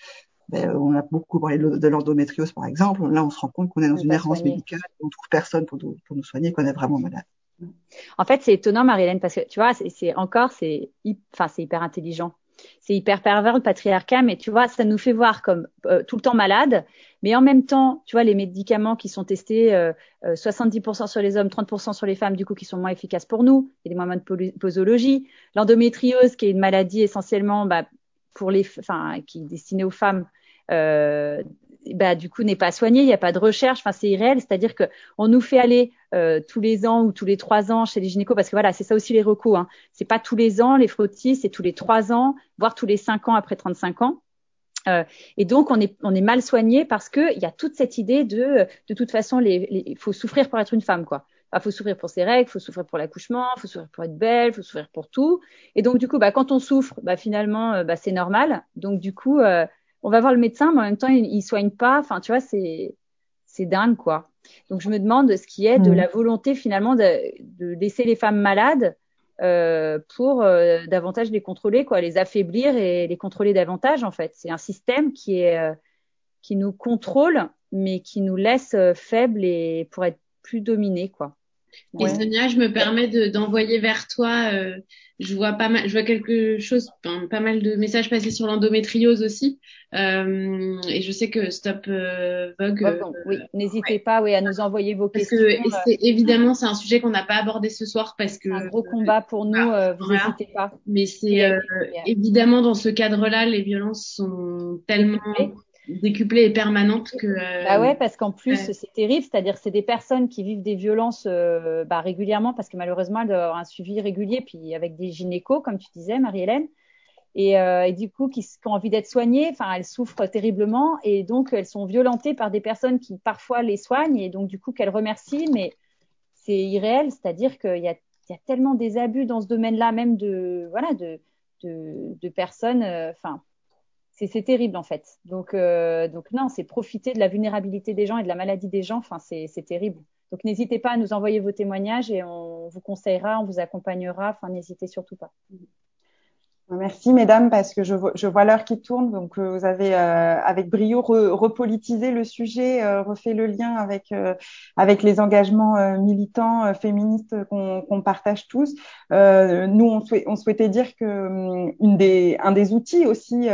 ben, on a beaucoup parlé de l'endométriose par exemple. Là, on se rend compte qu'on est dans une errance médicale, on trouve personne pour nous, pour nous soigner, qu'on est vraiment malade. En fait, c'est étonnant, Marilène, parce que tu vois, c'est encore, c'est, enfin, c'est hyper intelligent. C'est hyper pervers le patriarcat, mais tu vois, ça nous fait voir comme euh, tout le temps malade, mais en même temps, tu vois, les médicaments qui sont testés, euh, 70% euh, sur les hommes, 30% sur les femmes, du coup, qui sont moins efficaces pour nous. Il y a des moments de posologie. L'endométriose, qui est une maladie essentiellement bah, pour les, enfin, qui est destiné aux femmes, euh, bah, du coup n'est pas soigné, il n'y a pas de recherche, enfin c'est irréel, c'est-à-dire que on nous fait aller euh, tous les ans ou tous les trois ans chez les gynécos parce que voilà c'est ça aussi les recours, hein. c'est pas tous les ans les frottis, c'est tous les trois ans, voire tous les cinq ans après 35 ans. Euh, et donc on est on est mal soigné parce que il y a toute cette idée de de toute façon les il faut souffrir pour être une femme quoi. Il faut souffrir pour ses règles, faut souffrir pour l'accouchement, faut souffrir pour être belle, faut souffrir pour tout. Et donc du coup, bah, quand on souffre, bah, finalement, euh, bah, c'est normal. Donc du coup, euh, on va voir le médecin, mais en même temps, il, il soigne pas. Enfin, tu vois, c'est c'est dingue quoi. Donc je me demande ce qui est de mmh. la volonté finalement de, de laisser les femmes malades euh, pour euh, davantage les contrôler, quoi, les affaiblir et les contrôler davantage en fait. C'est un système qui est qui nous contrôle, mais qui nous laisse faibles et pour être plus dominés quoi. Et Sonia, je me permets d'envoyer vers toi. Euh, je vois pas mal, je vois quelque chose, pas mal de messages passés sur l'endométriose aussi. Euh, et je sais que Stop euh, Vogue. Euh, oui, n'hésitez pas, oui, à nous envoyer vos parce questions. Que, et évidemment, c'est un sujet qu'on n'a pas abordé ce soir parce que. C'est un gros combat pour nous. vous n'hésitez pas. Mais c'est évidemment dans ce cadre-là, les violences sont tellement décuplée et permanente que. Euh, bah ouais, parce qu'en plus c'est terrible, c'est-à-dire c'est des personnes qui vivent des violences euh, bah, régulièrement parce que malheureusement elles doivent avoir un suivi régulier, puis avec des gynécos comme tu disais, Marie-Hélène. Et, euh, et, du coup qui, qui ont envie d'être soignées, enfin elles souffrent terriblement et donc elles sont violentées par des personnes qui parfois les soignent et donc du coup qu'elles remercient, mais c'est irréel, c'est-à-dire qu'il y a, il y a tellement des abus dans ce domaine-là, même de voilà de de, de personnes, enfin c'est terrible en fait. Donc, euh, donc non, c'est profiter de la vulnérabilité des gens et de la maladie des gens. Enfin, c'est terrible. Donc n'hésitez pas à nous envoyer vos témoignages et on vous conseillera, on vous accompagnera. Enfin, n'hésitez surtout pas. Merci mesdames parce que je, je vois l'heure qui tourne donc euh, vous avez euh, avec brio repolitisé le sujet, euh, refait le lien avec avec les engagements militants féministes qu'on partage tous. nous on, on, souhaitait dire que hum, une des un des outils aussi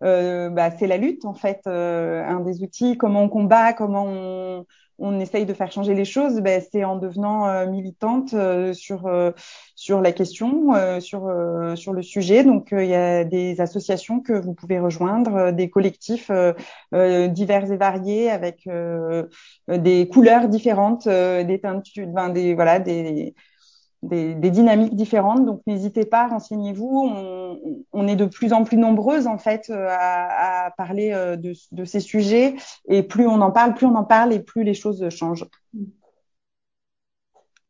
bah, c'est la lutte en fait un des outils comment on combat comment on on essaye de faire changer les choses, ben, c'est en devenant euh, militante euh, sur euh, sur la question, sur sur le sujet. Donc il y a des associations que vous pouvez rejoindre, des collectifs divers et variés avec des couleurs différentes, des teintures, ben, des voilà des des, des, dynamiques différentes. Donc n'hésitez pas, renseignez-vous. On, on, est de plus en plus nombreuses en fait euh, à, à parler euh, de, de, ces sujets et plus on en parle, plus on en parle et plus les choses changent.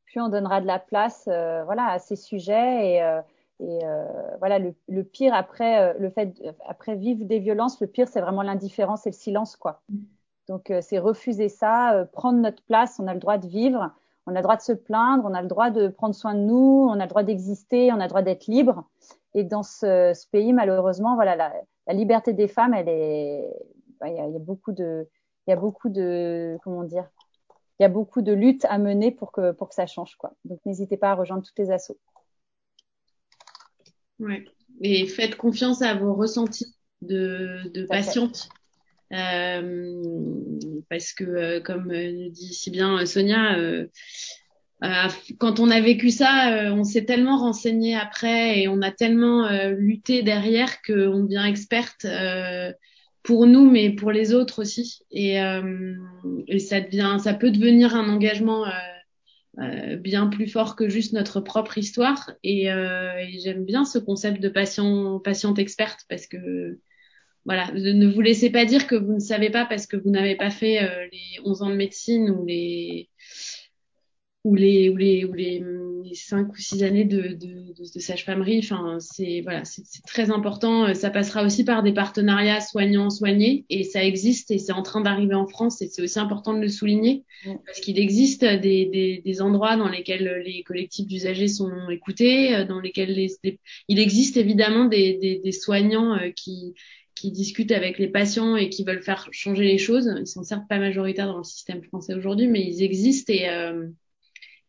Plus on donnera de la place, euh, voilà, à ces sujets et, euh, et voilà le, le, pire après le fait après vivre des violences, le pire c'est vraiment l'indifférence et le silence quoi. Donc c'est refuser ça, prendre notre place, on a le droit de vivre on a le droit de se plaindre, on a le droit de prendre soin de nous, on a le droit d'exister, on a le droit d'être libre. Et dans ce, ce pays, malheureusement, voilà, la, la, liberté des femmes, elle est, bah, il y, a, y, a, beaucoup de, il y a beaucoup de, comment dire, il y a beaucoup de luttes à mener pour que pour que ça change, quoi. Donc n'hésitez pas à rejoindre toutes les assos. Ouais. Et faites confiance à vos ressentis de, de patiente. Parce que, euh, comme euh, dit si bien Sonia, quand on a vécu ça, on s'est tellement renseigné après et on a tellement lutté derrière qu'on devient experte pour nous, mais pour les autres aussi. Et, et ça devient, ça peut devenir un engagement euh, bien plus fort que juste notre propre histoire. Et, euh, et j'aime bien ce concept de patient, patiente experte parce que voilà, ne vous laissez pas dire que vous ne savez pas parce que vous n'avez pas fait euh, les 11 ans de médecine ou les ou les ou les ou les, les 5 ou 6 années de, de, de, de sage-famerie. Enfin, c'est voilà, c'est très important. Ça passera aussi par des partenariats soignants-soignés et ça existe et c'est en train d'arriver en France et c'est aussi important de le souligner parce qu'il existe des, des, des, endroits dans lesquels les collectifs d'usagers sont écoutés, dans lesquels les, il existe évidemment des, des, des soignants euh, qui qui discutent avec les patients et qui veulent faire changer les choses. Ils sont certes pas majoritaires dans le système français aujourd'hui, mais ils existent et, euh,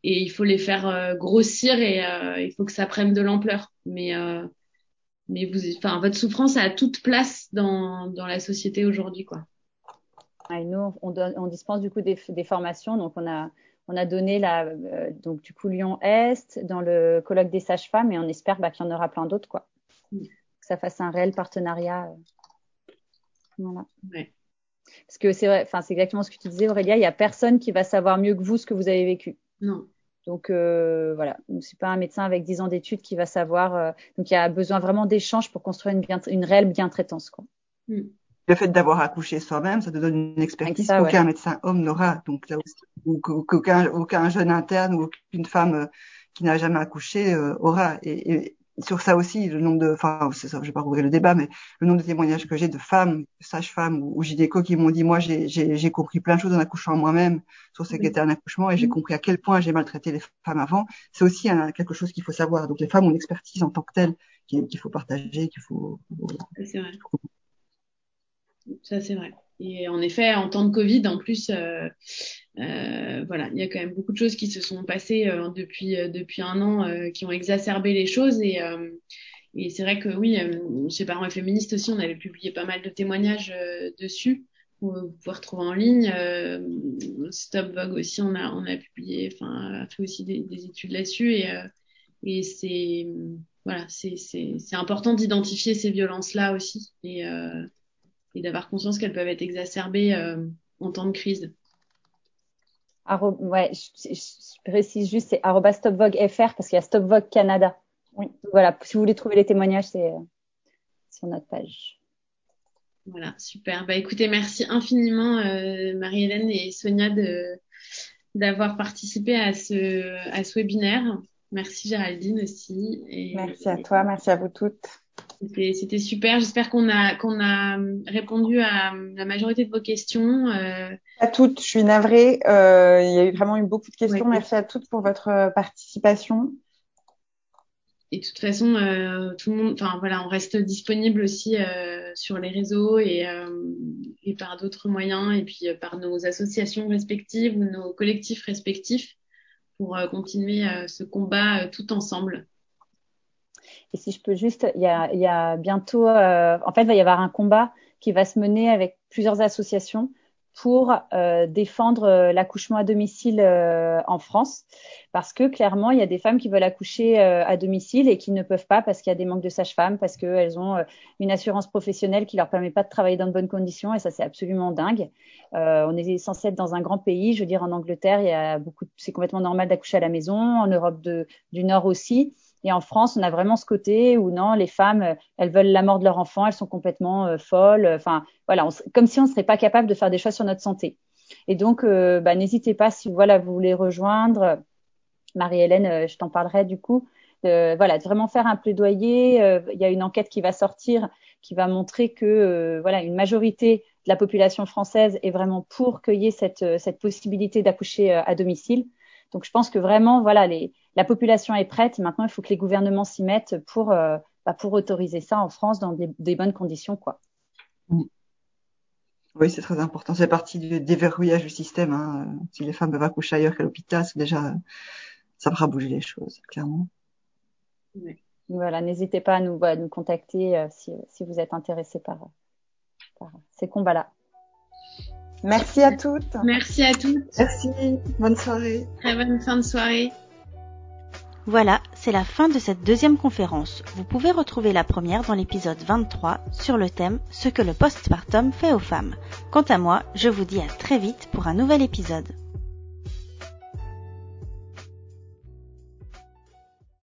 et il faut les faire euh, grossir et euh, il faut que ça prenne de l'ampleur. Mais, mais vous, enfin, votre souffrance a toute place dans, dans la société aujourd'hui, quoi. et nous, on, donne, on, dispense du coup des, des, formations. Donc, on a, on a donné la, euh, donc du coup Lyon-Est dans le colloque des sages-femmes et on espère bah, qu'il y en aura plein d'autres, quoi. Mm. Que ça fasse un réel partenariat. Voilà. Ouais. Parce que c'est vrai, enfin c'est exactement ce que tu disais Aurélia, il y a personne qui va savoir mieux que vous ce que vous avez vécu. Non. Donc euh, voilà, c'est pas un médecin avec 10 ans d'études qui va savoir. Euh, donc il y a besoin vraiment d'échanges pour construire une, bien, une réelle bien-traitance. Quoi. Mm. Le fait d'avoir accouché soi-même, ça te donne une expertise qu'aucun ouais. médecin homme n'aura. Donc là aussi, ou qu'aucun aucun jeune interne ou aucune femme euh, qui n'a jamais accouché euh, aura. Et, et, sur ça aussi, le nombre de, enfin, ça, je vais pas rouvrir le débat, mais le nombre de témoignages que j'ai de femmes, sages-femmes ou, ou gynéco qui m'ont dit, moi, j'ai compris plein de choses en accouchant moi-même sur ce qu'était un accouchement et j'ai compris à quel point j'ai maltraité les femmes avant. C'est aussi un, quelque chose qu'il faut savoir. Donc les femmes ont une expertise en tant que telle qu'il faut partager, qu'il faut. C'est vrai. Ça c'est vrai. Et en effet, en temps de Covid, en plus, euh, voilà, il y a quand même beaucoup de choses qui se sont passées depuis depuis un an qui ont exacerbé les choses et et c'est vrai que oui, chez Parents et Féministes aussi, on avait publié pas mal de témoignages dessus. Vous pouvez retrouver en ligne. Stop Vogue aussi, on a on a publié, enfin, fait aussi des, des études là-dessus et et c'est voilà, c'est c'est important d'identifier ces violences-là aussi et euh, et d'avoir conscience qu'elles peuvent être exacerbées euh, en temps de crise. Ouais, je, précise juste, c'est stopvogue.fr parce qu'il y a Stopvogue Canada. Oui. Voilà, si vous voulez trouver les témoignages, c'est euh, sur notre page. Voilà, super. Bah écoutez, merci infiniment euh, Marie-Hélène et Sonia de d'avoir participé à ce à ce webinaire. Merci Géraldine aussi. Et, merci à toi, merci à vous toutes. C'était super. J'espère qu'on a qu'on a répondu à la majorité de vos questions. Euh... À toutes. Je suis navrée. Euh, il y a eu vraiment eu beaucoup de questions. merci à toutes pour votre euh, participation. Et de toute façon, euh, tout le monde, enfin voilà, on reste disponible aussi euh, sur les réseaux et, euh, et par d'autres moyens, et puis euh, par nos associations respectives ou nos collectifs respectifs pour continuer ce combat tout ensemble. Et si je peux juste, il y a, y a bientôt, en fait, il va y avoir un combat qui va se mener avec plusieurs associations pour euh, défendre l'accouchement à domicile euh, en France, parce que clairement, il y a des femmes qui veulent accoucher euh, à domicile et qui ne peuvent pas parce qu'il y a des manques de sages-femmes, parce qu'elles ont une assurance professionnelle qui leur permet pas de travailler dans de bonnes conditions, et ça c'est absolument dingue. on est censé être dans un grand pays, je veux dire en Angleterre, il y a beaucoup, c'est complètement normal d'accoucher à la maison, en Europe de, du Nord aussi. Et en France, on a vraiment ce côté où non, les femmes, euh, elles veulent la mort de leur enfant, elles sont complètement euh, folles. Enfin, voilà, comme si on ne serait pas capable de faire des choix sur notre santé. Et donc, euh, bah, n'hésitez pas si vous voulez rejoindre Marie-Hélène, je t'en parlerai du coup. De, voilà, vraiment faire un plaidoyer. Il y a une enquête qui va sortir qui va montrer que voilà une majorité de la population française est vraiment pour cette, cette possibilité d'accoucher à domicile. Donc je pense que vraiment, voilà, les, la population est prête. maintenant, il faut que les gouvernements s'y mettent pour, euh, bah, pour autoriser ça en France dans des, des bonnes conditions, quoi. Mm. Oui, c'est très important. C'est partie du déverrouillage du système. Hein. Si les femmes peuvent accoucher ailleurs qu'à l'hôpital, c'est déjà, ça fera bouger les choses, clairement. Oui. Voilà, n'hésitez pas à nous, à nous contacter euh, si, si, vous êtes intéressé par, par ces combats-là. Merci à toutes. Merci à toutes. Merci. Bonne soirée. Très bonne fin de soirée. Voilà, c'est la fin de cette deuxième conférence. Vous pouvez retrouver la première dans l'épisode 23 sur le thème Ce que le postpartum fait aux femmes. Quant à moi, je vous dis à très vite pour un nouvel épisode.